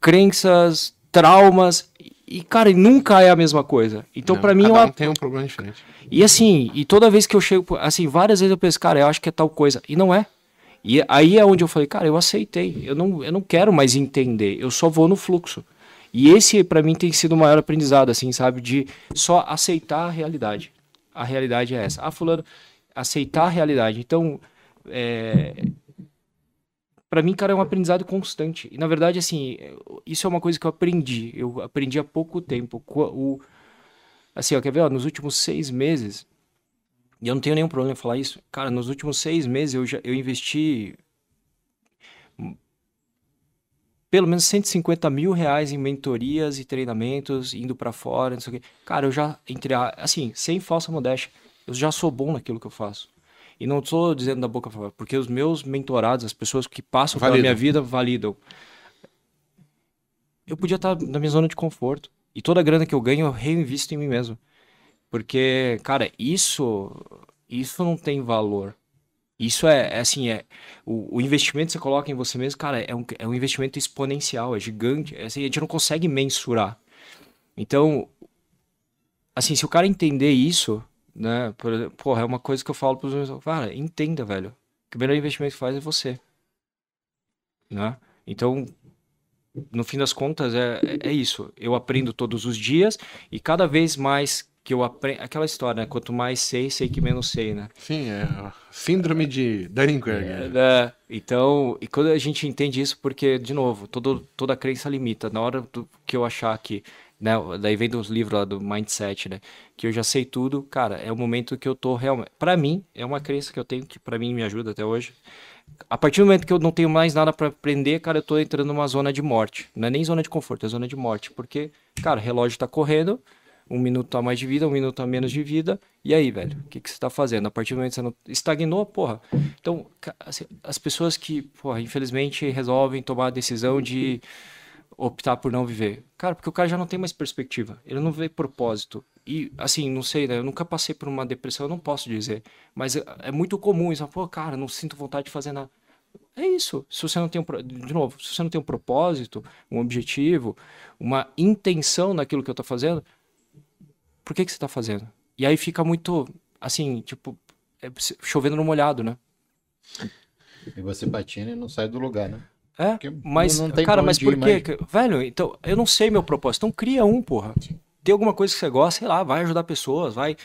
crenças, traumas. E, cara, nunca é a mesma coisa. Então, para mim. Cada um eu... tem um problema diferente. E assim, e toda vez que eu chego, assim, várias vezes eu penso, cara, eu acho que é tal coisa. E não é. E aí é onde eu falei, cara, eu aceitei. Eu não, eu não quero mais entender. Eu só vou no fluxo. E esse, para mim, tem sido o maior aprendizado, assim, sabe? De só aceitar a realidade. A realidade é essa. Ah, fulano, aceitar a realidade. Então, é, para mim, cara, é um aprendizado constante. E na verdade, assim, isso é uma coisa que eu aprendi. Eu aprendi há pouco tempo. O, assim, ó, quer ver? Ó, nos últimos seis meses, e eu não tenho nenhum problema em falar isso, cara, nos últimos seis meses eu, já, eu investi pelo menos 150 mil reais em mentorias e treinamentos, indo para fora, não sei o quê. Cara, eu já, entre assim, sem falsa modéstia, eu já sou bom naquilo que eu faço. E não estou dizendo da boca fora, porque os meus mentorados, as pessoas que passam pela minha vida, validam. Eu podia estar na minha zona de conforto. E toda a grana que eu ganho, eu reinvisto em mim mesmo. Porque, cara, isso isso não tem valor. Isso é, é assim, é o, o, investimento que você coloca em você mesmo, cara, é um, é um investimento exponencial, é gigante. É assim, a gente não consegue mensurar. Então, assim, se o cara entender isso, né? Por, porra, é uma coisa que eu falo para os meus cara, entenda, velho. Que o melhor investimento que faz é você. Né? Então, no fim das contas, é, é isso. Eu aprendo todos os dias e cada vez mais que eu aprendo. Aquela história, né? Quanto mais sei, sei que menos sei, né? Sim, é síndrome de Dunning-Kruger. É, né? Então, e quando a gente entende isso, porque, de novo, todo, toda crença limita. Na hora do, que eu achar que né? Daí vem dos livros lá do Mindset, né? Que eu já sei tudo, cara, é o momento que eu tô realmente. Para mim, é uma crença que eu tenho que para mim me ajuda até hoje. A partir do momento que eu não tenho mais nada para aprender, cara, eu tô entrando numa zona de morte. Não é nem zona de conforto, é zona de morte. Porque, cara, relógio tá correndo, um minuto a mais de vida, um minuto a menos de vida. E aí, velho, o que, que você tá fazendo? A partir do momento que você não estagnou, porra. Então, assim, as pessoas que, porra, infelizmente resolvem tomar a decisão de optar por não viver? Cara, porque o cara já não tem mais perspectiva, ele não vê propósito. E, assim, não sei, né? Eu nunca passei por uma depressão, eu não posso dizer. Mas é, é muito comum isso. Pô, cara, não sinto vontade de fazer nada. É isso. Se você não tem um, de novo, se você não tem um propósito, um objetivo, uma intenção naquilo que eu tô fazendo, por que que você tá fazendo? E aí fica muito, assim, tipo, é, chovendo no molhado, né? E você patina e não sai do lugar, né? É, Porque mas, não, cara, mas por quê? Velho, então, eu não sei meu propósito. Então cria um, porra. Tem alguma coisa que você gosta, sei lá, vai ajudar pessoas, vai.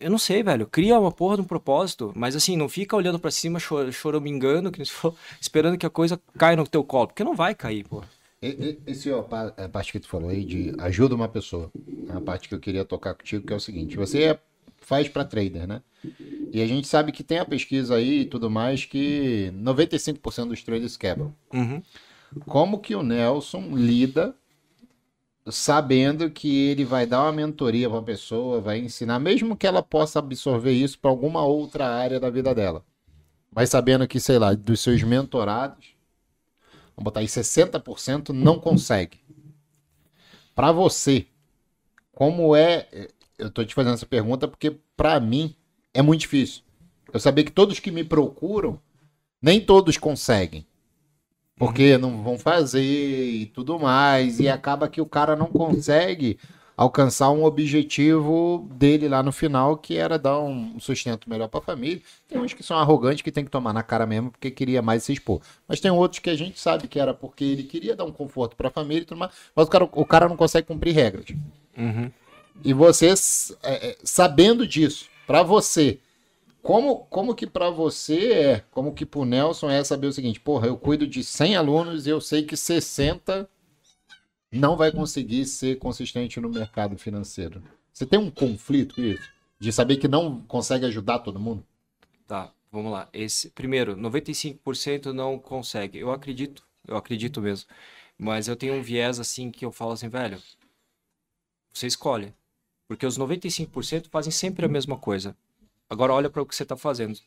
Eu não sei, velho. Cria uma porra de um propósito. Mas assim, não fica olhando para cima, chor choramingando, que for, esperando que a coisa caia no teu colo. Porque não vai cair, porra. Esse ó, a parte que tu falou aí de ajuda uma pessoa. A parte que eu queria tocar contigo, que é o seguinte: você é faz para trader, né? E a gente sabe que tem a pesquisa aí e tudo mais que 95% dos traders quebram. Uhum. Como que o Nelson lida sabendo que ele vai dar uma mentoria para a pessoa, vai ensinar, mesmo que ela possa absorver isso para alguma outra área da vida dela. Mas sabendo que, sei lá, dos seus mentorados, vamos botar aí 60% não consegue. Para você, como é, eu tô te fazendo essa pergunta porque para mim é muito difícil. Eu saber que todos que me procuram, nem todos conseguem. Porque não vão fazer e tudo mais. E acaba que o cara não consegue alcançar um objetivo dele lá no final, que era dar um sustento melhor para a família. Tem uns que são arrogantes que tem que tomar na cara mesmo porque queria mais se expor. Mas tem outros que a gente sabe que era porque ele queria dar um conforto para a família e tudo mais, mas o cara, o cara não consegue cumprir regras. Uhum. E você, é, é, sabendo disso, para você, como, como que para você é, como que pro Nelson é saber o seguinte, porra, eu cuido de 100 alunos e eu sei que 60 não vai conseguir ser consistente no mercado financeiro. Você tem um conflito isso? De saber que não consegue ajudar todo mundo? Tá, vamos lá. Esse, primeiro, 95% não consegue. Eu acredito, eu acredito mesmo. Mas eu tenho um viés assim que eu falo assim, velho, você escolhe. Porque os 95% fazem sempre a mesma coisa. Agora olha para o que você está fazendo.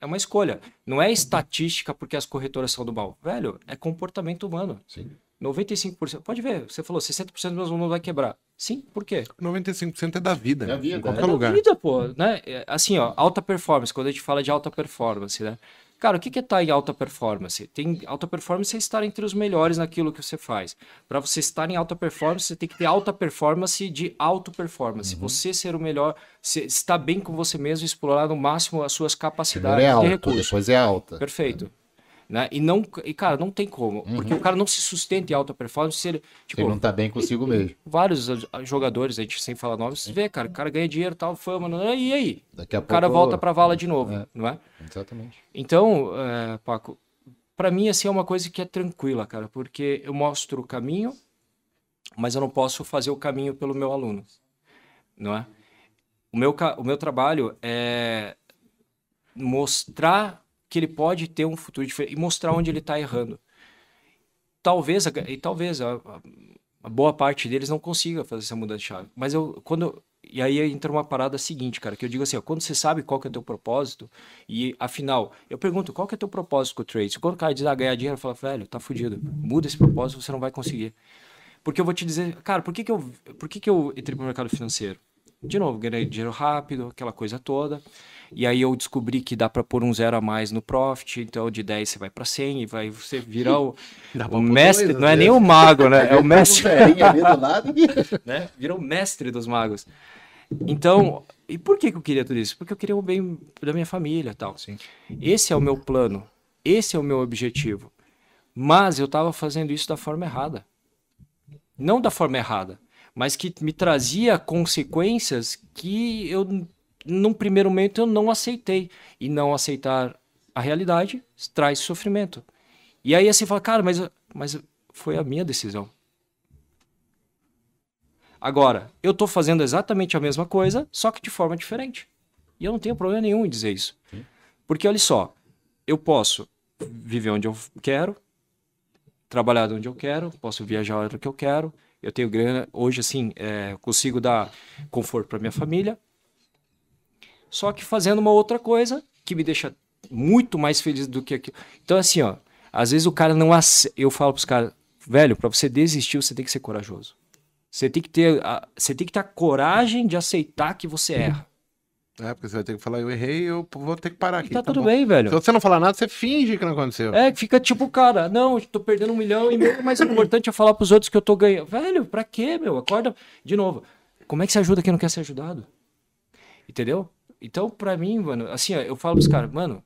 É uma escolha. Não é estatística porque as corretoras são do mal. Velho, é comportamento humano. Sim. 95%. Pode ver, você falou 60% dos meus alunos vai quebrar. Sim, por quê? 95% é da vida. É da vida, em qualquer É da lugar. vida, pô, né? É, Assim, ó, alta performance, quando a gente fala de alta performance, né? Cara, o que é estar em alta performance? Tem alta performance é estar entre os melhores naquilo que você faz. Para você estar em alta performance, você tem que ter alta performance de auto performance. Uhum. Você ser o melhor, se- estar bem com você mesmo, e explorar no máximo as suas Primeiro capacidades é de alto, recurso. depois é alta. Perfeito. Né? E não, e cara, não tem como, porque o cara não se sustenta em alta performance se ele, tipo, Ele não tá bem consigo mesmo. vários jogadores, a gente sem falar nomes, você vê, cara, o cara ganha dinheiro, tal, fama, não- e aí? Daqui a O cara pouco- volta pra vala de novo, É. não é? Exatamente. Então, é, Paco, pra mim assim é uma coisa que é tranquila, cara, porque eu mostro o caminho, mas eu não posso fazer o caminho pelo meu aluno, não é? O meu, o meu trabalho é mostrar que ele pode ter um futuro diferente e mostrar onde ele está errando. Talvez, e talvez a- a boa parte deles não consiga fazer essa mudança de chave. Mas eu, quando, e aí entra uma parada seguinte, cara, que eu digo assim, ó, quando você sabe qual que é o teu propósito, e afinal, eu pergunto, qual que é o teu propósito com o trade? Quando o cara diz, ah, ganhar dinheiro, eu falo, velho, tá fudido, muda esse propósito, você não vai conseguir. Porque eu vou te dizer, cara, por que que eu, por que que eu entrei pro mercado financeiro? De novo, ganhei dinheiro rápido, aquela coisa toda. E aí eu descobri que dá para pôr um zero a mais no profit, então de 10 você vai para 100 e vai você virar o, o mestre, dois, não é às nem o mago, né? É o mestre, né? Vira o mestre dos magos. Então, e por que que eu queria tudo isso? Porque eu queria o bem da minha família, tal. Sim. Esse é o meu plano, esse é o meu objetivo. Mas eu estava fazendo isso da forma errada. Não da forma errada, mas que me trazia consequências que eu, num primeiro momento, eu não aceitei. E não aceitar a realidade traz sofrimento. E aí assim fala, cara, mas, mas foi a minha decisão. Agora, eu estou fazendo exatamente a mesma coisa, só que de forma diferente. E eu não tenho problema nenhum em dizer isso. Porque olha só, eu posso viver onde eu quero, trabalhar de onde eu quero, posso viajar a hora que eu quero, eu tenho grana, hoje assim, é, consigo dar conforto para minha família, só que fazendo uma outra coisa que me deixa muito mais feliz do que aquilo. Então assim, ó, às vezes o cara não ace... eu falo pros caras, velho, para você desistir, você tem que ser corajoso. Você tem que ter, a... você tem que ter a coragem de aceitar que você erra. É, porque você vai ter que falar, eu errei, eu vou ter que parar aqui. E tá, tudo bom. bem, velho. Se você não falar nada, você finge que não aconteceu. É, fica tipo, cara, não, tô perdendo um milhão e meio, mas o importante é falar pros outros que eu tô ganhando. Velho, pra quê, meu? Acorda. De novo, como é que você ajuda quem não quer ser ajudado? Entendeu? Então, pra mim, mano, assim, eu falo pros caras, mano,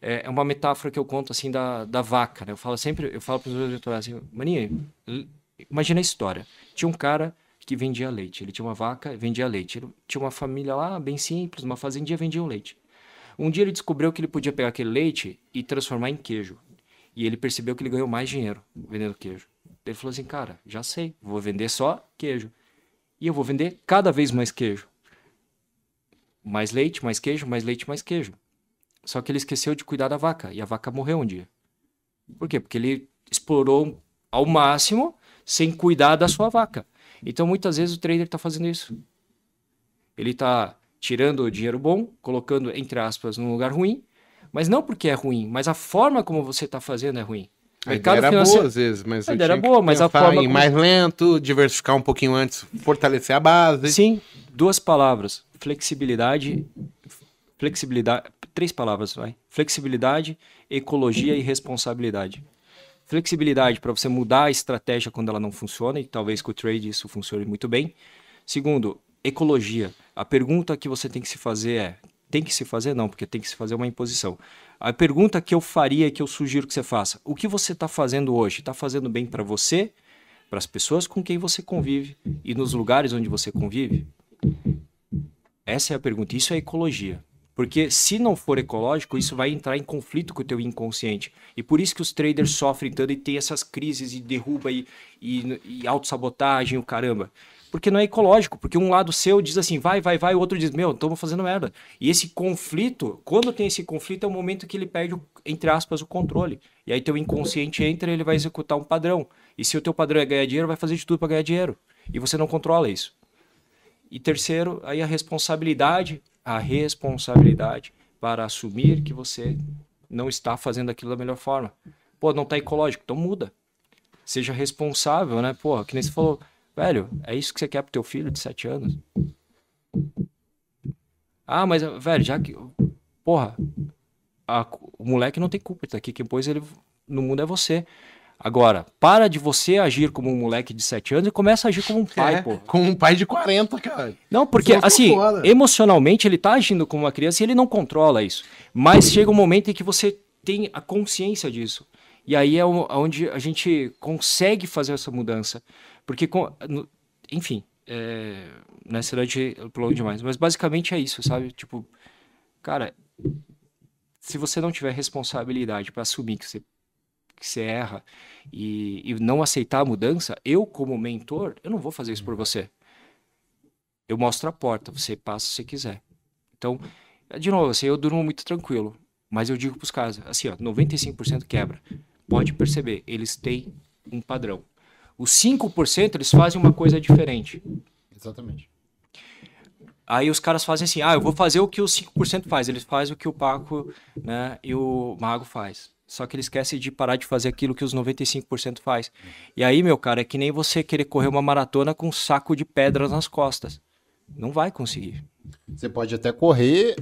é é uma metáfora que eu conto, assim, da, da vaca, né? Eu falo sempre, eu falo pros meus editorais assim, maninha, imagina a história. Tinha um cara que vendia leite, ele tinha uma vaca, vendia leite. Ele tinha uma família lá, bem simples, uma fazendinha, vendiam leite. Um dia ele descobriu que ele podia pegar aquele leite e transformar em queijo. E ele percebeu que ele ganhou mais dinheiro vendendo queijo. Ele falou assim, cara, já sei, vou vender só queijo. E eu vou vender cada vez mais queijo. Mais leite, mais queijo, mais leite, mais queijo. Só que ele esqueceu de cuidar da vaca e a vaca morreu um dia. Por quê? Porque ele explorou ao máximo sem cuidar da sua vaca. Então muitas vezes o trader está fazendo isso. Ele está tirando o dinheiro bom, colocando entre aspas num lugar ruim, mas não porque é ruim, mas a forma como você está fazendo é ruim. A ideia era financeiro... boa às vezes, mas a ideia era boa, mas a forma em mais lento, diversificar um pouquinho antes, fortalecer a base. Sim, duas palavras: flexibilidade, flexibilidade, três palavras, vai. Flexibilidade, ecologia e responsabilidade. Flexibilidade para você mudar a estratégia quando ela não funciona e talvez com o trade isso funcione muito bem. Segundo, ecologia. A pergunta que você tem que se fazer é: tem que se fazer? Não, porque tem que se fazer uma imposição. A pergunta que eu faria, que eu sugiro que você faça: o que você está fazendo hoje? Está fazendo bem para você, para as pessoas com quem você convive e nos lugares onde você convive? Essa é a pergunta. Isso é ecologia. Porque se não for ecológico, isso vai entrar em conflito com o teu inconsciente. E por isso que os traders sofrem tanto e tem essas crises e derruba e, e, e autossabotagem, o caramba. Porque não é ecológico, porque um lado seu diz assim, vai, vai, vai, o outro diz, meu, estamos fazendo merda. E esse conflito, quando tem esse conflito, é o momento que ele perde, entre aspas, o controle. E aí teu inconsciente entra ele vai executar um padrão. E se o teu padrão é ganhar dinheiro, vai fazer de tudo para ganhar dinheiro. E você não controla isso. E terceiro, aí a responsabilidade, a responsabilidade para assumir que você não está fazendo aquilo da melhor forma. Pô, não está ecológico, então muda. Seja responsável, né? Porra, que nem você falou, Velho, é isso que você quer pro teu filho de 7 anos? Ah, mas, velho, já que. Porra, a, o moleque não tem culpa, tá aqui. Quem pôs ele no mundo é você. Agora, para de você agir como um moleque de 7 anos e começa a agir como um pai, é, pô. Como um pai de 40, cara. Não, porque, assim, emocionalmente ele tá agindo como uma criança e ele não controla isso. Mas chega um momento em que você tem a consciência disso. E aí é onde a gente consegue fazer essa mudança. Porque, enfim, é, né, será de longo demais. Mas basicamente é isso, sabe? Tipo, cara, se você não tiver responsabilidade para assumir que você, que você erra e, e não aceitar a mudança, eu, como mentor, eu não vou fazer isso por você. Eu mostro a porta, você passa se quiser. Então, de novo, assim, eu durmo muito tranquilo. Mas eu digo para os caras, assim, ó, 95% quebra. Pode perceber, eles têm um padrão. Os 5% eles fazem uma coisa diferente. Exatamente. Aí os caras fazem assim, ah, eu vou fazer o que os 5% faz. Eles fazem o que o Paco né, e o Mago faz. Só que ele esquece de parar de fazer aquilo que os 95% faz. E aí, meu cara, é que nem você querer correr uma maratona com um saco de pedras nas costas. Não vai conseguir. Você pode até correr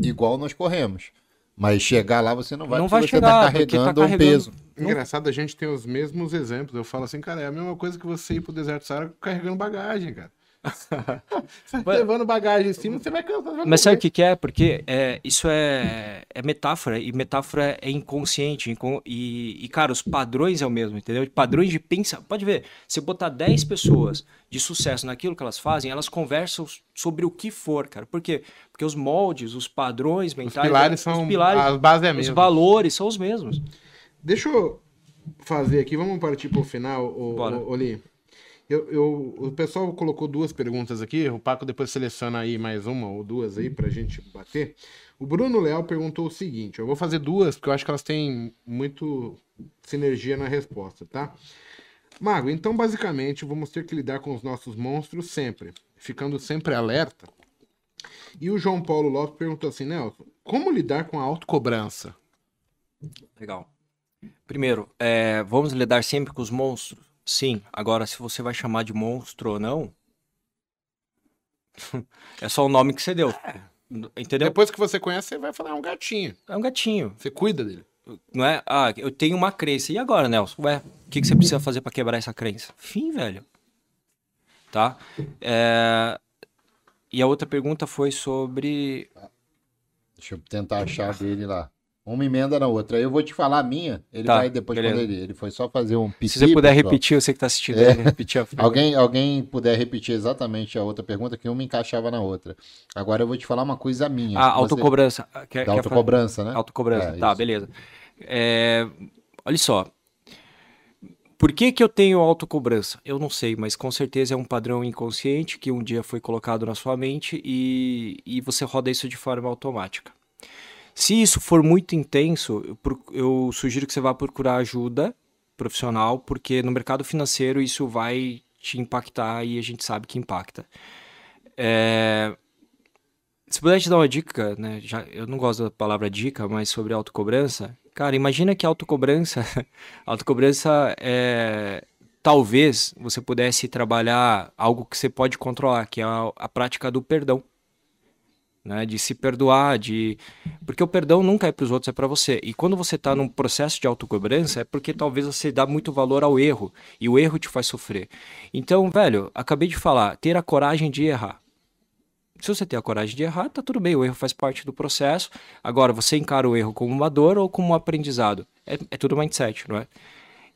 igual nós corremos. Mas chegar lá você não vai, não vai você tá chegar, tá carregando, tá carregando um peso. Engraçado, a gente tem os mesmos exemplos. Eu falo assim, cara, é a mesma coisa que você ir pro deserto Saara carregando bagagem, cara. você tá levando bagagem em cima, você vai cansar. Mas sabe o que, que, é? Porque é, isso é, é metáfora, e metáfora é inconsciente. E, e, cara, os padrões é o mesmo, entendeu? Padrões de pensar. Pode ver, se botar 10 pessoas de sucesso naquilo que elas fazem, elas conversam sobre o que for, cara. Por quê? Porque os moldes, os padrões mentais. Os pilares são. Os pilares, as bases é mesmo. Os valores são os mesmos. Deixa eu fazer aqui, vamos partir para o final, o, Oli. Eu, eu, o pessoal colocou duas perguntas aqui, o Paco depois seleciona aí mais uma ou duas aí pra gente bater. O Bruno Leal perguntou o seguinte, eu vou fazer duas porque eu acho que elas têm muito sinergia na resposta, tá? Mago, então basicamente vamos ter que lidar com os nossos monstros sempre, ficando sempre alerta. E o João Paulo Lopes perguntou assim, Nelson, como lidar com a autocobrança? Legal. Primeiro, é, vamos lidar sempre com os monstros? Sim. Agora, se você vai chamar de monstro ou não, é só o nome que você deu. É. Entendeu? Depois que você conhece, você vai falar, é um gatinho. É um gatinho. Você cuida dele. Não é? Ah, eu tenho uma crença. E agora, Nelson? Ué, o que, que você precisa fazer para quebrar essa crença? Fim, velho. Tá? É... E a outra pergunta foi sobre. Deixa eu tentar achar dele lá. Uma emenda na outra. Aí eu vou te falar a minha, ele tá, vai depois beleza. quando ele. Ele foi só fazer um piti, Se você puder repetir, você que está assistindo, é. repetir a alguém, alguém puder repetir exatamente a outra pergunta, que uma encaixava na outra. Agora eu vou te falar uma coisa minha. Ah, autocobrança. Você... Quer, da autocobrança, né? Autocobrança, é, tá, isso. beleza. É, olha só. Por que, que eu tenho autocobrança? Eu não sei, mas com certeza é um padrão inconsciente que um dia foi colocado na sua mente e, e você roda isso de forma automática. Se isso for muito intenso, eu, sugiro que você vá procurar ajuda profissional, porque no mercado financeiro isso vai te impactar e a gente sabe que impacta. É... Se puder te dar uma dica, né? Já, eu não gosto da palavra dica, mas sobre autocobrança. Cara, imagina que autocobrança, autocobrança é talvez você pudesse trabalhar algo que você pode controlar, que é a, a prática do perdão né? De se perdoar, de porque o perdão nunca é para os outros, é para você. E quando você está num processo de autocobrança, é porque talvez você dá muito valor ao erro e o erro te faz sofrer. Então, velho, acabei de falar, ter a coragem de errar. Se você tem a coragem de errar, tá tudo bem, o erro faz parte do processo. Agora, você encara o erro como uma dor ou como um aprendizado. É, é tudo mindset, não é?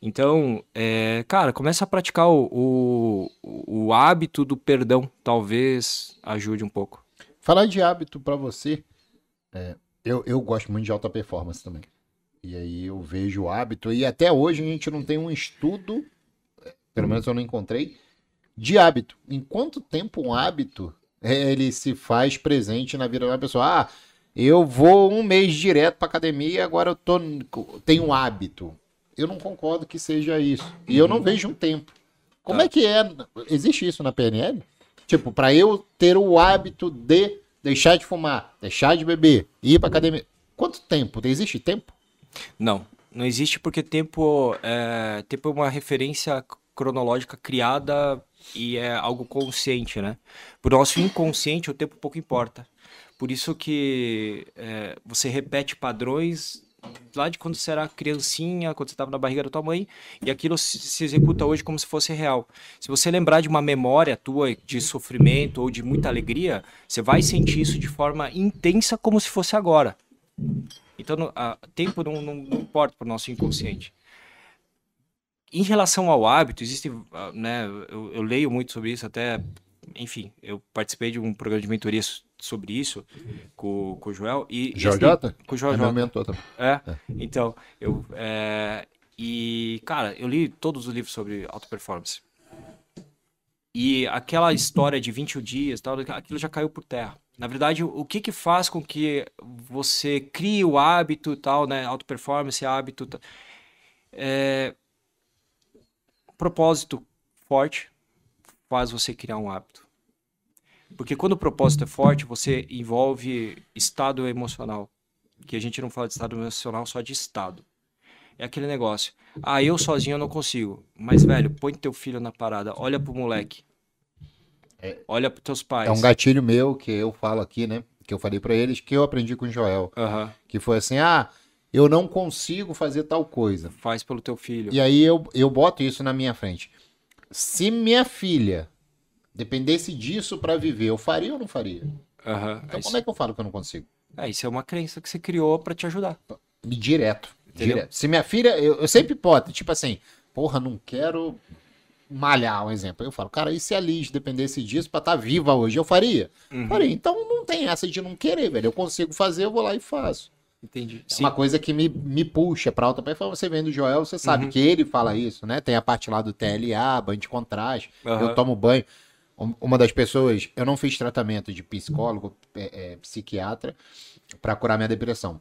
Então, é, cara, começa a praticar o, o, o hábito do perdão. Talvez ajude um pouco. Falar de hábito para você, é, eu, eu gosto muito de alta performance também. E aí eu vejo o hábito, e até hoje a gente não tem um estudo, pelo menos eu não encontrei, de hábito. Em quanto tempo um hábito é, ele se faz presente na vida da pessoa? Ah, eu vou um mês direto para academia, agora eu tô tenho um hábito. Eu não concordo que seja isso. E eu não uhum. vejo um tempo. Como tá. é que é? Existe isso na PNL? Tipo, para eu ter o hábito de deixar de fumar, deixar de beber, ir para academia. Quanto tempo? Existe tempo? Não, não existe porque tempo é, tempo é uma referência cronológica criada e é algo consciente, né? Para o nosso inconsciente, o tempo pouco importa. Por isso que é, você repete padrões lá de quando você era criancinha, quando você estava na barriga da tua mãe, e aquilo se, executa hoje como se fosse real. Se você lembrar de uma memória tua de sofrimento ou de muita alegria, você vai sentir isso de forma intensa como se fosse agora. Então, a, tempo não, não, não importa para o nosso inconsciente. Em relação ao hábito, existe, ah, né, eu, eu leio muito sobre isso, até, enfim, eu participei de um programa de mentoria sobre isso com, com o Joel. E Jota? Com o Joel é, é, então, eu. É, e, cara, eu li todos os livros sobre auto performance. E aquela história de 21 dias, tal, aquilo já caiu por terra. Na verdade, o que que faz com que você crie o hábito tal, né? Auto performance, hábito. É... Propósito forte faz você criar um hábito. Porque quando o propósito é forte, você envolve estado emocional. Que a gente não fala de estado emocional, só de estado. É aquele negócio. Ah, eu sozinho eu não consigo. Mas, velho, põe teu filho na parada. Olha pro moleque. É, olha pros teus pais. É um gatilho meu que eu falo aqui, né? Que eu falei para eles, que eu aprendi com o Joel. Uhum. Que foi assim, ah, eu não consigo fazer tal coisa. Faz pelo teu filho. E aí eu, eu boto isso na minha frente. Se minha filha dependesse disso para viver, eu faria ou não faria? Uhum, então, como é que eu falo que eu não consigo? É, isso é uma crença que você criou para te ajudar. Direto. Direto. Se minha filha, eu, eu sempre posso, tipo assim, porra, não quero malhar, um exemplo. Eu falo, cara, e se a Liz dependesse disso pra estar tá viva hoje? Eu faria? Uhum. Faria. Então não tem essa de não querer, velho. Eu consigo fazer, eu vou lá e faço. Entendi. É Sim. uma coisa que me, me puxa pra alta performance. Você vendo o Joel, você sabe uhum. que ele fala isso, né? Tem a parte lá do TLA, banho de contraste. Uhum. Eu tomo banho uma das pessoas, eu não fiz tratamento de psicólogo, é, é, psiquiatra, para curar minha depressão.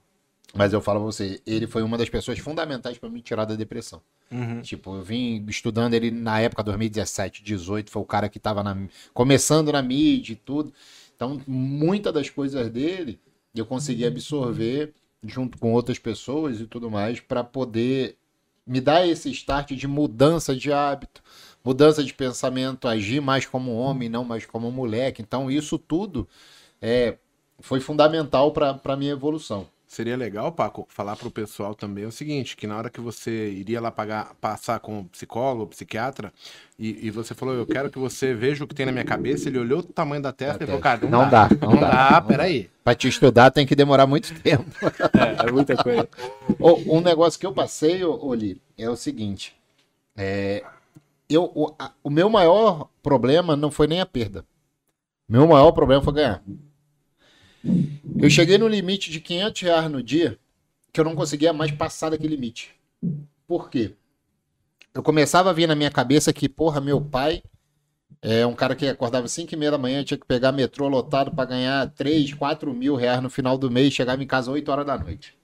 Mas eu falo pra você, ele foi uma das pessoas fundamentais para me tirar da depressão. Uhum. Tipo, eu vim estudando ele na época 2017, 18, foi o cara que tava na, começando na mídia e tudo. Então, muitas das coisas dele eu consegui absorver junto com outras pessoas e tudo mais para poder me dar esse start de mudança de hábito mudança de pensamento, agir mais como homem, não mais como moleque. Então, isso tudo é, foi fundamental para a minha evolução. Seria legal, Paco, falar para o pessoal também o seguinte, que na hora que você iria lá pagar, passar com psicólogo, psiquiatra, e, e, você falou, eu quero que você veja o que tem na minha cabeça, ele olhou o tamanho da testa e falou, cara, não, não dá, dá, não, não dá, dá, peraí. Para te estudar tem que demorar muito tempo. É, é muita coisa. um negócio que eu passei, Oli, é o seguinte, é, eu, o, a, o meu maior problema não foi nem a perda. Meu maior problema foi ganhar. Eu cheguei no limite de 500 reais no dia que eu não conseguia mais passar daquele limite. Por quê? eu começava a vir na minha cabeça que, porra, meu pai é um cara que acordava 5 e meia da manhã, tinha que pegar metrô lotado para ganhar 3, 4 mil reais no final do mês, chegava em casa 8 horas da noite.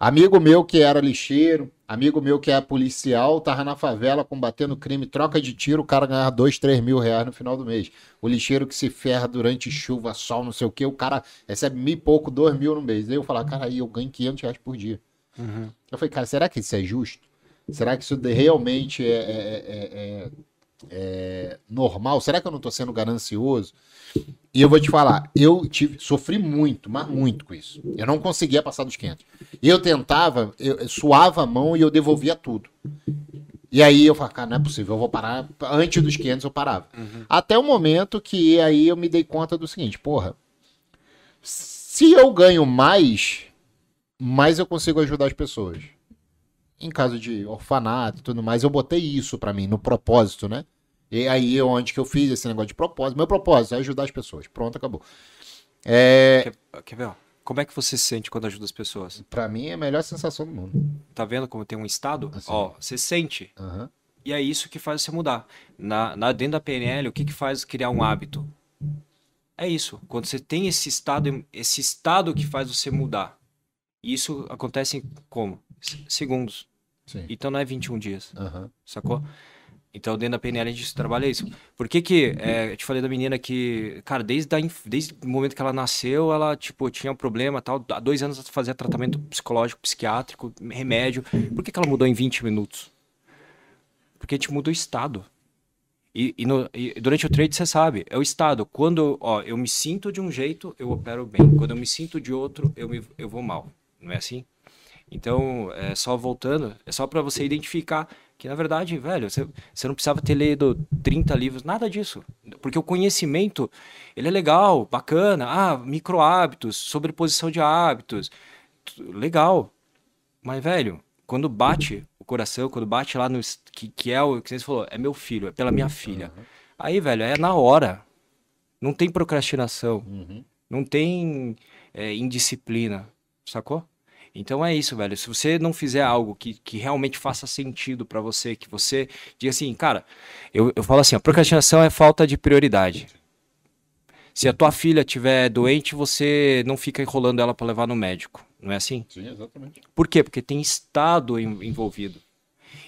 Amigo meu que era lixeiro, amigo meu que é policial, tava na favela combatendo crime, troca de tiro, o cara ganhava 2, 3 mil reais no final do mês. O lixeiro que se ferra durante chuva, sol, não sei o que, o cara recebe mil e pouco, dois mil no mês. Aí eu falava, cara, aí eu ganho 500 reais por dia. Uhum. Eu falei, cara, será que isso é justo? Será que isso realmente é, é, é, é normal? Será que eu não estou sendo ganancioso? E eu vou te falar, eu tive, sofri muito, mas muito com isso. Eu não conseguia passar dos 500. Eu tentava, eu suava a mão e eu devolvia tudo. E aí eu falei, cara, não é possível, eu vou parar. Antes dos 500 eu parava. Uhum. Até o momento que aí eu me dei conta do seguinte, porra, se eu ganho mais, mais eu consigo ajudar as pessoas em caso de orfanato e tudo mais, eu botei isso para mim, no propósito, né? E aí é onde que eu fiz esse negócio de propósito. Meu propósito é ajudar as pessoas. Pronto, acabou. É... Quer, quer ver? Como é que você se sente quando ajuda as pessoas? Para mim é a melhor sensação do mundo. Tá vendo como tem um estado? Assim. Ó, você sente. Uhum. E é isso que faz você mudar. Na, na dentro da PNL, o que que faz criar um hábito? É isso. Quando você tem esse estado, esse estado que faz você mudar. Isso acontece em como? segundos. Sim. Então não é 21 dias. Uhum. Sacou? Então, dentro da PNL, a gente trabalha isso. Por que que, é, eu te falei da menina que, cara, desde, a, desde o momento que ela nasceu, ela, tipo, tinha um problema tal. Há dois anos ela fazia tratamento psicológico, psiquiátrico, remédio. Por que que ela mudou em 20 minutos? Porque a gente muda o estado. E, e, no, e, durante o trade, você sabe, é o estado. Quando ó, eu me sinto de um jeito, eu opero bem. Quando eu me sinto de outro, eu, me, eu vou mal. Não é assim? Então, é só voltando, é só para você identificar que, na verdade, velho, você, você não precisava ter lido 30 livros, nada disso. Porque o conhecimento, ele é legal, bacana. Ah, micro hábitos, sobreposição de hábitos, legal. Mas, velho, quando bate o coração, quando bate lá no. Que, que é o que você falou, é meu filho, é pela minha filha. Uhum. Aí, velho, é na hora. Não tem procrastinação. Uhum. Não tem é, indisciplina. Sacou? Então é isso, velho. Se você não fizer algo que, que realmente faça sentido para você, que você diga assim, cara, eu, eu falo assim, a procrastinação é falta de prioridade. Se a tua filha estiver doente, você não fica enrolando ela para levar no médico. Não é assim? Sim, exatamente. Por quê? Porque tem estado envolvido.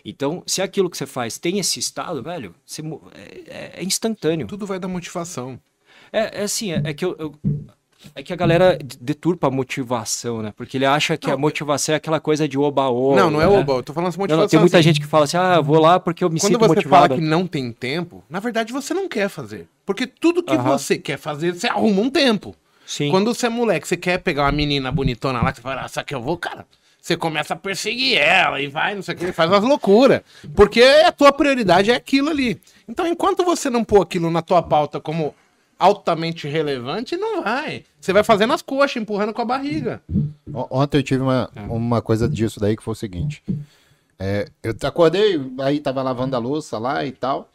Então, se aquilo que você faz tem esse estado, velho, você, é, é, instantâneo. Tudo vai dar motivação. É, é assim, é, é que eu, eu é que a galera deturpa a motivação, né? Porque ele acha que não, a motivação é aquela coisa de oba-oba. Não, não é né? oba, eu tô falando motivação. Não, tem muita assim. gente que fala assim, ah, vou lá porque eu me Quando sinto motivado. Quando você fala que não tem tempo, na verdade você não quer fazer. Porque tudo que uh -huh. você quer fazer, você arruma um tempo. Sim. Quando você é moleque, você quer pegar uma menina bonitona lá, que você fala, ah, aqui eu vou, cara. Você começa a perseguir ela e vai, não sei o que, faz umas loucuras. Porque a tua prioridade é aquilo ali. Então, enquanto você não pôr aquilo na tua pauta como altamente relevante, não vai. Você vai fazendo as coxas, empurrando com a barriga. Ontem eu tive uma, é. uma coisa disso daí que foi o seguinte. É, eu acordei, aí tava lavando a louça lá e tal.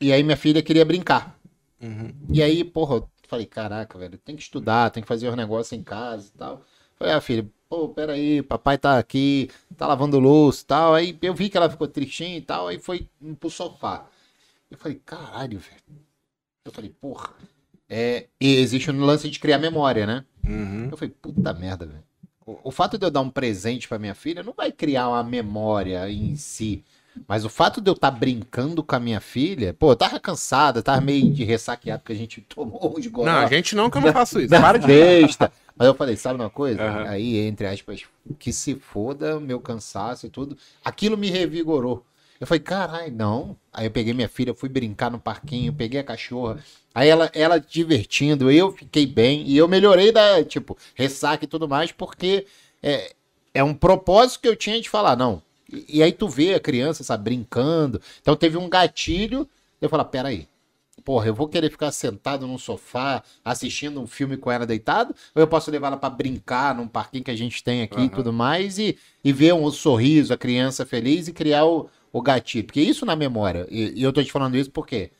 E aí minha filha queria brincar. Uhum. E aí, porra, eu falei, caraca, velho, tem que estudar, tem que fazer os negócios em casa e tal. Falei, ah, filha, pô, peraí, papai tá aqui, tá lavando louça e tal. Aí eu vi que ela ficou tristinha e tal, aí foi pro sofá. Eu falei, caralho, velho eu falei, porra. É, e existe um lance de criar memória, né? Uhum. Eu falei, puta merda, velho. O, o, fato de eu dar um presente para minha filha não vai criar uma memória em si. Mas o fato de eu estar tá brincando com a minha filha, pô, eu tava cansada, tava meio de ressaqueado porque a gente tomou uns goró. Não, a gente não, que eu não faço isso. Para de besta. Mas eu falei, sabe uma coisa? Uhum. Aí, entre aspas, que se foda meu cansaço e tudo. Aquilo me revigorou. Eu falei, caralho, não. Aí eu peguei minha filha, fui brincar no parquinho, peguei a cachorra. Aí ela, ela divertindo, eu fiquei bem. E eu melhorei da, tipo, ressaca e tudo mais, porque é, é um propósito que eu tinha de falar, não. E, e aí tu vê a criança, sabe, brincando. Então teve um gatilho. Eu falei, peraí. Porra, eu vou querer ficar sentado num sofá assistindo um filme com ela deitado? Ou eu posso levar ela para brincar num parquinho que a gente tem aqui uhum. e tudo mais e, e ver um sorriso, a criança feliz e criar o, o gatilho. Porque isso na memória, e, e eu tô te falando isso porque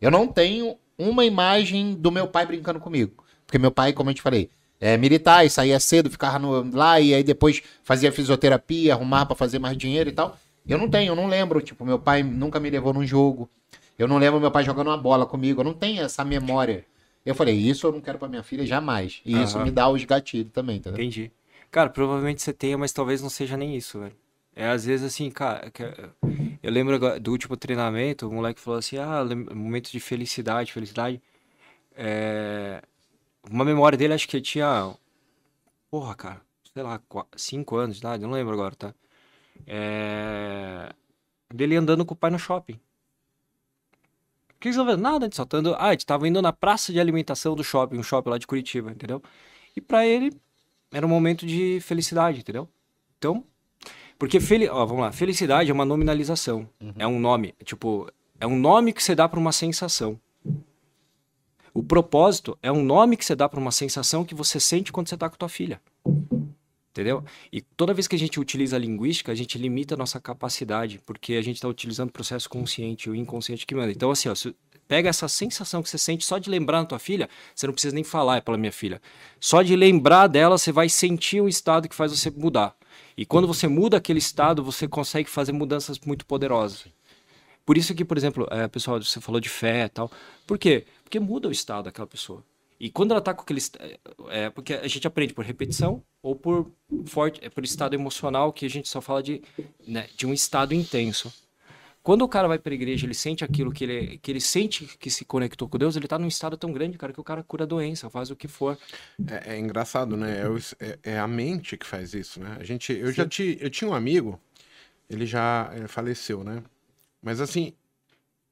eu não tenho uma imagem do meu pai brincando comigo. Porque meu pai, como eu te falei, é militar e saía cedo, ficava no, lá e aí depois fazia fisioterapia, arrumava para fazer mais dinheiro e tal. Eu não tenho, eu não lembro. Tipo, meu pai nunca me levou num jogo. Eu não lembro meu pai jogando uma bola comigo. Eu não tenho essa memória. Eu falei, isso eu não quero pra minha filha jamais. E isso me dá os gatilhos também, entendeu? Entendi. Cara, provavelmente você tenha, mas talvez não seja nem isso, velho. É às vezes assim, cara, eu lembro do último treinamento, o moleque falou assim, ah, momento de felicidade, felicidade. É... Uma memória dele, acho que tinha, porra, cara, sei lá, 5 anos de idade, não lembro agora, tá? É... Dele andando com o pai no shopping. O que vendo? Nada, a gente só tá andando... Ah, a gente tava indo na praça de alimentação do shopping, um shopping lá de Curitiba, entendeu? E pra ele, era um momento de felicidade, entendeu? Então, porque fel... Ó, vamos lá, felicidade é uma nominalização, é um nome, tipo, é um nome que você dá para uma sensação. O propósito é um nome que você dá para uma sensação que você sente quando você tá com tua filha. Entendeu? E toda vez que a gente utiliza a linguística, a gente limita a nossa capacidade, porque a gente está utilizando o processo consciente, o inconsciente que manda. Então, assim, ó, pega essa sensação que você sente só de lembrar na tua filha, você não precisa nem falar, é pela minha filha. Só de lembrar dela, você vai sentir um estado que faz você mudar. E quando você muda aquele estado, você consegue fazer mudanças muito poderosas. Por isso que, por exemplo, é, pessoal, você falou de fé e tal. Por quê? Porque muda o estado daquela pessoa. E quando ela tá com aquele. É, porque a gente aprende por repetição ou por forte, é por estado emocional, que a gente só fala de, né, de um estado intenso. Quando o cara vai pra igreja, ele sente aquilo que ele, que ele sente que se conectou com Deus, ele tá num estado tão grande, cara, que o cara cura a doença, faz o que for. É, é engraçado, né? É, o- é- é a mente que faz isso, né? A gente, eu já ti, eu tinha um amigo, ele já eh, faleceu, né? Mas assim,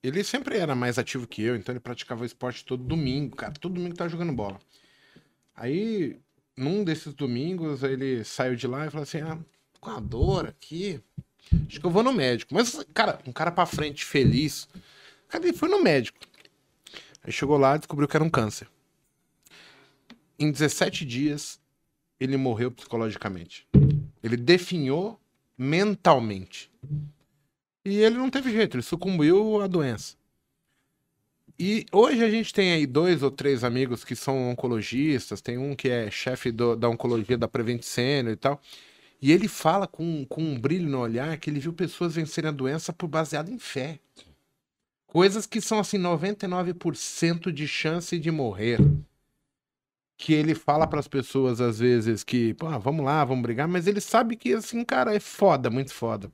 ele sempre era mais ativo que eu, então ele praticava esporte todo domingo, cara. Todo domingo tava jogando bola. Aí, num desses domingos, ele saiu de lá e falou assim: ah, com a dor aqui. Acho que eu vou no médico. Mas, cara, um cara pra frente, feliz. Ele foi no médico. Aí chegou lá e descobriu que era um câncer. Em 17 dias, ele morreu psicologicamente. Ele definhou mentalmente. E ele não teve jeito, ele sucumbiu à doença. E hoje a gente tem aí dois ou três amigos que são oncologistas, tem um que é chefe do- da oncologia da Prevent Senior e tal. E ele fala com, com um brilho no olhar que ele viu pessoas vencerem a doença por baseado em fé. Coisas que são assim 99% de chance de morrer. Que ele fala para as pessoas às vezes que, pô, vamos lá, vamos brigar, mas ele sabe que assim, cara, é foda, muito foda.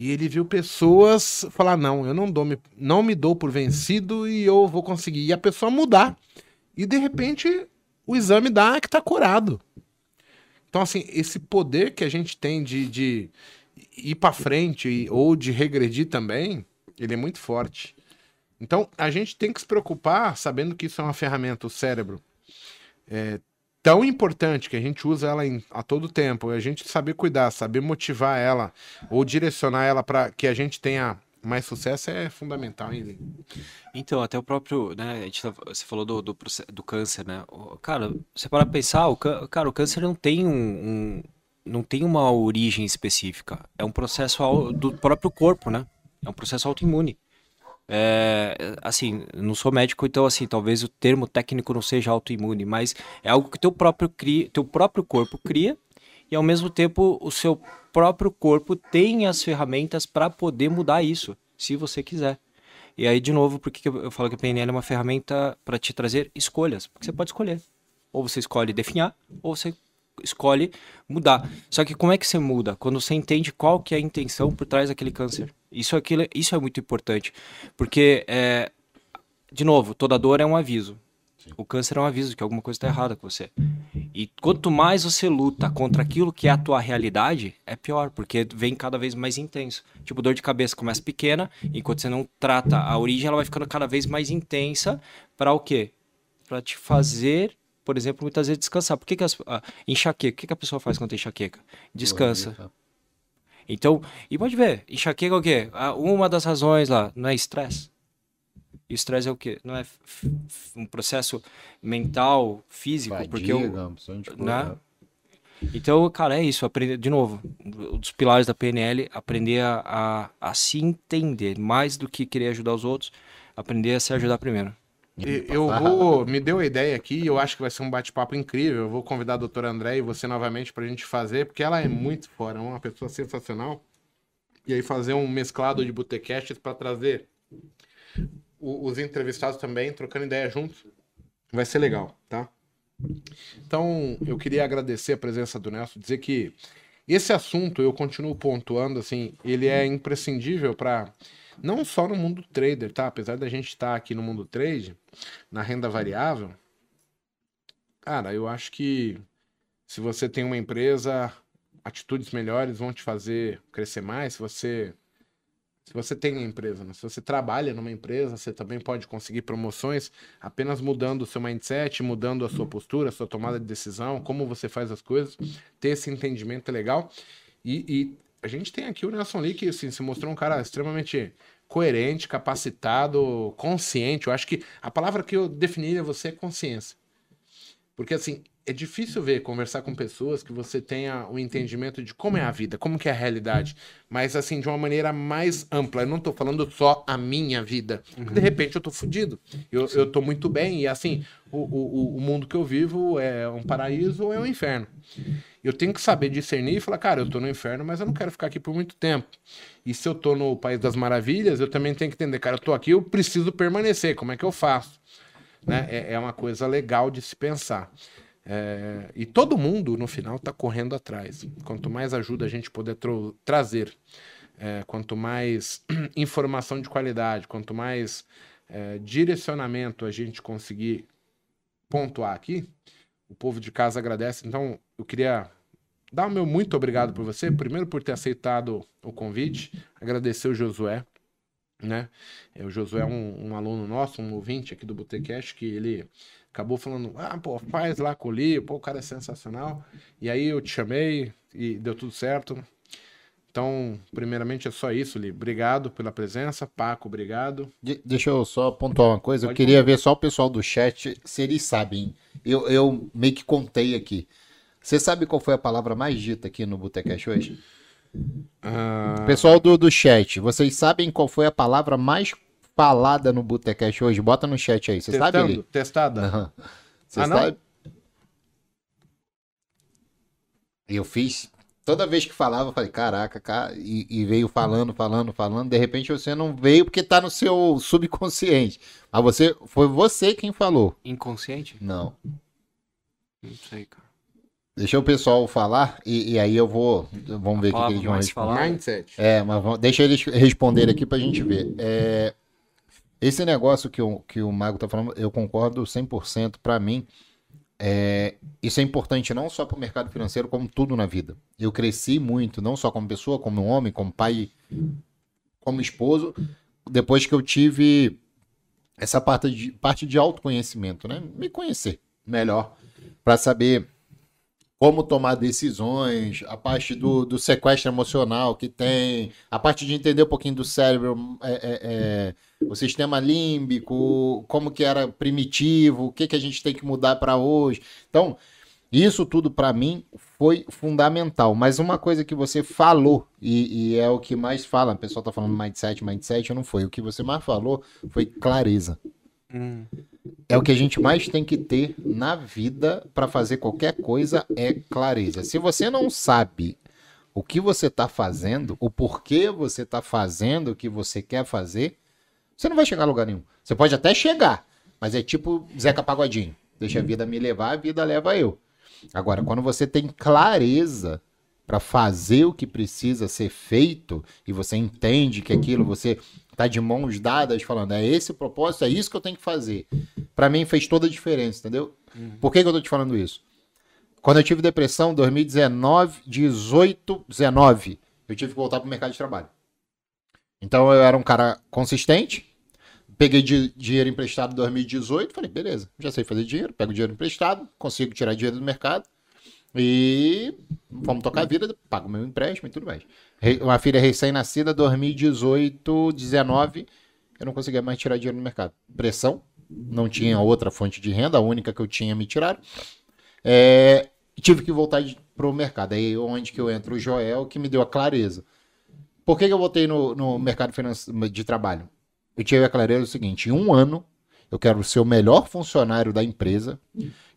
E ele viu pessoas falar: não, eu não, dou, me, não me dou por vencido e eu vou conseguir. E a pessoa mudar. E de repente o exame dá que tá curado. Então, assim, esse poder que a gente tem de, de ir para frente ou de regredir também, ele é muito forte. Então, a gente tem que se preocupar, sabendo que isso é uma ferramenta, o cérebro, é tão importante que a gente usa ela em- a todo tempo, a gente saber cuidar, saber motivar ela ou direcionar ela para que a gente tenha mais sucesso é fundamental, hein? Então, até o próprio, né, a gente você falou do, do, do câncer, né? Cara, você para pensar, o, cara, o câncer não tem um, um- não tem uma origem específica. É um processo do próprio corpo, né? É um processo autoimune. É, assim, não sou médico, então assim, talvez o termo técnico não seja autoimune, mas é algo que teu próprio cria, teu próprio corpo cria e ao mesmo tempo o seu próprio corpo tem as ferramentas para poder mudar isso, se você quiser. E aí, de novo, por que eu falo que a PNL é uma ferramenta para te trazer escolhas? Porque você pode escolher. Ou você escolhe definhar, ou você escolhe mudar. Só que como é que você muda? Quando você entende qual que é a intenção por trás daquele câncer. Isso, aquilo, isso é muito importante. Porque, é, de novo, toda dor é um aviso. O câncer é um aviso que alguma coisa está errada com você. E quanto mais você luta contra aquilo que é a tua realidade, é pior, porque vem cada vez mais intenso. Tipo, dor de cabeça começa pequena, enquanto você não trata a origem, ela vai ficando cada vez mais intensa para o quê? Para te fazer, por exemplo, muitas vezes descansar. Por que, que as, ah, enxaqueca? O que, que a pessoa faz quando tem enxaqueca? Descansa. Então, e pode ver, enxaqueca é o quê? Ah, Uma das razões lá, não é estresse? E o estresse é o quê? Não é um processo mental, físico, porque Fadiga, de né? coisa. então, cara, é isso. Aprender, de novo, um dos pilares da PNL, aprender a, a, a se entender mais do que querer ajudar os outros, aprender a se ajudar primeiro. Eu vou. Me deu a ideia aqui, eu acho que vai ser um bate-papo incrível. Eu vou convidar a doutora André e você novamente pra gente fazer, porque ela é muito fora, é uma pessoa sensacional. E aí fazer um mesclado de botecasts para trazer os entrevistados também, trocando ideia juntos. Vai ser legal, tá? Então, eu queria agradecer a presença do Nelson, dizer que esse assunto, eu continuo pontuando, assim, ele é imprescindível para não só no mundo trader, tá? Apesar da gente estar aqui no mundo trade, na renda variável, cara, eu acho que se você tem uma empresa, atitudes melhores vão te fazer crescer mais. Se você se você tem uma empresa, né? se você trabalha numa empresa, você também pode conseguir promoções apenas mudando o seu mindset, mudando a sua postura, a sua tomada de decisão, como você faz as coisas, ter esse entendimento é legal. E, e a gente tem aqui o Nelson Lee, que assim, se mostrou um cara extremamente coerente, capacitado, consciente. Eu acho que a palavra que eu definiria você é consciência. Porque assim, é difícil ver, conversar com pessoas que você tenha o entendimento de como é a vida, como que é a realidade, mas assim, de uma maneira mais ampla. Eu não tô falando só a minha vida. De repente eu tô fudido. Eu, eu tô muito bem e assim, o, o, o mundo que eu vivo é um paraíso ou é um inferno. Eu tenho que saber discernir e falar, cara, eu tô no inferno, mas eu não quero ficar aqui por muito tempo. E se eu tô no País das Maravilhas, eu também tenho que entender, cara, eu tô aqui, eu preciso permanecer. Como é que eu faço? Né? É, é uma coisa legal de se pensar. É, e todo mundo, no final, está correndo atrás. Quanto mais ajuda a gente poder trazer, é, quanto mais informação de qualidade, quanto mais é, direcionamento a gente conseguir pontuar aqui, o povo de casa agradece. Então, eu queria dar o meu muito obrigado por você, primeiro por ter aceitado o convite, agradecer o Josué, né? É, O Josué é um, um aluno nosso, um ouvinte aqui do Botecast, que ele acabou falando, ah, pô, faz lá com o Lee, pô, o cara é sensacional. E aí eu te chamei e deu tudo certo. Então, primeiramente é só isso, Lee. Obrigado pela presença. Paco, obrigado. De- deixa eu só pontuar uma coisa. Eu Pode queria ver só o pessoal do chat se eles sabem. Eu, eu meio que contei aqui. Você sabe qual foi a palavra mais dita aqui no Botecash hoje? Ah, Pessoal do, do chat, vocês sabem qual foi a palavra mais falada no Botecash hoje? Bota no chat aí. Você sabe, Eli? testada. Aham. Você Ah, não? sabe? Eu fiz. Toda vez que falava, eu falei, caraca, cara, e, e veio falando, falando, falando. De repente você não veio porque tá no seu subconsciente. Mas você foi você quem falou. Inconsciente? Não. Não sei, cara. Deixa o pessoal falar e, e aí eu vou. Vamos ver o que, eles vão responder. Mindset. É, mas vamos- deixa eles responder aqui pra gente ver. É, esse negócio que o, que o Mago tá falando, eu concordo 100%. Pra mim, é, isso é importante não só pro mercado financeiro, como tudo na vida. Eu cresci muito, não só como pessoa, como homem, como pai, como esposo, depois que eu tive essa parte de, parte de autoconhecimento, né? Me conhecer melhor, pra saber como tomar decisões, a parte do, do sequestro emocional que tem, a parte de entender um pouquinho do cérebro, é, é, é, o sistema límbico, como que era primitivo, o que, que a gente tem que mudar para hoje. Então, isso tudo para mim foi fundamental. Mas uma coisa que você falou, e, e é o que mais fala, o pessoal tá falando mindset, mindset, não foi. O que você mais falou foi clareza. Hum, É o que a gente mais tem que ter na vida para fazer qualquer coisa é clareza. Se você não sabe o que você está fazendo, o porquê você está fazendo o que você quer fazer, você não vai chegar a lugar nenhum. Você pode até chegar, mas é tipo Zeca Pagodinho. Deixa a vida me levar, a vida leva eu. Agora, quando você tem clareza para fazer o que precisa ser feito e você entende que aquilo você tá de mãos dadas falando, é esse o propósito, é isso que eu tenho que fazer. Para mim fez toda a diferença, entendeu? Por que, que eu tô te falando isso? Quando eu tive depressão, 2019, 18, 19, eu tive que voltar pro mercado de trabalho. Então eu era um cara consistente, peguei di- dinheiro emprestado em 2018, falei, beleza, já sei fazer dinheiro, pego dinheiro emprestado, consigo tirar dinheiro do mercado e vamos tocar a vida, pago meu empréstimo e tudo mais. Uma filha recém-nascida, 2018, 19, eu não conseguia mais tirar dinheiro no mercado. Pressão, não tinha outra fonte de renda, a única que eu tinha me tiraram. É, tive que voltar para o mercado. Aí onde que eu entro, o Joel, que me deu a clareza. Por que, que eu voltei no, no mercado de trabalho? Eu tive a clareza do seguinte: em um ano, eu quero ser o melhor funcionário da empresa,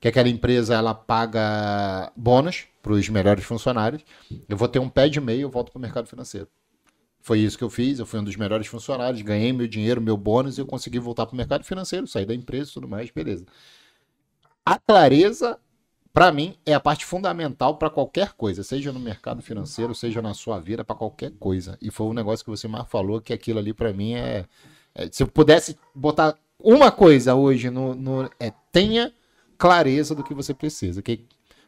que aquela empresa ela paga bônus para os melhores funcionários. Eu vou ter um pé de meio, eu volto para o mercado financeiro. Foi isso que eu fiz. Eu fui um dos melhores funcionários, ganhei meu dinheiro, meu bônus e eu consegui voltar para o mercado financeiro, sair da empresa e tudo mais, beleza. A clareza, para mim, é a parte fundamental para qualquer coisa, seja no mercado financeiro, seja na sua vida, para qualquer coisa. E foi um negócio que você mais falou, que aquilo ali para mim é, é, Se eu pudesse botar uma coisa hoje no, no é tenha clareza do que você precisa.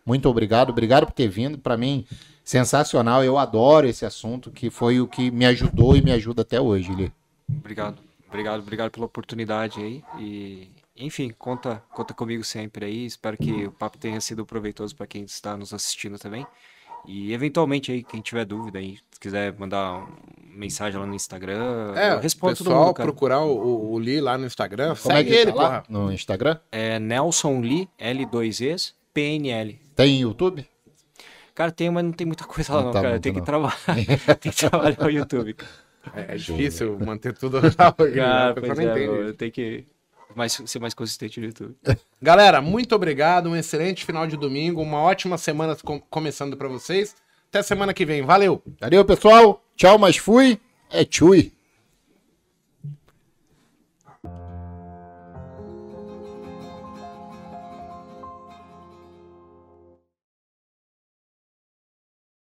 Muito obrigado, obrigado por ter vindo. Para mim, sensacional. Eu adoro esse assunto, que foi o que me ajudou e me ajuda até hoje, Lê. Obrigado, obrigado, obrigado pela oportunidade aí. E, enfim, conta, conta comigo sempre aí. Espero que o papo tenha sido proveitoso para quem está nos assistindo também. E eventualmente aí, quem tiver dúvida aí, se quiser mandar mensagem lá no Instagram, É, eu respondo todo pessoal mundo, cara. procurar o, o, o Lee lá no Instagram. Como é segue que ele, tá lá porra. no Instagram? É Nelson Lee, L2Es, PNL. Tem YouTube? Cara, tem, mas não tem muita coisa lá Não não, tá cara. Tem que trabalhar. tem que trabalhar no YouTube, cara. É, é difícil manter tudo Cara, organizado. a pessoa pois é, tem que mais, ser mais consistente no YouTube. Galera, muito obrigado. Um excelente final de domingo. Uma ótima semana com- começando pra vocês. Até semana que vem. Valeu! Valeu, pessoal. Tchau, mas fui. É tchui.